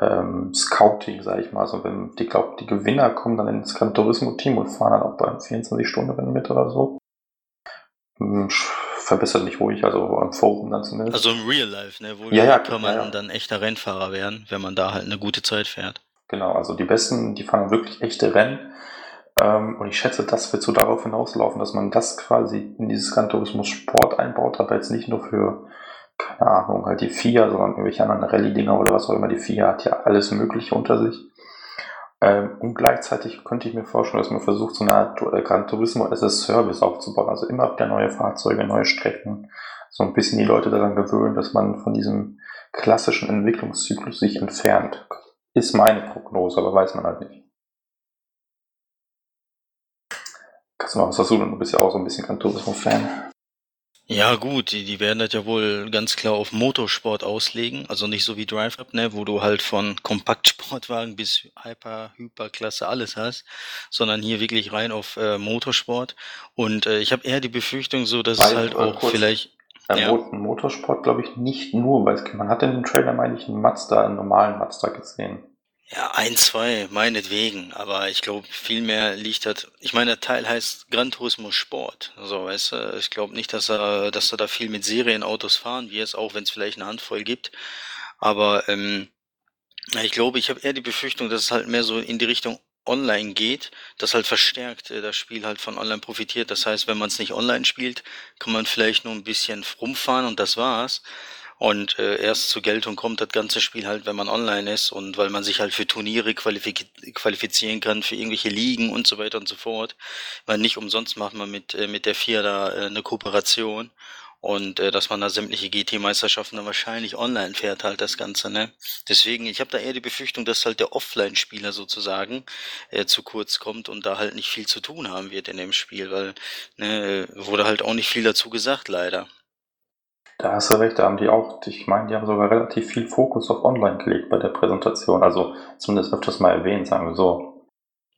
ähm, Scouting, sage ich mal. Also wenn die glaube die Gewinner kommen dann ins Gran Turismo Team und fahren dann auch beim 24 Stunden Rennen mit oder so. Hm, verbessert mich ruhig, also am Forum dann zumindest. Also im Real Life, ne, wo ja, ja, kann man ja, ja. dann echter Rennfahrer werden, wenn man da halt eine gute Zeit fährt. Genau, also die Besten, die fahren wirklich echte Rennen. Ähm, und ich schätze, das wird so darauf hinauslaufen, dass man das quasi in dieses Gran Turismo Sport einbaut, aber jetzt nicht nur für, keine Ahnung, halt die FIA, sondern irgendwelche anderen Rallye-Dinger oder was auch immer. Die FIA hat ja alles Mögliche unter sich. Ähm, und gleichzeitig könnte ich mir vorstellen, dass man versucht, so eine Art äh, Gran Turismo as a Service aufzubauen. Also immer wieder neue Fahrzeuge, neue Strecken. So ein bisschen die Leute daran gewöhnen, dass man von diesem klassischen Entwicklungszyklus sich entfernt. Ist meine Prognose, aber weiß man halt nicht. Kannst du noch was dazu? Du bist ja auch so ein bisschen Gran Turismo-Fan. Ja, gut, die, die werden das ja wohl ganz klar auf Motorsport auslegen, also nicht so wie Drive Up, ne, wo du halt von Kompaktsportwagen bis Hyper, Hyperklasse alles hast, sondern hier wirklich rein auf äh, Motorsport. Und äh, ich habe eher die Befürchtung so, dass es Weil, halt äh, auch kurz, vielleicht. Beim Ja. Motorsport glaube ich nicht nur, weil es, man hat in dem Trailer, meine ich, einen Mazda, einen normalen Mazda gesehen. Ja, ein, zwei, meinetwegen. Aber ich glaube, viel mehr liegt das. Ich meine, der Teil heißt Gran Turismo Sport. So, weißt du, ich glaube nicht, dass er, dass er da viel mit Serienautos fahren wird, auch wenn es vielleicht eine Handvoll gibt. Aber ähm, ich glaube, ich habe eher die Befürchtung, dass es halt mehr so in die Richtung online geht, das halt verstärkt äh, das Spiel halt von online profitiert. Das heißt, wenn man es nicht online spielt, kann man vielleicht nur ein bisschen rumfahren und das war's. Und äh, erst zur Geltung kommt das ganze Spiel halt, wenn man online ist und weil man sich halt für Turniere qualifik qualifizieren kann, für irgendwelche Ligen und so weiter und so fort. Weil nicht umsonst macht man mit, äh, mit der FIA da äh, eine Kooperation und äh, dass man da sämtliche GT-Meisterschaften dann wahrscheinlich online fährt halt das Ganze, ne? Deswegen, ich habe da eher die Befürchtung, dass halt der Offline-Spieler sozusagen äh, zu kurz kommt und da halt nicht viel zu tun haben wird in dem Spiel, weil ne, wurde halt auch nicht viel dazu gesagt, leider. Da hast du recht, da haben die auch, ich meine, die haben sogar relativ viel Fokus auf Online gelegt bei der Präsentation. Also zumindest öfters mal erwähnt, sagen wir so.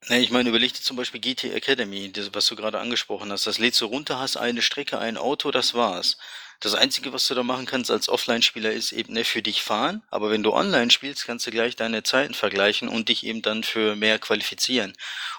Ne, ich meine, überleg dir zum Beispiel GT Academy, das, was du gerade angesprochen hast. Das lädst du runter, hast eine Strecke, ein Auto, das war's. Das Einzige, was du da machen kannst als Offline-Spieler, ist eben ne, für dich fahren. Aber wenn du online spielst, kannst du gleich deine Zeiten vergleichen und dich eben dann für mehr qualifizieren.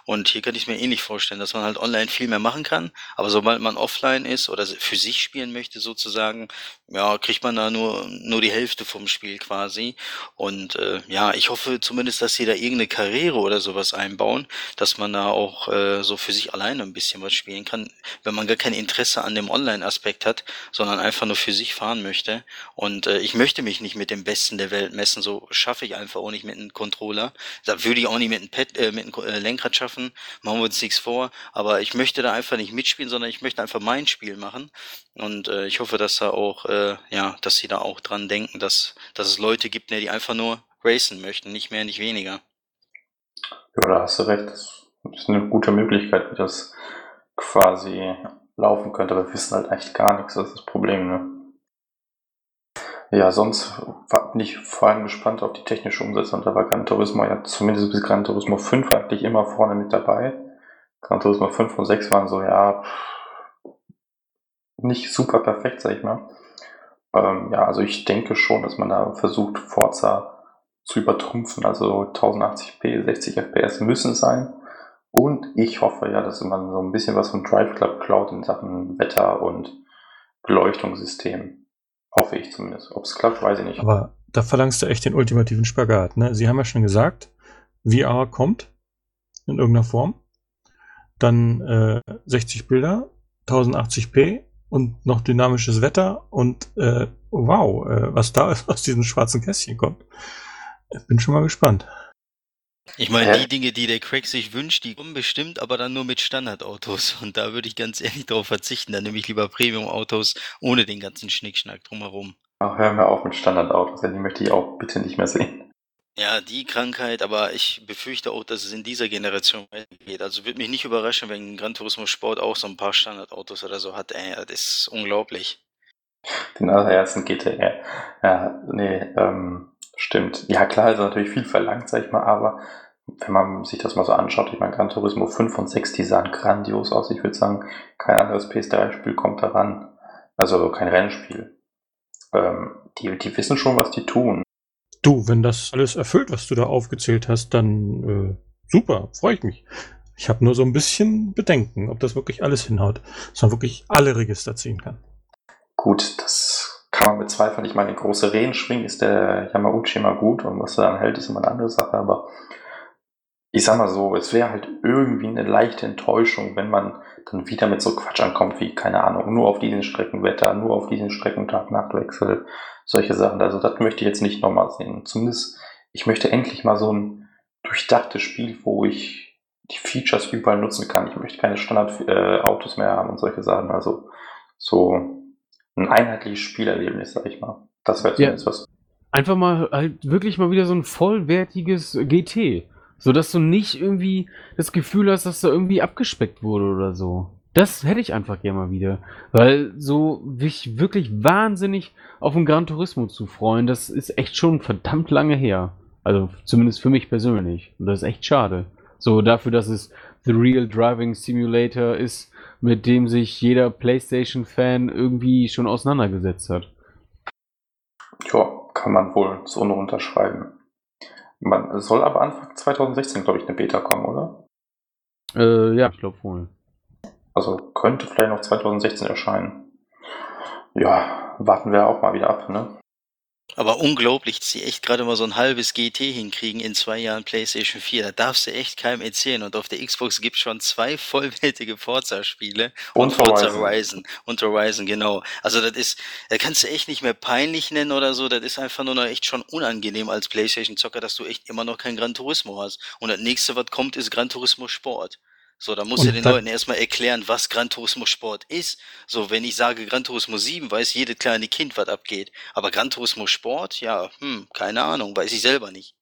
Und hier kann ich mir ähnlich vorstellen, dass man halt online viel mehr machen kann. Aber sobald man offline ist oder für sich spielen möchte sozusagen, ja, kriegt man da nur, nur die Hälfte vom Spiel quasi. Und äh, ja, ich hoffe zumindest, dass sie da irgendeine Karriere oder sowas einbauen, dass man da auch äh, so für sich alleine ein bisschen was spielen kann, wenn man gar kein Interesse an dem Online-Aspekt hat, sondern einfach nur für sich fahren möchte. Und äh, ich möchte mich nicht mit dem Besten der Welt messen, so schaffe ich einfach auch nicht mit einem Controller. Da würde ich auch nicht mit einem, Pad, äh, mit einem äh, Lenkrad schaffen, machen wir uns nichts vor. Aber ich möchte da einfach nicht mitspielen, sondern ich möchte einfach mein Spiel machen. Und äh, ich hoffe, dass da auch, äh, ja, dass sie da auch dran denken, dass, dass es Leute gibt, ne, die einfach nur racen möchten, nicht mehr, nicht weniger. Ja, da hast du recht. Das ist eine gute Möglichkeit, das quasi laufen könnte, aber wir wissen halt echt gar nichts, das ist das Problem, ne? Ja, sonst bin ich vor allem gespannt auf die technische Umsetzung. Da war Gran Turismo ja zumindest bis Gran Turismo 5 eigentlich immer vorne mit dabei. Gran Turismo 5 und 6 waren so, ja, nicht super perfekt, sag ich mal. Ähm, ja, also ich denke schon, dass man da versucht, Forza zu übertrumpfen. Also 1080p, 60 FPS müssen sein. Und ich hoffe ja, dass man so ein bisschen was von Drive Club klaut in Sachen Wetter und Beleuchtungssystem. Hoffe ich zumindest. Ob es klappt, weiß ich nicht. Aber da verlangst du echt den ultimativen Spagat. Ne? Sie haben ja schon gesagt, VR kommt in irgendeiner Form. Dann äh, 60 Bilder, 1080p und noch dynamisches Wetter und äh, wow, äh, was da aus diesem schwarzen Kästchen kommt. Bin schon mal gespannt. Ich meine, die Dinge, die der Craig sich wünscht, die kommen bestimmt, aber dann nur mit Standardautos. Und da würde ich ganz ehrlich drauf verzichten. Dann nehme ich lieber Premium-Autos ohne den ganzen Schnickschnack drumherum. Ach, hör mir auf mit Standardautos, denn die möchte ich auch bitte nicht mehr sehen. Ja, die Krankheit, aber ich befürchte auch, dass es in dieser Generation weitergeht. Also würde mich nicht überraschen, wenn Gran Turismo Sport auch so ein paar Standardautos oder so hat. Ey, das ist unglaublich. Den allerersten GTR. Ja, nee, ähm, stimmt. Ja, klar, ist natürlich viel verlangt, sag ich mal, aber wenn man sich das mal so anschaut, ich meine, Gran Turismo 5 und 6, die sahen grandios aus. Ich würde sagen, kein anderes PS3-Spiel kommt daran. Also kein Rennspiel. Ähm, die, die wissen schon, was die tun. Du, wenn das alles erfüllt, was du da aufgezählt hast, dann äh, super, freue ich mich. Ich habe nur so ein bisschen Bedenken, ob das wirklich alles hinhaut, dass man wirklich alle Register ziehen kann. Gut, das kann man bezweifeln. Ich meine, große Rehen schwingen ist der Yamauchi immer gut und was er dann hält, ist immer eine andere Sache, aber ich sag mal so, es wäre halt irgendwie eine leichte Enttäuschung, wenn man dann wieder mit so Quatsch ankommt wie, keine Ahnung, nur auf diesen Streckenwetter, nur auf diesen Streckentag, Nachtwechsel, solche Sachen. Also das möchte ich jetzt nicht nochmal sehen. Zumindest, ich möchte endlich mal so ein durchdachtes Spiel, wo ich die Features überall nutzen kann. Ich möchte keine Standardautos mehr haben und solche Sachen. Also so ein einheitliches Spielerlebnis, sag ich mal. Das wäre Ja. zumindest was. Einfach mal halt wirklich mal wieder so ein vollwertiges GT. So dass du nicht irgendwie das Gefühl hast, dass da irgendwie abgespeckt wurde oder so. Das hätte ich einfach gerne mal wieder. Weil so mich wirklich wahnsinnig auf ein Gran Turismo zu freuen, das ist echt schon verdammt lange her. Also zumindest für mich persönlich. Und das ist echt schade. So dafür, dass es The Real Driving Simulator ist, mit dem sich jeder PlayStation-Fan irgendwie schon auseinandergesetzt hat. Ja, kann man wohl so nur unterschreiben. Man soll aber Anfang 2016, glaube ich, eine Beta kommen, oder? Äh, ja, ich glaube wohl. Also könnte vielleicht noch 2016 erscheinen. Ja, warten wir auch mal wieder ab, ne? Aber unglaublich, dass sie echt gerade mal so ein halbes GT hinkriegen in zwei Jahren PlayStation 4. Da darfst du echt keinem erzählen. Und auf der Xbox gibt es schon zwei vollwertige Forza-Spiele und, Und Forza Horizon. Horizon. Und Horizon, genau. Also das ist, da kannst du echt nicht mehr peinlich nennen oder so. Das ist einfach nur noch echt schon unangenehm als PlayStation-Zocker, dass du echt immer noch kein Gran Turismo hast. Und das nächste, was kommt, ist Gran Turismo Sport. So, da musst Und du den Leuten erstmal erklären, was Gran Turismo Sport ist. So, wenn ich sage Gran Turismo 7, weiß jedes kleine Kind, was abgeht. Aber Gran Turismo Sport, ja, hm, keine Ahnung, weiß ich selber nicht.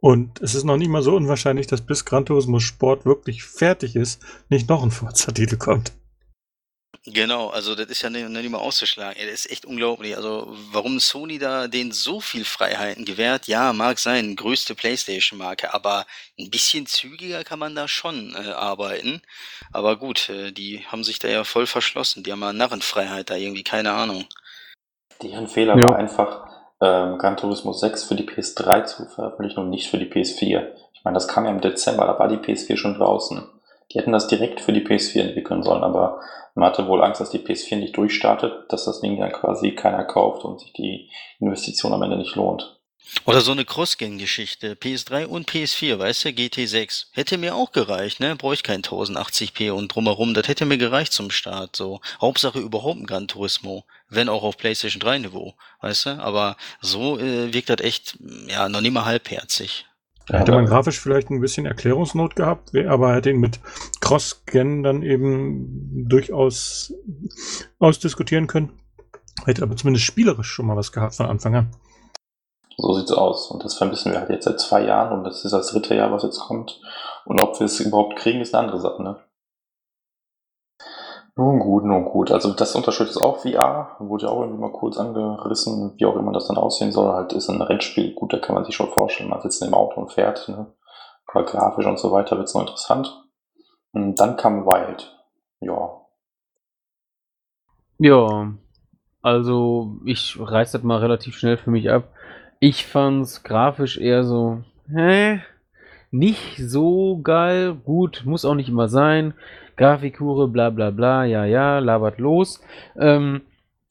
Und es ist noch nicht mal so unwahrscheinlich, dass bis Gran Turismo Sport wirklich fertig ist, nicht noch ein Forza-Titel kommt. Genau, also das ist ja nicht, nicht mal auszuschlagen. Das ist echt unglaublich. Also warum Sony da denen so viel Freiheiten gewährt, ja, mag sein, größte Playstation-Marke, aber ein bisschen zügiger kann man da schon äh, arbeiten. Aber gut, äh, die haben sich da ja voll verschlossen. Die haben ja Narrenfreiheit da irgendwie, keine Ahnung. Deren Fehler Ja. war einfach, ähm, Gran Turismo 6 für die PS3 zu veröffentlichen und nicht für die PS4. Ich meine, das kam ja im Dezember, da war die PS4 schon draußen. Die hätten das direkt für die PS4 entwickeln sollen, aber man hatte wohl Angst, dass die PS4 nicht durchstartet, dass das Ding dann quasi keiner kauft und sich die Investition am Ende nicht lohnt. Oder so eine Cross-Gen-Geschichte. PS3 und PS4, weißt du, GT6. Hätte mir auch gereicht, ne? Bräuchte kein 1080p und drumherum. Das hätte mir gereicht zum Start, so. Hauptsache überhaupt ein Gran Turismo. Wenn auch auf PlayStation 3 Niveau, weißt du? Aber so äh, wirkt das echt, ja, noch nicht mal halbherzig. Da hätte man grafisch vielleicht ein bisschen Erklärungsnot gehabt, aber hätte ihn mit Cross-Gen dann eben durchaus ausdiskutieren können. Hätte aber zumindest spielerisch schon mal was gehabt von Anfang an. So sieht's aus. Und das vermissen wir halt jetzt seit zwei Jahren und das ist das dritte Jahr, was jetzt kommt. Und ob wir es überhaupt kriegen, ist eine andere Sache, ne? Nun gut, nun gut. Also das unterstützt auch VR, wurde ja auch irgendwie mal kurz angerissen, wie auch immer das dann aussehen soll. Halt ist ein Rennspiel, gut, da kann man sich schon vorstellen, man sitzt im Auto und fährt, ne? Aber grafisch und so weiter wird's noch interessant. Und dann kam Wild. Ja. Ja, also ich reiß das mal relativ schnell für mich ab. Ich fand's grafisch eher so, hä? Nicht so geil. Gut, muss auch nicht immer sein. Grafikhure, bla bla bla, ja, ja, labert los. Ähm,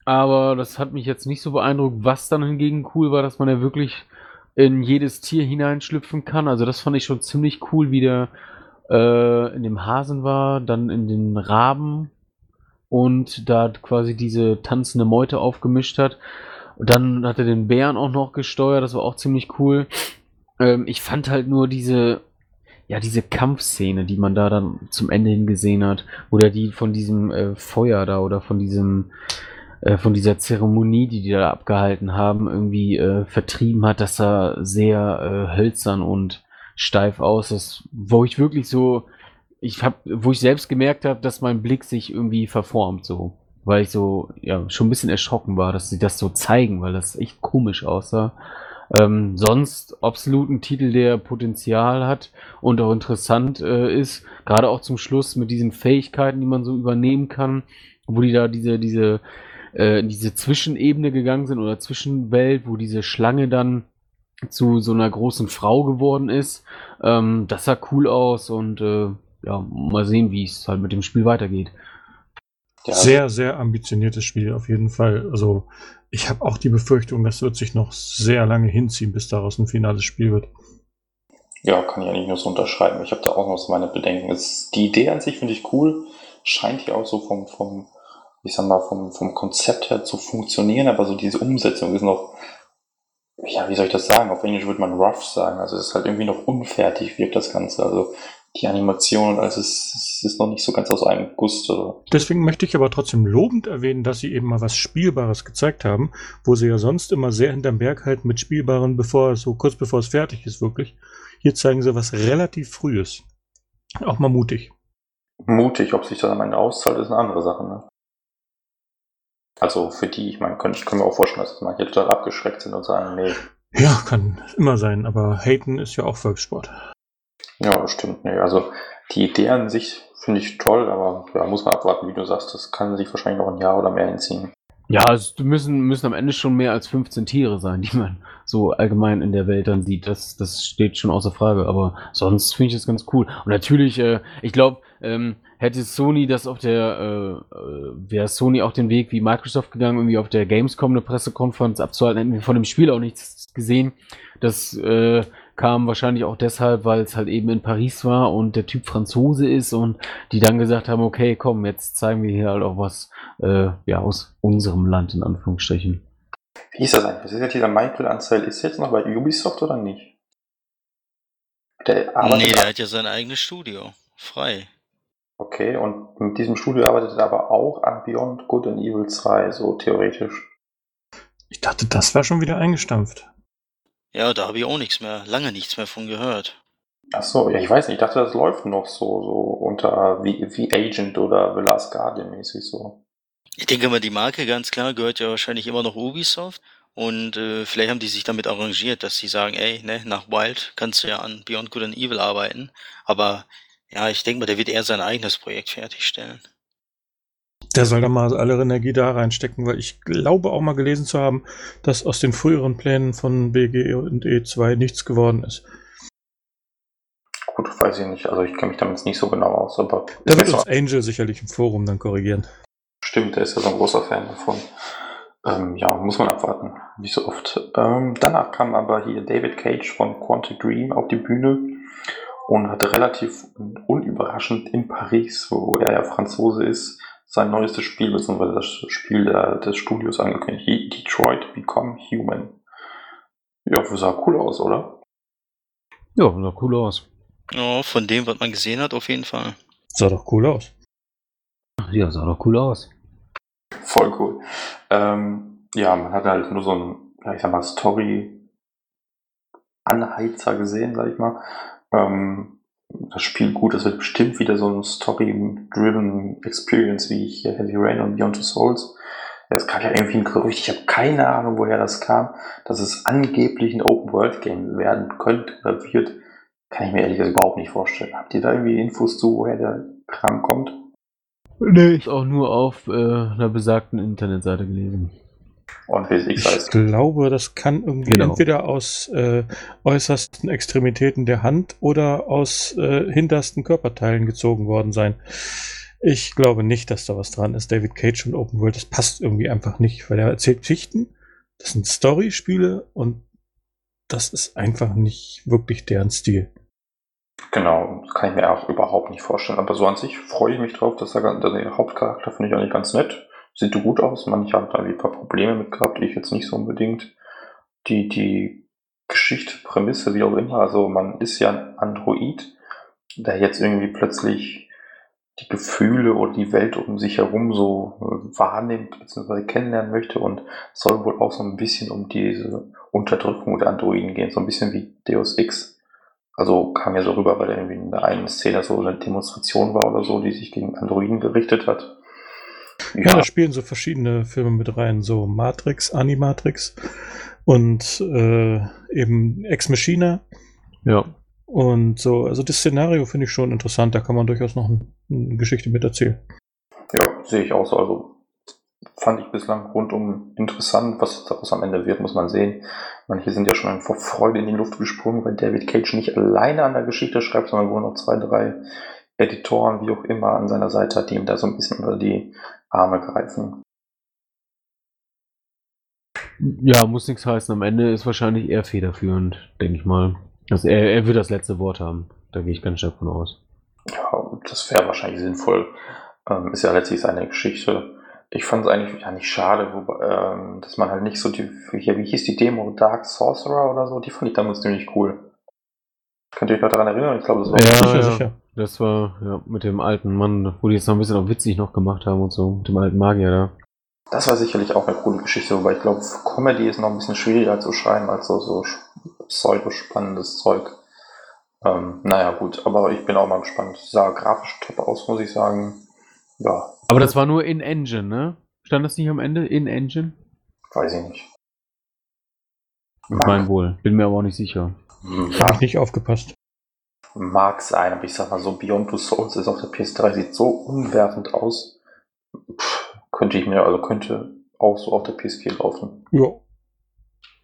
aber das hat mich jetzt nicht so beeindruckt. Was dann hingegen cool war, dass man ja wirklich in jedes Tier hineinschlüpfen kann. Also das fand ich schon ziemlich cool, wie der äh, in dem Hasen war, dann in den Raben. und da quasi diese tanzende Meute aufgemischt hat. Und dann hat er den Bären auch noch gesteuert, das war auch ziemlich cool. Ähm, ich fand halt nur diese, ja, diese Kampfszene, die man da dann zum Ende hin gesehen hat, oder die von diesem äh, Feuer da oder von diesem, äh, von dieser Zeremonie, die die da abgehalten haben, irgendwie äh, vertrieben hat, dass er sehr äh, hölzern und steif aus ist, wo ich wirklich so, ich habe, wo ich selbst gemerkt habe, dass mein Blick sich irgendwie verformt, so, weil ich so, ja, schon ein bisschen erschrocken war, dass sie das so zeigen, weil das echt komisch aussah. Ähm, sonst absolut ein Titel, der Potenzial hat und auch interessant äh, ist, gerade auch zum Schluss mit diesen Fähigkeiten, die man so übernehmen kann, wo die da diese, diese, äh, diese Zwischenebene gegangen sind oder Zwischenwelt, wo diese Schlange dann zu so einer großen Frau geworden ist. Ähm, das sah cool aus und äh, ja, mal sehen, wie es halt mit dem Spiel weitergeht. Ja. Sehr, sehr ambitioniertes Spiel auf jeden Fall. Also ich habe auch die Befürchtung, das wird sich noch sehr lange hinziehen, bis daraus ein finales Spiel wird. Ja, kann ich eigentlich nur so unterschreiben. Ich habe da auch noch so meine Bedenken. Es, die Idee an sich finde ich cool. Scheint hier auch so vom, vom, ich sag mal, vom, vom Konzept her zu funktionieren, aber so diese Umsetzung ist noch ja, wie soll ich das sagen? Auf Englisch würde man rough sagen. Also es ist halt irgendwie noch unfertig, wirkt das Ganze. Also die Animation und alles ist, ist, ist noch nicht so ganz aus einem Guss. Oder? Deswegen möchte ich aber trotzdem lobend erwähnen, dass sie eben mal was Spielbares gezeigt haben, wo sie ja sonst immer sehr hinterm Berg halten mit Spielbaren, bevor so kurz bevor es fertig ist, wirklich. Hier zeigen sie was relativ frühes. Auch mal mutig. Mutig, ob sich das am Ende auszahlt, ist eine andere Sache, ne? Also für die, ich meine, können, ich kann mir auch vorstellen, dass manche total abgeschreckt sind und sagen, nee. Ja, kann immer sein, aber haten ist ja auch Volkssport. Ja, stimmt. Nee, also die Idee an sich finde ich toll, aber ja, muss man abwarten, wie du sagst, das kann sich wahrscheinlich noch ein Jahr oder mehr hinziehen. Ja, es müssen, müssen am Ende schon mehr als 15 Tiere sein, die man so allgemein in der Welt dann sieht. Das, das steht schon außer Frage. Aber sonst finde ich das ganz cool. Und natürlich, äh, ich glaube, ähm, hätte Sony das auf der, äh, äh, wäre Sony auch den Weg wie Microsoft gegangen, irgendwie auf der Gamescom eine Pressekonferenz abzuhalten, hätten wir von dem Spiel auch nichts gesehen. Das äh, kam wahrscheinlich auch deshalb, weil es halt eben in Paris war und der Typ Franzose ist und die dann gesagt haben, okay, komm, jetzt zeigen wir hier halt auch was äh, ja, aus unserem Land in Anführungsstrichen. Wie ist das eigentlich? Was ist jetzt dieser Michael Ansel? Ist jetzt noch bei Ubisoft oder nicht? Der arbeitet nee, der hat ja sein eigenes Studio. Frei. Okay, und mit diesem Studio arbeitet er aber auch an Beyond Good and Evil 2, so theoretisch. Ich dachte, das war schon wieder eingestampft. Ja, da habe ich auch nichts mehr, lange nichts mehr von gehört. Ach so, ja, ich weiß nicht, ich dachte, das läuft noch so, so unter wie, wie Agent oder The Last Guardian mäßig so. Ich denke mal, die Marke ganz klar gehört ja wahrscheinlich immer noch Ubisoft. Und äh, vielleicht haben die sich damit arrangiert, dass sie sagen, ey, ne, nach Wild kannst du ja an Beyond Good and Evil arbeiten. Aber ja, ich denke mal, der wird eher sein eigenes Projekt fertigstellen. Der soll da mal alle Energie da reinstecken, weil ich glaube auch mal gelesen zu haben, dass aus den früheren Plänen von BG und E2 nichts geworden ist. Gut, weiß ich nicht. Also ich kenne mich damit nicht so genau aus, aber. Da wird uns Angel sicherlich im Forum dann korrigieren. Stimmt, der ist ja so ein großer Fan davon. Ähm, ja, muss man abwarten, wie so oft. Ähm, danach kam aber hier David Cage von Quantic Dream auf die Bühne und hatte relativ unüberraschend in Paris, wo er ja Franzose ist, sein neuestes Spiel, beziehungsweise das Spiel der, des Studios angekündigt. Detroit Become Human. Ja, sah cool aus, oder? Ja, sah cool aus. Ja, von dem, was man gesehen hat, auf jeden Fall. Sah doch cool aus. Ja, sah doch cool aus. Voll cool. Ähm, ja, man hat halt nur so ein, ja, ich sag mal, Story-Anheizer gesehen, sag ich mal. Ähm, das Spiel gut, das wird bestimmt wieder so ein Story-driven Experience wie hier Heavy Rain und Beyond the Souls. Es gab ja irgendwie ein Gerücht, ich habe keine Ahnung, woher das kam, dass es angeblich ein Open-World-Game werden könnte oder wird. Kann ich mir ehrlich gesagt überhaupt nicht vorstellen. Habt ihr da irgendwie Infos zu, woher der Kram kommt? Nee, ich auch nur auf äh, einer besagten Internetseite gelesen. Und ich heißt. glaube, das kann irgendwie genau. entweder aus äh, äußersten Extremitäten der Hand oder aus äh, hintersten Körperteilen gezogen worden sein. Ich glaube nicht, dass da was dran ist. David Cage und Open World, das passt irgendwie einfach nicht, weil er erzählt Geschichten, das sind Story-Spiele und das ist einfach nicht wirklich deren Stil. Genau, das kann ich mir auch überhaupt nicht vorstellen. Aber so an sich freue ich mich drauf, dass er, der Hauptcharakter finde ich eigentlich ganz nett. Sieht gut aus. Manche haben da ein paar Probleme mit gehabt, ich jetzt nicht so unbedingt. Die, die Geschichte, Prämisse, wie auch immer. Also man ist ja ein Android, der jetzt irgendwie plötzlich die Gefühle oder die Welt um sich herum so äh, wahrnimmt bzw. kennenlernen möchte und soll wohl auch so ein bisschen um diese Unterdrückung der Androiden gehen, so ein bisschen wie Deus Ex. Also kam ja so rüber, weil irgendwie in der einen Szene so eine Demonstration war oder so, die sich gegen Androiden gerichtet hat. Ja, ja da spielen so verschiedene Filme mit rein, so Matrix, Animatrix und äh, eben Ex Machina. Ja. Und so, also das Szenario finde ich schon interessant, da kann man durchaus noch eine Geschichte mit erzählen. Ja, sehe ich auch so. Also fand ich bislang rundum interessant. Was daraus am Ende wird, muss man sehen. Manche sind ja schon vor Freude in die Luft gesprungen, weil David Cage nicht alleine an der Geschichte schreibt, sondern wohl noch zwei, drei Editoren, wie auch immer, an seiner Seite hat, die ihm da so ein bisschen unter die Arme greifen. Ja, muss nichts heißen. Am Ende ist wahrscheinlich er federführend, denke ich mal. Also er, er wird das letzte Wort haben. Da gehe ich ganz stark von aus. Ja, das wäre wahrscheinlich sinnvoll. Ähm, ist ja letztlich seine Geschichte. Ich fand es eigentlich ja nicht schade, wo, ähm, dass man halt nicht so die, hier, wie hieß die Demo, Dark Sorcerer oder so, die fand ich damals ziemlich cool. Könnt ihr euch noch daran erinnern? Ich glaube, das war ja, sicher, ja. sicher. Das war ja mit dem alten Mann, wo die jetzt noch ein bisschen auch witzig noch gemacht haben und so, mit dem alten Magier da. Das war sicherlich auch eine coole Geschichte, wobei ich glaube, Comedy ist noch ein bisschen schwieriger zu schreiben als so, so pseudo-spannendes Zeug. Ähm, naja, gut, aber ich bin auch mal gespannt. Sah grafisch top aus, muss ich sagen. Ja. Aber das war nur in Engine, ne? Stand das nicht am Ende? In Engine? Weiß ich nicht. Ich meine wohl. Bin mir aber auch nicht sicher. Hm. Hab ich nicht aufgepasst. Mag sein, aber ich sag mal so, Beyond Two Souls ist auf der PS3, sieht so unwerfend aus. Pff, könnte ich mir, also könnte auch so auf der PS4 laufen. Ja.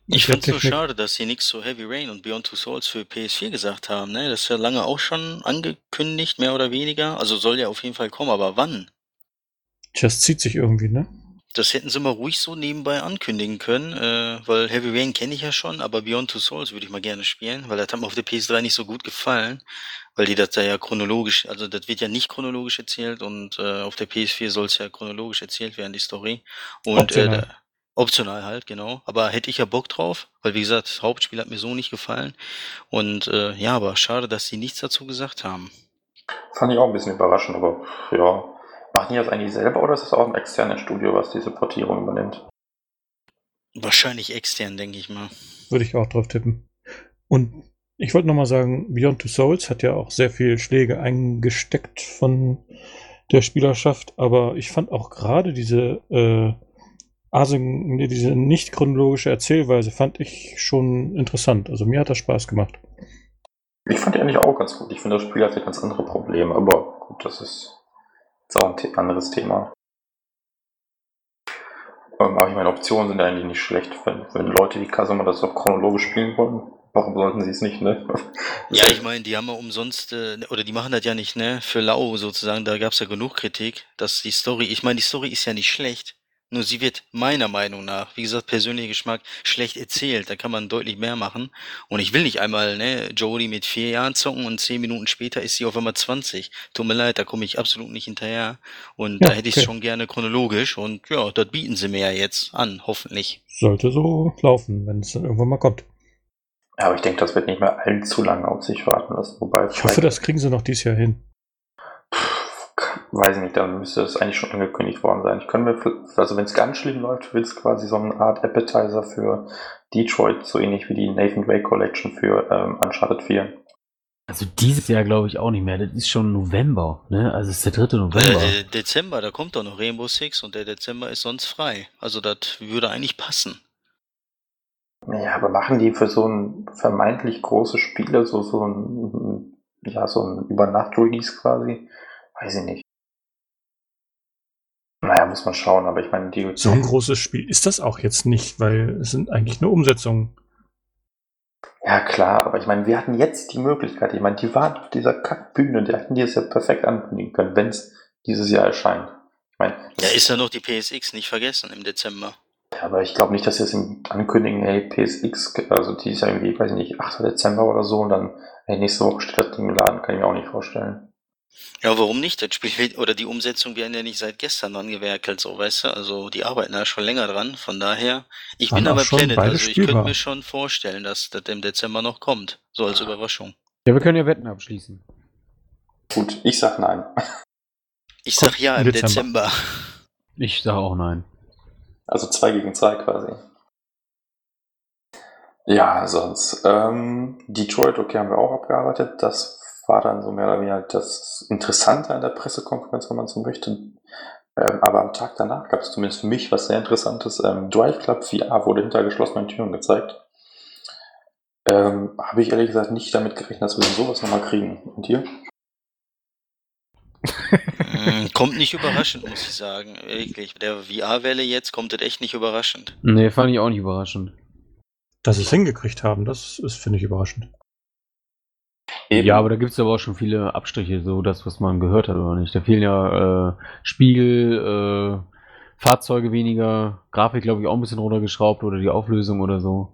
Ich finde es so schade, dass sie nichts zu Heavy Rain und Beyond Two Souls für PS4 gesagt haben. Ne? Das ist ja lange auch schon angekündigt, mehr oder weniger. Also soll ja auf jeden Fall kommen, aber wann? Tja, es zieht sich irgendwie, ne? Das hätten sie mal ruhig so nebenbei ankündigen können, äh, weil Heavy Rain kenne ich ja schon, aber Beyond Two Souls würde ich mal gerne spielen, weil das hat mir auf der PS3 nicht so gut gefallen, weil die das da ja chronologisch, also das wird ja nicht chronologisch erzählt und äh, auf der PS4 soll es ja chronologisch erzählt werden, die Story. Und optional. Äh, optional halt, genau. Aber hätte ich ja Bock drauf, weil wie gesagt, das Hauptspiel hat mir so nicht gefallen. Und äh, ja, aber schade, dass sie nichts dazu gesagt haben. Fand ich auch ein bisschen überraschend, aber ja, Machen die das eigentlich selber oder ist das auch ein externes Studio, was diese Portierung übernimmt? Wahrscheinlich extern, denke ich mal. Würde ich auch drauf tippen. Und ich wollte nochmal sagen, Beyond Two Souls hat ja auch sehr viel Schläge eingesteckt von der Spielerschaft, aber ich fand auch gerade diese äh, Asing, diese nicht chronologische Erzählweise fand ich schon interessant. Also mir hat das Spaß gemacht. Ich fand die eigentlich auch ganz gut. Ich finde, das Spiel hatte ganz andere Probleme, aber gut, das ist ist auch ein anderes Thema. Ähm, aber ich meine, Optionen sind eigentlich nicht schlecht. Wenn, wenn Leute wie Kasuma das auch chronologisch spielen wollen, warum sollten sie es nicht, ne? Ja, ich meine, die haben ja umsonst, äh, oder die machen das ja nicht, ne? Für lau sozusagen, da gab es ja genug Kritik, dass die Story, ich meine, die Story ist ja nicht schlecht. Nur sie wird meiner Meinung nach, wie gesagt, persönlicher Geschmack, schlecht erzählt. Da kann man deutlich mehr machen. Und ich will nicht einmal, ne, Jodie mit vier Jahren zocken und zehn Minuten später ist sie auf einmal 20. Tut mir leid, da komme ich absolut nicht hinterher. Und ja, da hätte ich es schon gerne chronologisch. Und ja, das bieten sie mir ja jetzt an, hoffentlich. Sollte so laufen, wenn es dann irgendwann mal kommt. Ja, aber ich denke, das wird nicht mehr allzu lange auf sich warten lassen. Wobei ich hoffe, das kriegen sie noch dieses Jahr hin weiß ich nicht, dann müsste das eigentlich schon angekündigt worden sein. Ich könnte mir, also wenn es ganz schlimm läuft, wird es quasi so eine Art Appetizer für Detroit, so ähnlich wie die Nathan Drake Collection für ähm, Uncharted 4. Also dieses Jahr glaube ich auch nicht mehr. Das ist schon November, ne? Also es ist der 3. November. Äh, Dezember, da kommt doch noch Rainbow Six und der Dezember ist sonst frei. Also das würde eigentlich passen. Ja, aber machen die für so ein vermeintlich großes Spiel, so, so ein, ja, so ein Übernacht-Release quasi? Weiß ich nicht. Muss man schauen, aber ich meine, die. So ein großes Spiel ist das auch jetzt nicht, weil es sind eigentlich nur Umsetzungen. Ja, klar, aber ich meine, wir hatten jetzt die Möglichkeit. Ich meine, die waren auf dieser Kackbühne, die hätten die es ja perfekt ankündigen können, wenn es dieses Jahr erscheint. Ich meine, ja, ist ja noch die PSX nicht vergessen im Dezember. Ja, aber ich glaube nicht, dass sie jetzt ankündigen, hey, PSX, also die ist ja irgendwie, weiß ich nicht, 8. Dezember oder so und dann, hey, nächste Woche steht das Ding im Laden, kann ich mir auch nicht vorstellen. Ja, warum nicht? Das Spiel oder die Umsetzung werden ja nicht seit gestern dran gewerkelt, so weißt du. Also die arbeiten da schon länger dran. Von daher, ich Waren bin auch aber schon Planet, beide also ich könnte spielbar. mir schon vorstellen, dass das im Dezember noch kommt. So als Überraschung. Ja, wir können ja Wetten abschließen. Gut, ich sag nein. Ich sag ja im im Dezember. Dezember. Ich sage auch nein. Also zwei gegen zwei quasi. Ja, sonst. Ähm, Detroit, okay, haben wir auch abgearbeitet. Das war dann so mehr oder weniger das Interessante an der Pressekonferenz, wenn man so möchte. Ähm, aber am Tag danach gab es zumindest für mich was sehr Interessantes. Ähm, Drive Club VR wurde hinter geschlossenen Türen gezeigt. Ähm, Habe ich ehrlich gesagt nicht damit gerechnet, dass wir sowas nochmal kriegen. Und ihr? Mm, kommt nicht überraschend, muss ich sagen. Wirklich. Mit der VR-Welle jetzt kommt das echt nicht überraschend. Nee, fand ich auch nicht überraschend. Dass sie es hingekriegt haben, das ist, finde ich, überraschend. Eben. Ja, aber da gibt es aber auch schon viele Abstriche, so das, was man gehört hat, oder nicht? Da fehlen ja äh, Spiegel, äh, Fahrzeuge weniger, Grafik, glaube ich, auch ein bisschen runtergeschraubt oder die Auflösung oder so.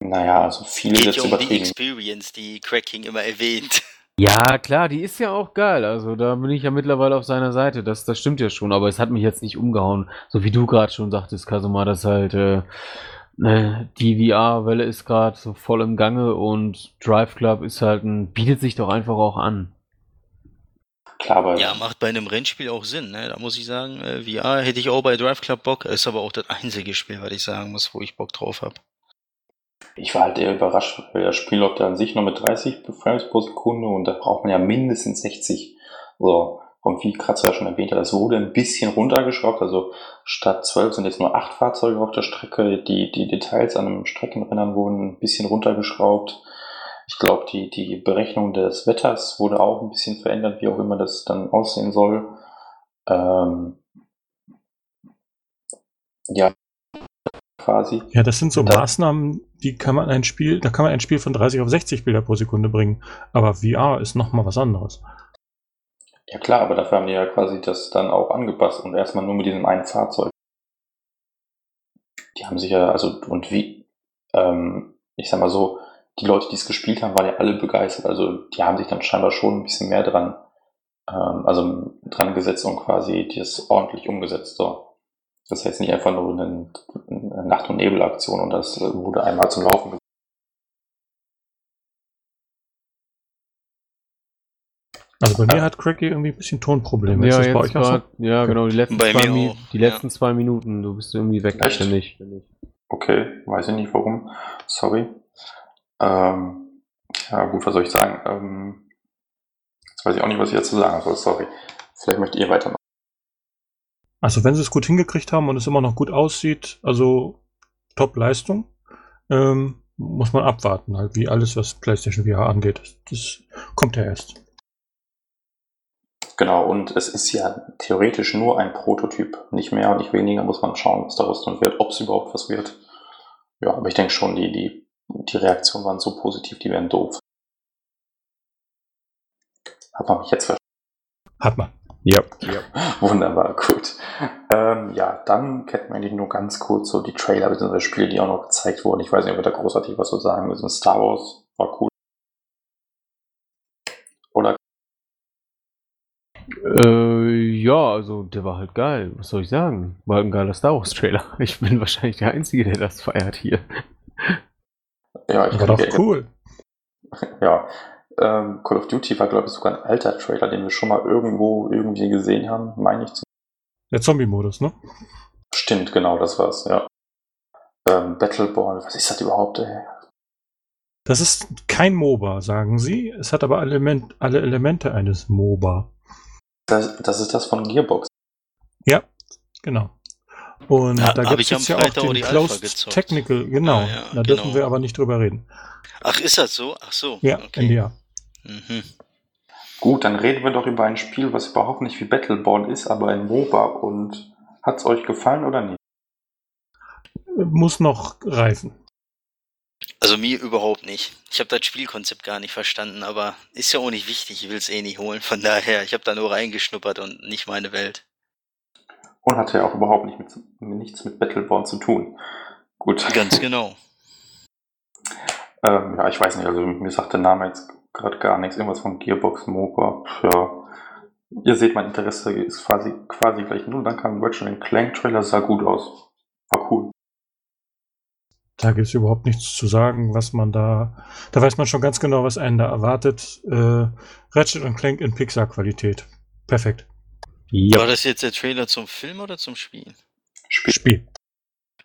Naja, also viele Geht jetzt um die. Experience, die Cracking immer erwähnt. Ja, klar, die ist ja auch geil. Also da bin ich ja mittlerweile auf seiner Seite. Das, das stimmt ja schon, aber es hat mich jetzt nicht umgehauen. So wie du gerade schon sagtest, Kasuma, dass halt äh, die VR-Welle ist gerade so voll im Gange und Drive Club ist halt ein, bietet sich doch einfach auch an. Klar, aber Ja, macht bei einem Rennspiel auch Sinn, ne? Da muss ich sagen, äh, VR hätte ich auch bei Drive Club Bock, ist aber auch das einzige Spiel, was ich sagen muss, wo ich Bock drauf habe. Ich war halt eher überrascht, weil das Spiel läuft ja an sich nur mit 30 Frames pro Sekunde und da braucht man ja mindestens 60. So. Und wie Kratzer schon erwähnt hat, das wurde ein bisschen runtergeschraubt. Also statt 12 sind jetzt nur 8 Fahrzeuge auf der Strecke. Die, die Details an den Streckenrennern wurden ein bisschen runtergeschraubt. Ich glaube, die, die Berechnung des Wetters wurde auch ein bisschen verändert, wie auch immer das dann aussehen soll. Ähm, ja, quasi. Ja, das sind so Da- Maßnahmen, die kann man ein Spiel, da kann man ein Spiel von 30 auf 60 Bilder pro Sekunde bringen. Aber VR ist nochmal was anderes. Ja klar, aber dafür haben die ja quasi das dann auch angepasst und erstmal nur mit diesem einen Fahrzeug. Die haben sich ja, also und wie, ähm, ich sag mal so, die Leute, die es gespielt haben, waren ja alle begeistert. Also die haben sich dann scheinbar schon ein bisschen mehr dran, ähm, also dran gesetzt und quasi das ordentlich umgesetzt. So. Das ist jetzt nicht einfach nur eine, Nacht- und Nebelaktion und das wurde einmal zum Laufen Also bei mir hat Cracky irgendwie ein bisschen Tonprobleme. Ja, das bei jetzt euch auch so? grad, ja, genau, die letzten, Bei zwei, mir Mi die ja. letzten zwei Minuten, du bist irgendwie weg, Echt? ständig. Okay, weiß ich nicht warum. Sorry. Ähm, ja, gut, was soll ich sagen? Ähm, jetzt weiß ich auch nicht, was ich dazu sagen soll. Sorry. Vielleicht möchtet ihr weitermachen. Also wenn sie es gut hingekriegt haben und es immer noch gut aussieht, also Top-Leistung, ähm, muss man abwarten, halt wie alles, was PlayStation VR angeht. Das, das kommt ja erst. Genau, und es ist ja theoretisch nur ein Prototyp. Nicht mehr und nicht weniger muss man schauen, was daraus dann wird, ob es überhaupt was wird. Ja, aber ich denke schon, die, die, die Reaktionen waren so positiv, die wären doof. Hat man mich jetzt verstanden? Hat man. Ja. Wunderbar, gut. Ähm, ja, dann kennen wir eigentlich nur ganz kurz so die Trailer bzw. Spiele, die auch noch gezeigt wurden. Ich weiß nicht, ob wir da großartig was zu sagen müssen. Star Wars war cool. Äh, ja, also der war halt geil. Was soll ich sagen? War halt ein geiler Star Wars Trailer. Ich bin wahrscheinlich der Einzige, der das feiert hier. ja, ich War doch kriege- cool. Ja, ähm, Call of Duty war, glaube ich, sogar ein alter Trailer, den wir schon mal irgendwo irgendwie gesehen haben, meine ich. zu- Der Zombie-Modus, ne? Stimmt, genau, das war's, ja. Ähm, Battleborn, was ist das überhaupt, ey? Das ist kein MOBA, sagen sie. Es hat aber Element, alle Elemente eines MOBA. Das, das ist das von Gearbox. Ja, genau. Und Ja, da gibt es ja auch den Closed. Technical, genau. Ah, ja, da dürfen genau. wir aber nicht drüber reden. Ach, ist das so? Ach so. Ja, okay. NDA. Mhm. Gut, dann reden wir doch über ein Spiel, was überhaupt nicht wie Battleborn ist, aber ein MOBA und hat's euch gefallen oder nicht? Muss noch reifen. Also mir überhaupt nicht. Ich habe das Spielkonzept gar nicht verstanden, aber ist ja auch nicht wichtig. Ich will es eh nicht holen. Von daher, ich habe da nur reingeschnuppert und nicht meine Welt. Und hatte ja auch überhaupt nicht mit, nichts mit Battleborn zu tun. Gut. Ganz genau. ähm, ja, ich weiß nicht, also mir sagt der Name jetzt gerade gar nichts. Irgendwas von Gearbox, MOBA. Ja. Ihr seht, mein Interesse ist quasi, quasi gleich null. Dann kam Ratchet Clank Trailer, sah gut aus. Da gibt es überhaupt nichts zu sagen, was man da. Da weiß man schon ganz genau, was einen da erwartet. Äh, Ratchet Clank in Pixar-Qualität. Perfekt. War das jetzt der Trailer zum Film oder zum Spiel? Spiel. Spiel.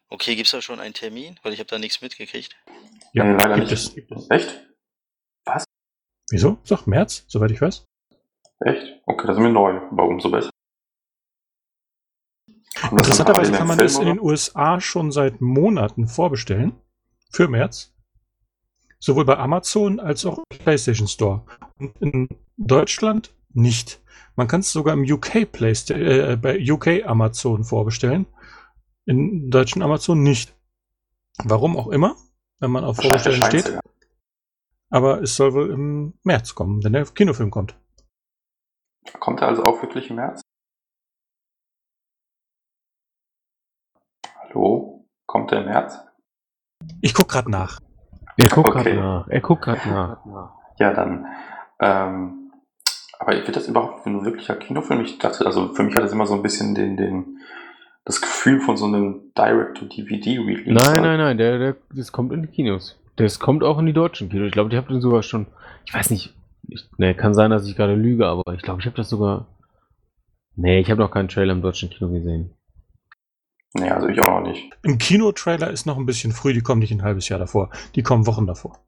Okay, gibt's da schon einen Termin? Weil ich habe da nichts mitgekriegt. Ja, Nee, leider gibt nicht. es. Gibt es. Echt? Wieso? Doch, März, soweit ich weiß. Echt? Okay, das ist mir neu. Aber umso besser. Interessanterweise kann man das in den USA schon seit Monaten vorbestellen. Für März. Sowohl bei Amazon als auch im PlayStation Store. Und in Deutschland nicht. Man kann es sogar im UK Playsta äh, bei UK Amazon vorbestellen. In deutschen Amazon nicht. Warum auch immer, wenn man auf Vorbestellen steht. Aber es soll wohl im März kommen, wenn der Kinofilm kommt. Kommt er also auch wirklich im März? Hallo? Kommt er im März? Ich guck gerade nach. Er guckt Okay. gerade nach. Er guckt gerade nach. Ja, dann. Ähm, aber wird das überhaupt ein wirklicher Kinofilm? Ich dachte, also für mich hat das immer so ein bisschen den, den, das Gefühl von so einem Direct-to-DVD-Release. Nein, nein, nein, der, der, das kommt in die Kinos. Das kommt auch in die deutschen Kinos. Ich glaube, die habt den sogar schon. Ich weiß nicht. Ich, nee, kann sein, dass ich gerade lüge, aber ich glaube, ich habe das sogar. Nee, ich habe noch keinen Trailer im deutschen Kino gesehen. Nee, also ich auch noch nicht. Ein Kinotrailer ist noch ein bisschen früh, die kommen nicht ein halbes Jahr davor. Die kommen Wochen davor.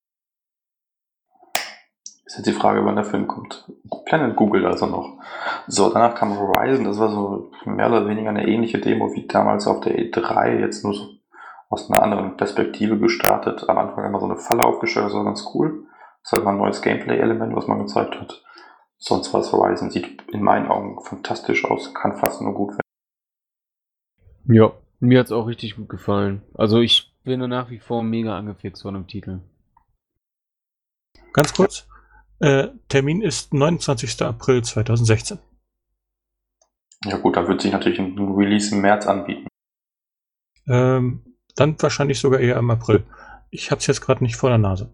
Ist jetzt die Frage, wann der Film kommt. Planet googelt also noch. So, danach kam Horizon, das war so mehr oder weniger eine ähnliche Demo wie damals auf der E3, jetzt nur so aus einer anderen Perspektive gestartet. Am Anfang immer so eine Falle aufgestellt, das war ganz cool. Das ist halt mal ein neues Gameplay-Element, was man gezeigt hat. Sonst war es Horizon, sieht in meinen Augen fantastisch aus, kann fast nur gut werden. Ja, mir hat's auch richtig gut gefallen. Also ich bin nach wie vor mega angefixt von dem Titel. Ganz kurz. Äh, Termin ist 29. April 2016. Ja gut, dann wird sich natürlich ein Release im März anbieten. Ähm, dann wahrscheinlich sogar eher im April. Ich hab's jetzt gerade nicht vor der Nase.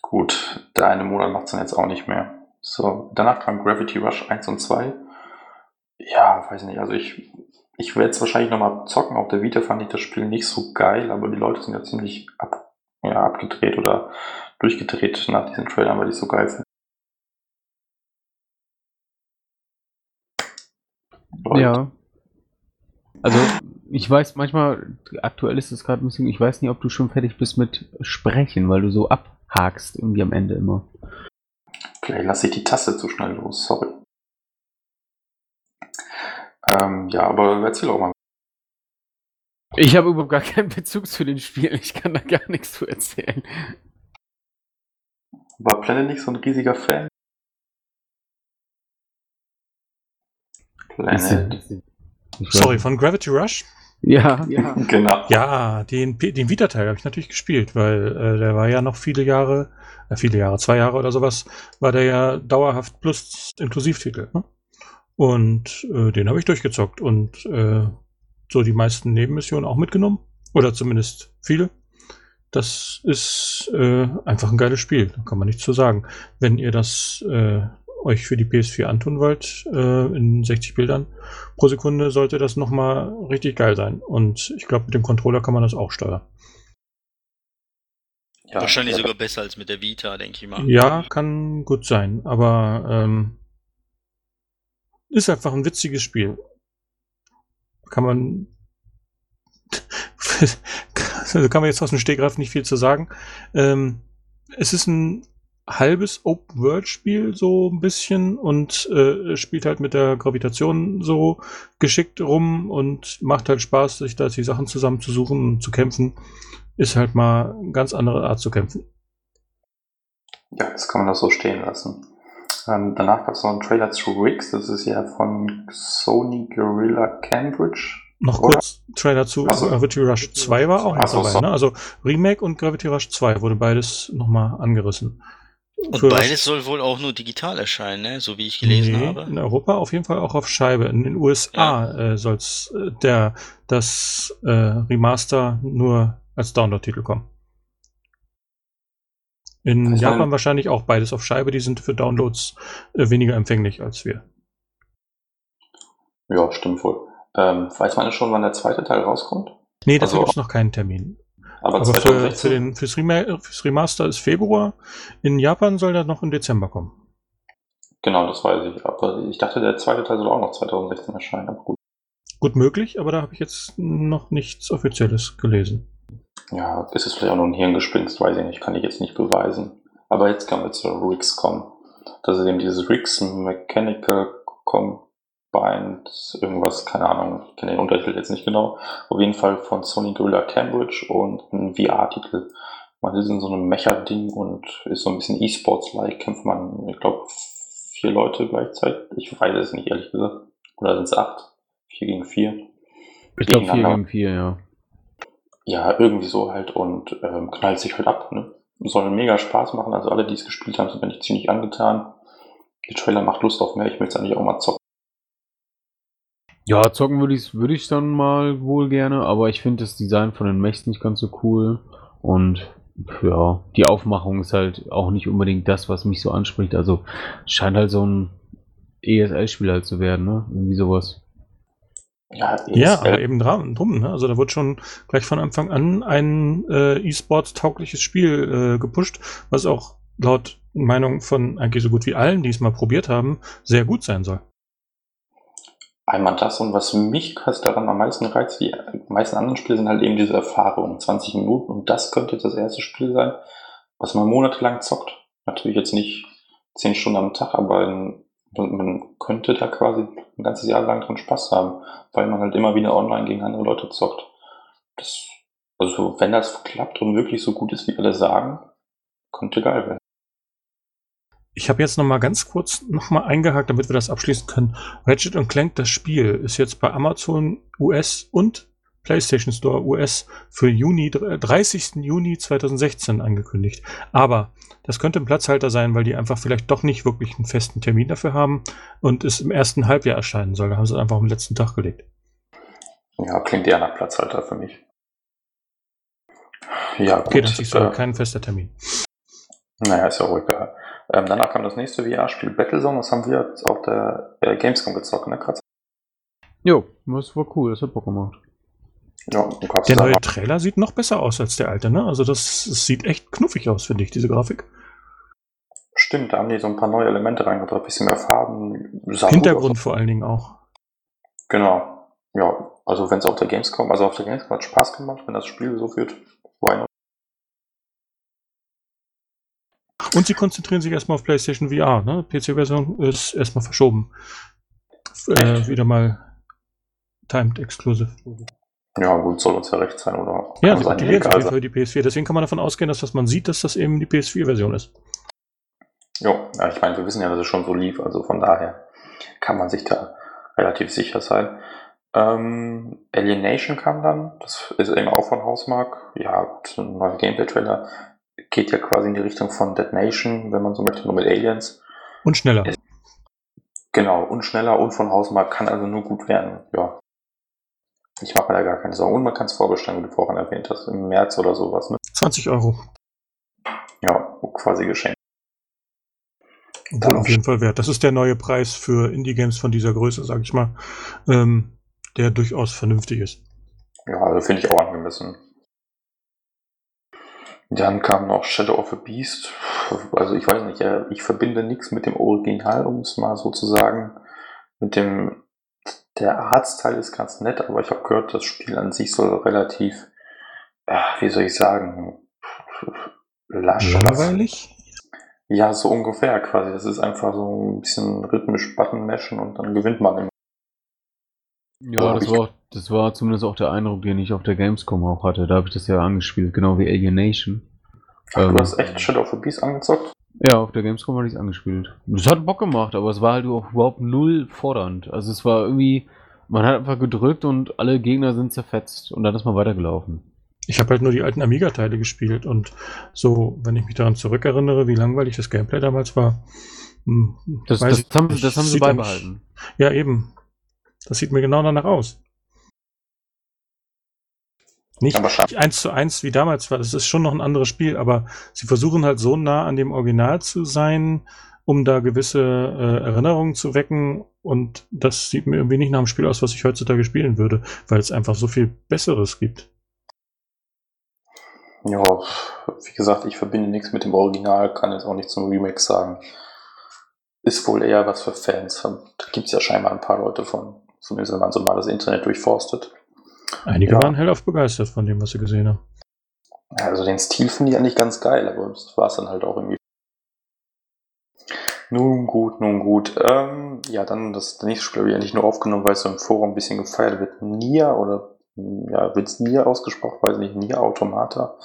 Gut, der eine Monat macht es dann jetzt auch nicht mehr. So, danach kam Gravity Rush 1 und 2. Ja, weiß nicht, also ich, ich werde es wahrscheinlich nochmal zocken. Auf der Vita fand ich das Spiel nicht so geil, aber die Leute sind ja ziemlich ab, ja, abgedreht oder durchgedreht nach diesen Trailern, weil es so geil finde. Leute, Ja. Also, ich weiß manchmal, aktuell ist es gerade ein bisschen, ich weiß nicht, ob du schon fertig bist mit Sprechen, weil du so abhakst irgendwie am Ende immer. Vielleicht lasse ich die Taste zu schnell los, sorry. Ähm, ja, aber erzähl auch mal. Ich habe überhaupt gar keinen Bezug zu den Spielen, ich kann da gar nichts zu erzählen. War Planet nicht so ein riesiger Fan? Planet. Sorry, von Gravity Rush? Ja, ja. Genau. Ja, den, den Vita-Teil habe ich natürlich gespielt, weil äh, der war ja noch viele Jahre, äh, viele Jahre, zwei Jahre oder sowas, war der ja dauerhaft plus Inklusivtitel. Ne? Und äh, den habe ich durchgezockt und äh, so die meisten Nebenmissionen auch mitgenommen. Oder zumindest viele. Das ist äh, einfach ein geiles Spiel, da kann man nichts zu sagen. Wenn ihr das äh, euch für die PS4 antun wollt, äh, in 60 Bildern pro Sekunde, sollte das nochmal richtig geil sein. Und ich glaube, mit dem Controller kann man das auch steuern. Ja, Wahrscheinlich ja, sogar besser als mit der Vita, denke ich mal. Ja, kann gut sein, aber ähm, ist einfach ein witziges Spiel. Kann man. also kann man jetzt aus dem Stegreif nicht viel zu sagen. Ähm, es ist ein halbes Open-World-Spiel, so ein bisschen, und äh, spielt halt mit der Gravitation so geschickt rum und macht halt Spaß, sich da die Sachen zusammenzusuchen und zu kämpfen. Ist halt mal eine ganz andere Art zu kämpfen. Ja, das kann man doch so stehen lassen. Ähm, danach gab es noch einen Trailer zu Riggs, das ist ja von Sony Guerrilla Cambridge. Noch Oder? kurz Trailer zu Ach so. Gravity Rush 2 war auch noch Ach so, dabei. so. Ne? Also Remake und Gravity Rush 2 wurde beides nochmal angerissen. Und für- beides soll wohl auch nur digital erscheinen, ne? so wie ich gelesen nee, habe. In Europa auf jeden Fall auch auf Scheibe. In den USA äh, soll es äh, der das äh, Remaster nur als Download-Titel kommen. In Ich Japan meine- wahrscheinlich auch beides auf Scheibe. Die sind für Downloads äh, weniger empfänglich als wir. Ja, stimmt wohl. Ähm, weiß man schon, wann der zweite Teil rauskommt? Nee, dafür Also- gibt es noch keinen Termin. Aber, Aber für, 2016? für den, fürs, Rema fürs Remaster ist Februar. In Japan soll der noch im Dezember kommen. Genau, das weiß ich. Aber ich dachte, der zweite Teil soll auch noch 2016 erscheinen. Aber gut. Gut möglich, aber da habe ich jetzt noch nichts Offizielles gelesen. Ja, ist es vielleicht auch nur ein Hirngespinst, weiß ich nicht, kann ich jetzt nicht beweisen. Aber jetzt können wir zur Rigs kommen. Das ist eben dieses Rigs Mechanical Combined, irgendwas, keine Ahnung, ich kenne den Untertitel jetzt nicht genau. Auf jeden Fall von Sony Gorilla Cambridge und ein VR-Titel. Man ist in so einem Mecha-Ding und ist so ein bisschen E-Sports-like, kämpft man, ich glaube, vier Leute gleichzeitig. Ich weiß es nicht, ehrlich gesagt. Oder sind es acht? Vier gegen vier. Ich glaube 4 Gegeneinander. gegen 4, ja. Ja, irgendwie so halt und ähm, knallt sich halt ab. Ne? Soll mega Spaß machen. Also alle, die es gespielt haben, sind nicht ziemlich angetan. Der Trailer macht Lust auf mehr. Ich möchte es eigentlich auch mal zocken. Ja, zocken würde ich würde ich dann mal wohl gerne, aber ich finde das Design von den Mechs nicht ganz so cool. Und ja, die Aufmachung ist halt auch nicht unbedingt das, was mich so anspricht. Also scheint halt so ein ESL-Spiel halt zu werden, ne? Irgendwie sowas. Ja, Ja, aber eben dran, drum. Ne? Also da wird schon gleich von Anfang an ein äh, E-Sports-taugliches Spiel äh, gepusht, was auch laut Meinung von eigentlich so gut wie allen, die es mal probiert haben, sehr gut sein soll. einmal das und was mich daran am meisten reizt, die meisten anderen Spiele sind halt eben diese Erfahrung, 20 Minuten und das könnte jetzt das erste Spiel sein, was man monatelang zockt. Natürlich jetzt nicht 10 Stunden am Tag, aber in, man könnte da quasi ein ganzes Jahr lang dran Spaß haben, weil man halt immer wieder online gegen andere Leute zockt. Das, also wenn das klappt und wirklich so gut ist, wie alle sagen, könnte geil werden. Ich habe jetzt noch mal ganz kurz noch mal eingehakt, damit wir das abschließen können. Ratchet Clank, das Spiel, ist jetzt bei Amazon US und PlayStation Store US für Juni, 30. Juni 2016 angekündigt. Aber das könnte ein Platzhalter sein, weil die einfach vielleicht doch nicht wirklich einen festen Termin dafür haben und es im ersten Halbjahr erscheinen soll. Da haben sie es einfach am letzten Tag gelegt. Ja, klingt eher nach Platzhalter für mich. Ja, gut. Okay, dann siehst du äh, kein fester Termin. Naja, ist ja auch egal. Ähm, danach kam das nächste VR-Spiel Battlezone, das haben wir jetzt auf der äh, Gamescom gezockt, ne, Kratz? Jo, das war cool, das hat Bock gemacht. Ja, Der neue Trailer sieht noch besser aus als der alte, ne? Also das, das sieht echt knuffig aus, finde ich, diese Grafik. Stimmt, da haben die so ein paar neue Elemente reingebracht, ein bisschen mehr Farben. Hintergrund vor allen Dingen auch. Genau. Ja, also wenn es auf der Gamescom, also auf der Gamescom hat Spaß gemacht, wenn das Spiel so wird, why not? Und sie konzentrieren sich erstmal auf PlayStation VR. Ne? PC-Version ist erstmal verschoben. Äh, wieder mal Timed Exclusive. Ja, gut, soll uns ja recht sein, oder? Ja, sie egal sich für die PS4. Deswegen kann man davon ausgehen, dass was man sieht, dass das eben die PS4-Version ist. Jo, ja, ich meine, wir wissen ja, dass es schon so lief, also von daher kann man sich da relativ sicher sein. Ähm, Alienation kam dann, das ist eben auch von Hausmark. Ja, ein neuer Gameplay-Trailer geht ja quasi in die Richtung von Dead Nation, wenn man so möchte, nur mit Aliens. Und schneller. Genau, und schneller und von Hausmark kann also nur gut werden, ja. Ich mache mir da gar keine Sorgen. Und man kann es vorbestellen, wie du vorhin erwähnt hast, im März oder sowas, ne? 20 Euro. Ja, quasi geschenkt. Wohl auf jeden Fall wert. Das ist der neue Preis für Indie-Games von dieser Größe, sag ich mal. Ähm, der durchaus vernünftig ist. Ja, also finde ich auch angemessen. Dann kam noch Shadow of a Beast. Also ich weiß nicht, ja, ich verbinde nichts mit dem Original, um es mal so zu sagen. Mit dem, der Artstyle ist ganz nett, aber ich habe gehört, das Spiel an sich soll relativ, äh, wie soll ich sagen, lasch. Langweilig? Ja, so ungefähr quasi. Das ist einfach so ein bisschen rhythmisch Button mashen und dann gewinnt man immer. Ja, das war, das war zumindest auch der Eindruck, den ich auf der Gamescom auch hatte. Da habe ich das ja angespielt, genau wie Alienation. Ach, Ähm. du hast echt Shadow of a Beast angezockt? Ja, auf der Gamescom hatte ich es angespielt. Das hat Bock gemacht, aber es war halt auch überhaupt null fordernd. Also es war irgendwie, man hat einfach gedrückt und alle Gegner sind zerfetzt und dann ist man weitergelaufen. Ich habe halt nur die alten Amiga-Teile gespielt und so, wenn ich mich daran zurückerinnere, wie langweilig das Gameplay damals war. hm, Das, das, ich haben, das haben sie beibehalten. Ja, eben. Das sieht mir genau danach aus. Nicht eins zu eins wie damals war. Das ist schon noch ein anderes Spiel, aber sie versuchen halt so nah an dem Original zu sein, um da gewisse äh, Erinnerungen zu wecken. Und das sieht mir irgendwie nicht nach dem Spiel aus, was ich heutzutage spielen würde, weil es einfach so viel Besseres gibt. Ja, wie gesagt, ich verbinde nichts mit dem Original, kann jetzt auch nichts zum Remake sagen. Ist wohl eher was für Fans. Da gibt es ja scheinbar ein paar Leute von, zumindest wenn man so mal das Internet durchforstet. Einige Ja. waren hellauf begeistert von dem, was sie gesehen haben. Also den Stil finde ich eigentlich ganz geil, aber das war es dann halt auch irgendwie. Nun gut, nun gut. Ähm, ja, dann das nächste Spiel habe ich eigentlich nur aufgenommen, weil es so im Forum ein bisschen gefeiert wird. Nia oder ja, wird es Nia ausgesprochen? Weiß nicht, Nia Automata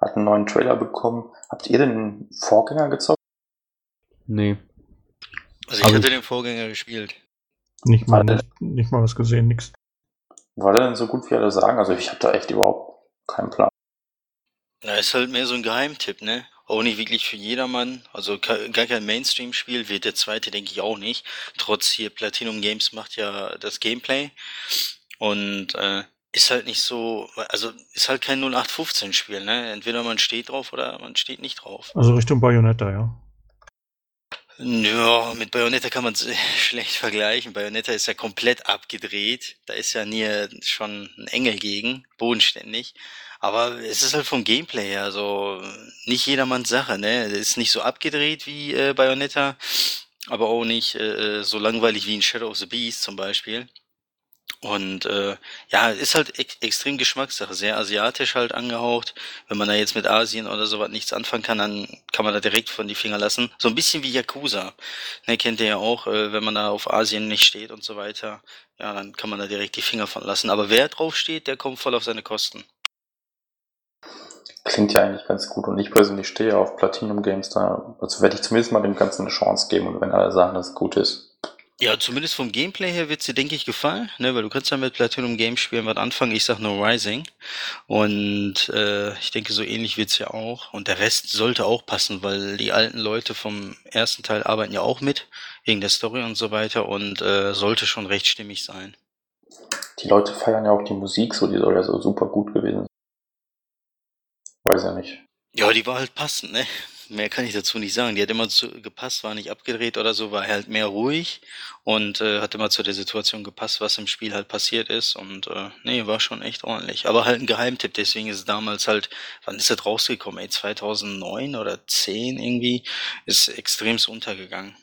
hat einen neuen Trailer bekommen. Habt ihr den Vorgänger gezockt? Nee. Also ich Aber hatte ich- den Vorgänger gespielt. Nicht mal, nicht mal was gesehen, nix. War der denn so gut, wie alle sagen? Also ich habe da echt überhaupt keinen Plan. Na, ist halt mehr so ein Geheimtipp, ne? Auch nicht wirklich für jedermann. Also gar kein Mainstream-Spiel, wird der zweite, denke ich, auch nicht. Trotz hier Platinum Games macht ja das Gameplay. Und äh, ist halt nicht so, also ist halt kein 0815-Spiel, ne? Entweder man steht drauf oder man steht nicht drauf. Also Richtung Bayonetta, ja. Ja, mit Bayonetta kann man es schlecht vergleichen. Bayonetta ist ja komplett abgedreht. Da ist ja Nier schon ein Engel gegen, bodenständig. Aber es ist halt vom Gameplay her so nicht jedermanns Sache, ne? Ist nicht so abgedreht wie äh, Bayonetta, aber auch nicht äh, so langweilig wie in Shadow of the Beast zum Beispiel. Und äh, ja, ist halt ex extrem Geschmackssache, sehr asiatisch halt angehaucht. Wenn man da jetzt mit Asien oder sowas nichts anfangen kann, dann kann man da direkt von die Finger lassen. So ein bisschen wie Yakuza. Ne, kennt ihr ja auch, äh, wenn man da auf Asien nicht steht und so weiter. Ja, dann kann man da direkt die Finger von lassen. Aber wer drauf steht, der kommt voll auf seine Kosten. Klingt ja eigentlich ganz gut und ich persönlich stehe auf Platinum Games da. Also werde ich zumindest mal dem Ganzen eine Chance geben und wenn alle sagen, dass es gut ist. Ja, zumindest vom Gameplay her wird's dir, denke ich, gefallen, ne, weil du kannst ja mit Platinum Games spielen was anfangen. Ich sag nur Rising. Und äh, ich denke, so ähnlich wird's ja auch. Und der Rest sollte auch passen, weil die alten Leute vom ersten Teil arbeiten ja auch mit, wegen der Story und so weiter und äh, sollte schon recht stimmig sein. Die Leute feiern ja auch die Musik so, die soll ja so super gut gewesen sein. Weiß ja nicht. Ja, die war halt passend, ne? Mehr kann ich dazu nicht sagen. Die hat immer zu, gepasst, war nicht abgedreht oder so, war halt mehr ruhig und äh, hat immer zu der Situation gepasst, was im Spiel halt passiert ist. Und äh, nee, war schon echt ordentlich. Aber halt ein Geheimtipp, deswegen ist es damals halt, wann ist das rausgekommen? Ey, 2009 oder 10 irgendwie, ist extremst untergegangen.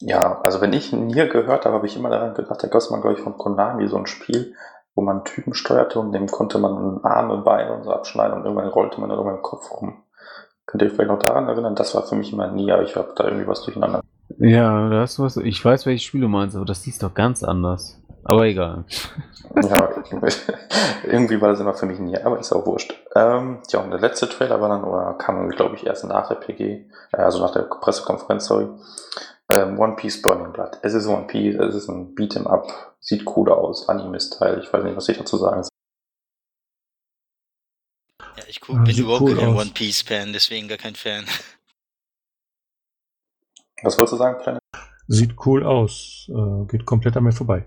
Ja, also wenn ich Nier gehört habe, habe ich immer daran gedacht, da gab es mal, glaube ich, von Konami so ein Spiel, wo man Typen steuerte und dem konnte man Arme, Beine und so abschneiden und irgendwann rollte man dann über den Kopf rum. Könnt ihr euch vielleicht noch daran erinnern? Das war für mich immer Nier, aber ich habe da irgendwie was durcheinander. Ja, da hast du was. Ich weiß, welches Spiel du meinst, aber das hieß doch ganz anders. Aber egal. Ja, irgendwie war das immer für mich Nier, aber ist auch wurscht. Ähm, ja, und der letzte Trailer war dann, oder kam, glaube ich, erst nach der PG, äh, also nach der Pressekonferenz, sorry. Ähm, One Piece Burning Blood. Es ist One Piece, es ist ein Beat'em Up, sieht cool aus, Anime-Style, ich weiß nicht, was ich dazu sagen soll. Ich guck, Ja, bin überhaupt cool kein. One Piece Fan, deswegen gar kein Fan. Was wolltest du sagen, Planet? Sieht cool aus. Äh, geht komplett an mir vorbei.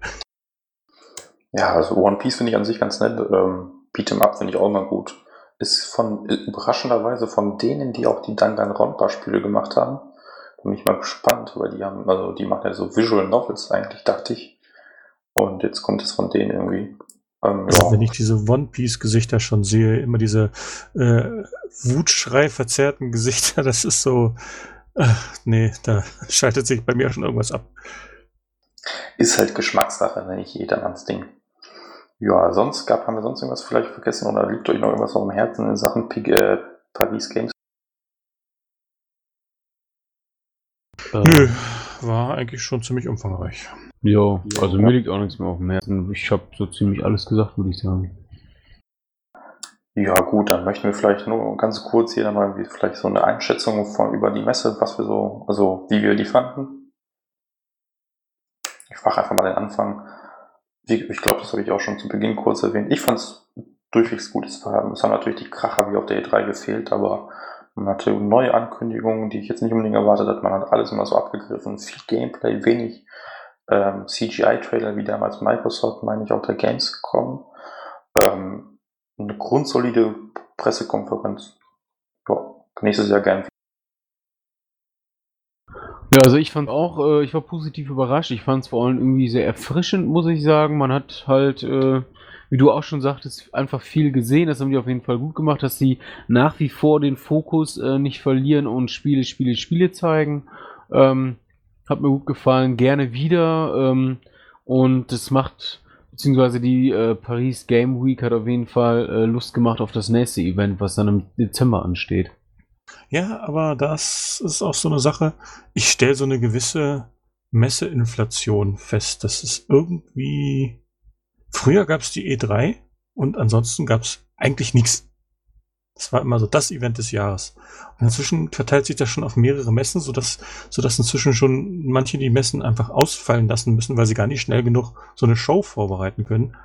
Ja, also One Piece finde ich an sich ganz nett. Ähm, Beat'em Up finde ich auch immer gut. Ist von überraschenderweise von denen, die auch die Danganronpa-Spiele gemacht haben. Da bin ich mal gespannt, weil die haben, also die machen ja so Visual Novels eigentlich, dachte ich. Und jetzt kommt es von denen irgendwie. Ähm, Also, ja. wenn ich diese One Piece Gesichter schon sehe, immer diese äh, Wutschrei verzerrten Gesichter, das ist so. Ach, nee, da schaltet sich bei mir schon irgendwas ab. Ist halt Geschmackssache, ne? nicht jedermanns Ding. Ja, sonst gab, haben wir sonst irgendwas vielleicht vergessen oder liegt euch noch irgendwas auf dem Herzen in Sachen Pig, äh, Paris Games? Äh, Nö, war eigentlich schon ziemlich umfangreich. Jo, also mir liegt auch nichts mehr auf dem Herzen. Ich habe so ziemlich alles gesagt, würde ich sagen. Ja, gut, dann möchten wir vielleicht nur ganz kurz hier nochmal wie vielleicht so eine Einschätzung von, über die Messe, was wir so, also wie wir die fanden. Ich mache einfach mal den Anfang. Wie, ich glaube, das habe ich auch schon zu Beginn kurz erwähnt. Ich fand es durchwegs Gutes haben. Es haben natürlich die Kracher wie auf der E3 gefehlt, aber man hatte neue Ankündigungen, die ich jetzt nicht unbedingt erwartet hat. Man hat alles immer so abgegriffen. Viel Gameplay, wenig ähm, CGI-Trailer, wie damals Microsoft, meine ich, auch der Gamescom. Ähm, eine grundsolide Pressekonferenz. Ja, nächstes Jahr gern. Ja, also ich fand auch, äh, ich war positiv überrascht. Ich fand es vor allem irgendwie sehr erfrischend, muss ich sagen. Man hat halt, äh, wie du auch schon sagtest, einfach viel gesehen. Das haben die auf jeden Fall gut gemacht, dass sie nach wie vor den Fokus äh, nicht verlieren und Spiele, Spiele, Spiele zeigen. Ähm, hat mir gut gefallen, gerne wieder. Ähm, und das macht, beziehungsweise die äh, Paris Game Week hat auf jeden Fall äh, Lust gemacht auf das nächste Event, was dann im Dezember ansteht. Ja, aber das ist auch so eine Sache. Ich stelle so eine gewisse Messeinflation fest. Das ist irgendwie. Früher gab es die E3 und ansonsten gab es eigentlich nichts. Das war immer so das Event des Jahres. Und inzwischen verteilt sich das schon auf mehrere Messen, sodass, sodass inzwischen schon manche die Messen einfach ausfallen lassen müssen, weil sie gar nicht schnell genug so eine Show vorbereiten können.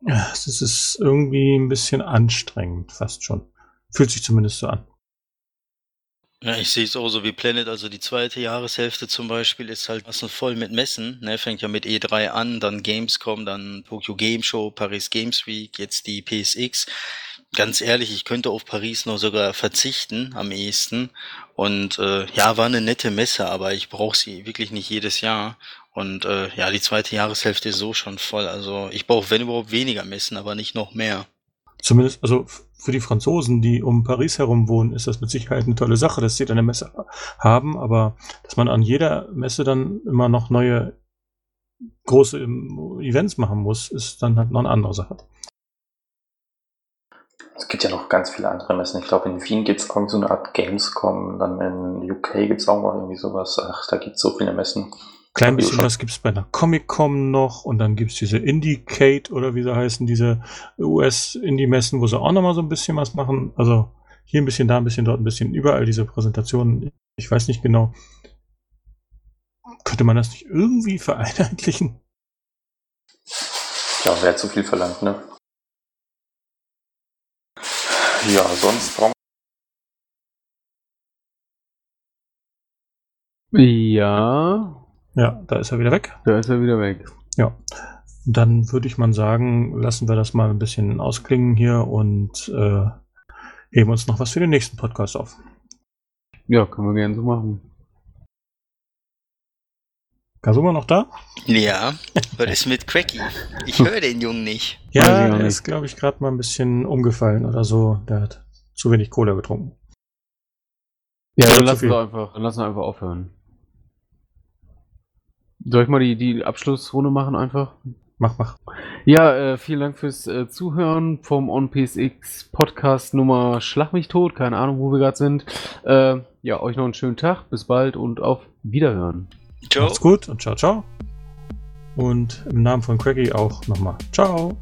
Das ist irgendwie ein bisschen anstrengend, fast schon. Fühlt sich zumindest so an. Ja, ich sehe es auch so wie Planet, also die zweite Jahreshälfte zum Beispiel ist halt was voll mit Messen, ne? Fängt ja mit E3 an, dann Gamescom, dann Tokyo Game Show, Paris Games Week, jetzt die PSX ganz ehrlich, ich könnte auf Paris noch sogar verzichten am ehesten. Und äh, ja, war eine nette Messe, aber ich brauche sie wirklich nicht jedes Jahr. Und äh, ja, die zweite Jahreshälfte ist so schon voll. Also ich brauche, wenn überhaupt, weniger Messen, aber nicht noch mehr. Zumindest, also für die Franzosen, die um Paris herum wohnen, ist das mit Sicherheit eine tolle Sache, dass sie eine Messe haben, aber dass man an jeder Messe dann immer noch neue große ähm, Events machen muss, ist dann halt noch eine andere Sache. Es gibt ja noch ganz viele andere Messen. Ich glaube, in Wien gibt es auch so eine Art Gamescom, dann in UK gibt es auch noch irgendwie sowas. Ach, da gibt es so viele Messen. Klein bisschen was gibt es bei einer Comic-Con noch und dann gibt es diese Indicate oder wie sie heißen, diese US-Indie-Messen, wo sie auch nochmal so ein bisschen was machen. Also hier ein bisschen, da ein bisschen, dort ein bisschen, überall diese Präsentationen. Ich weiß nicht genau. Könnte man das nicht irgendwie vereinheitlichen? Ja, wäre zu viel verlangt, ne? Ja, sonst brauchen Ja, Ja, da ist er wieder weg. da ist er wieder weg. Ja. Dann würde ich mal sagen, lassen wir das mal ein bisschen ausklingen hier und äh, heben uns noch was für den nächsten Podcast auf. Ja, können wir gerne so machen. Kasuma noch da? Ja, was ist mit Cracky? Ich höre den Jungen nicht. Ja, nicht. ist, glaube ich, gerade mal ein bisschen umgefallen oder so. Der hat zu wenig Cola getrunken. Ja, dann lassen wir einfach, dann lassen wir einfach aufhören. Soll ich mal die, die Abschlussrunde machen einfach? Mach, mach. Ja, äh, vielen Dank fürs äh, Zuhören vom OnPSX Podcast Nummer Schlag mich tot, keine Ahnung, wo wir gerade sind. Äh, ja, euch noch einen schönen Tag, bis bald und auf Wiederhören. Ciao. Macht's gut und ciao, ciao. Und im Namen von Craigie auch nochmal. Ciao.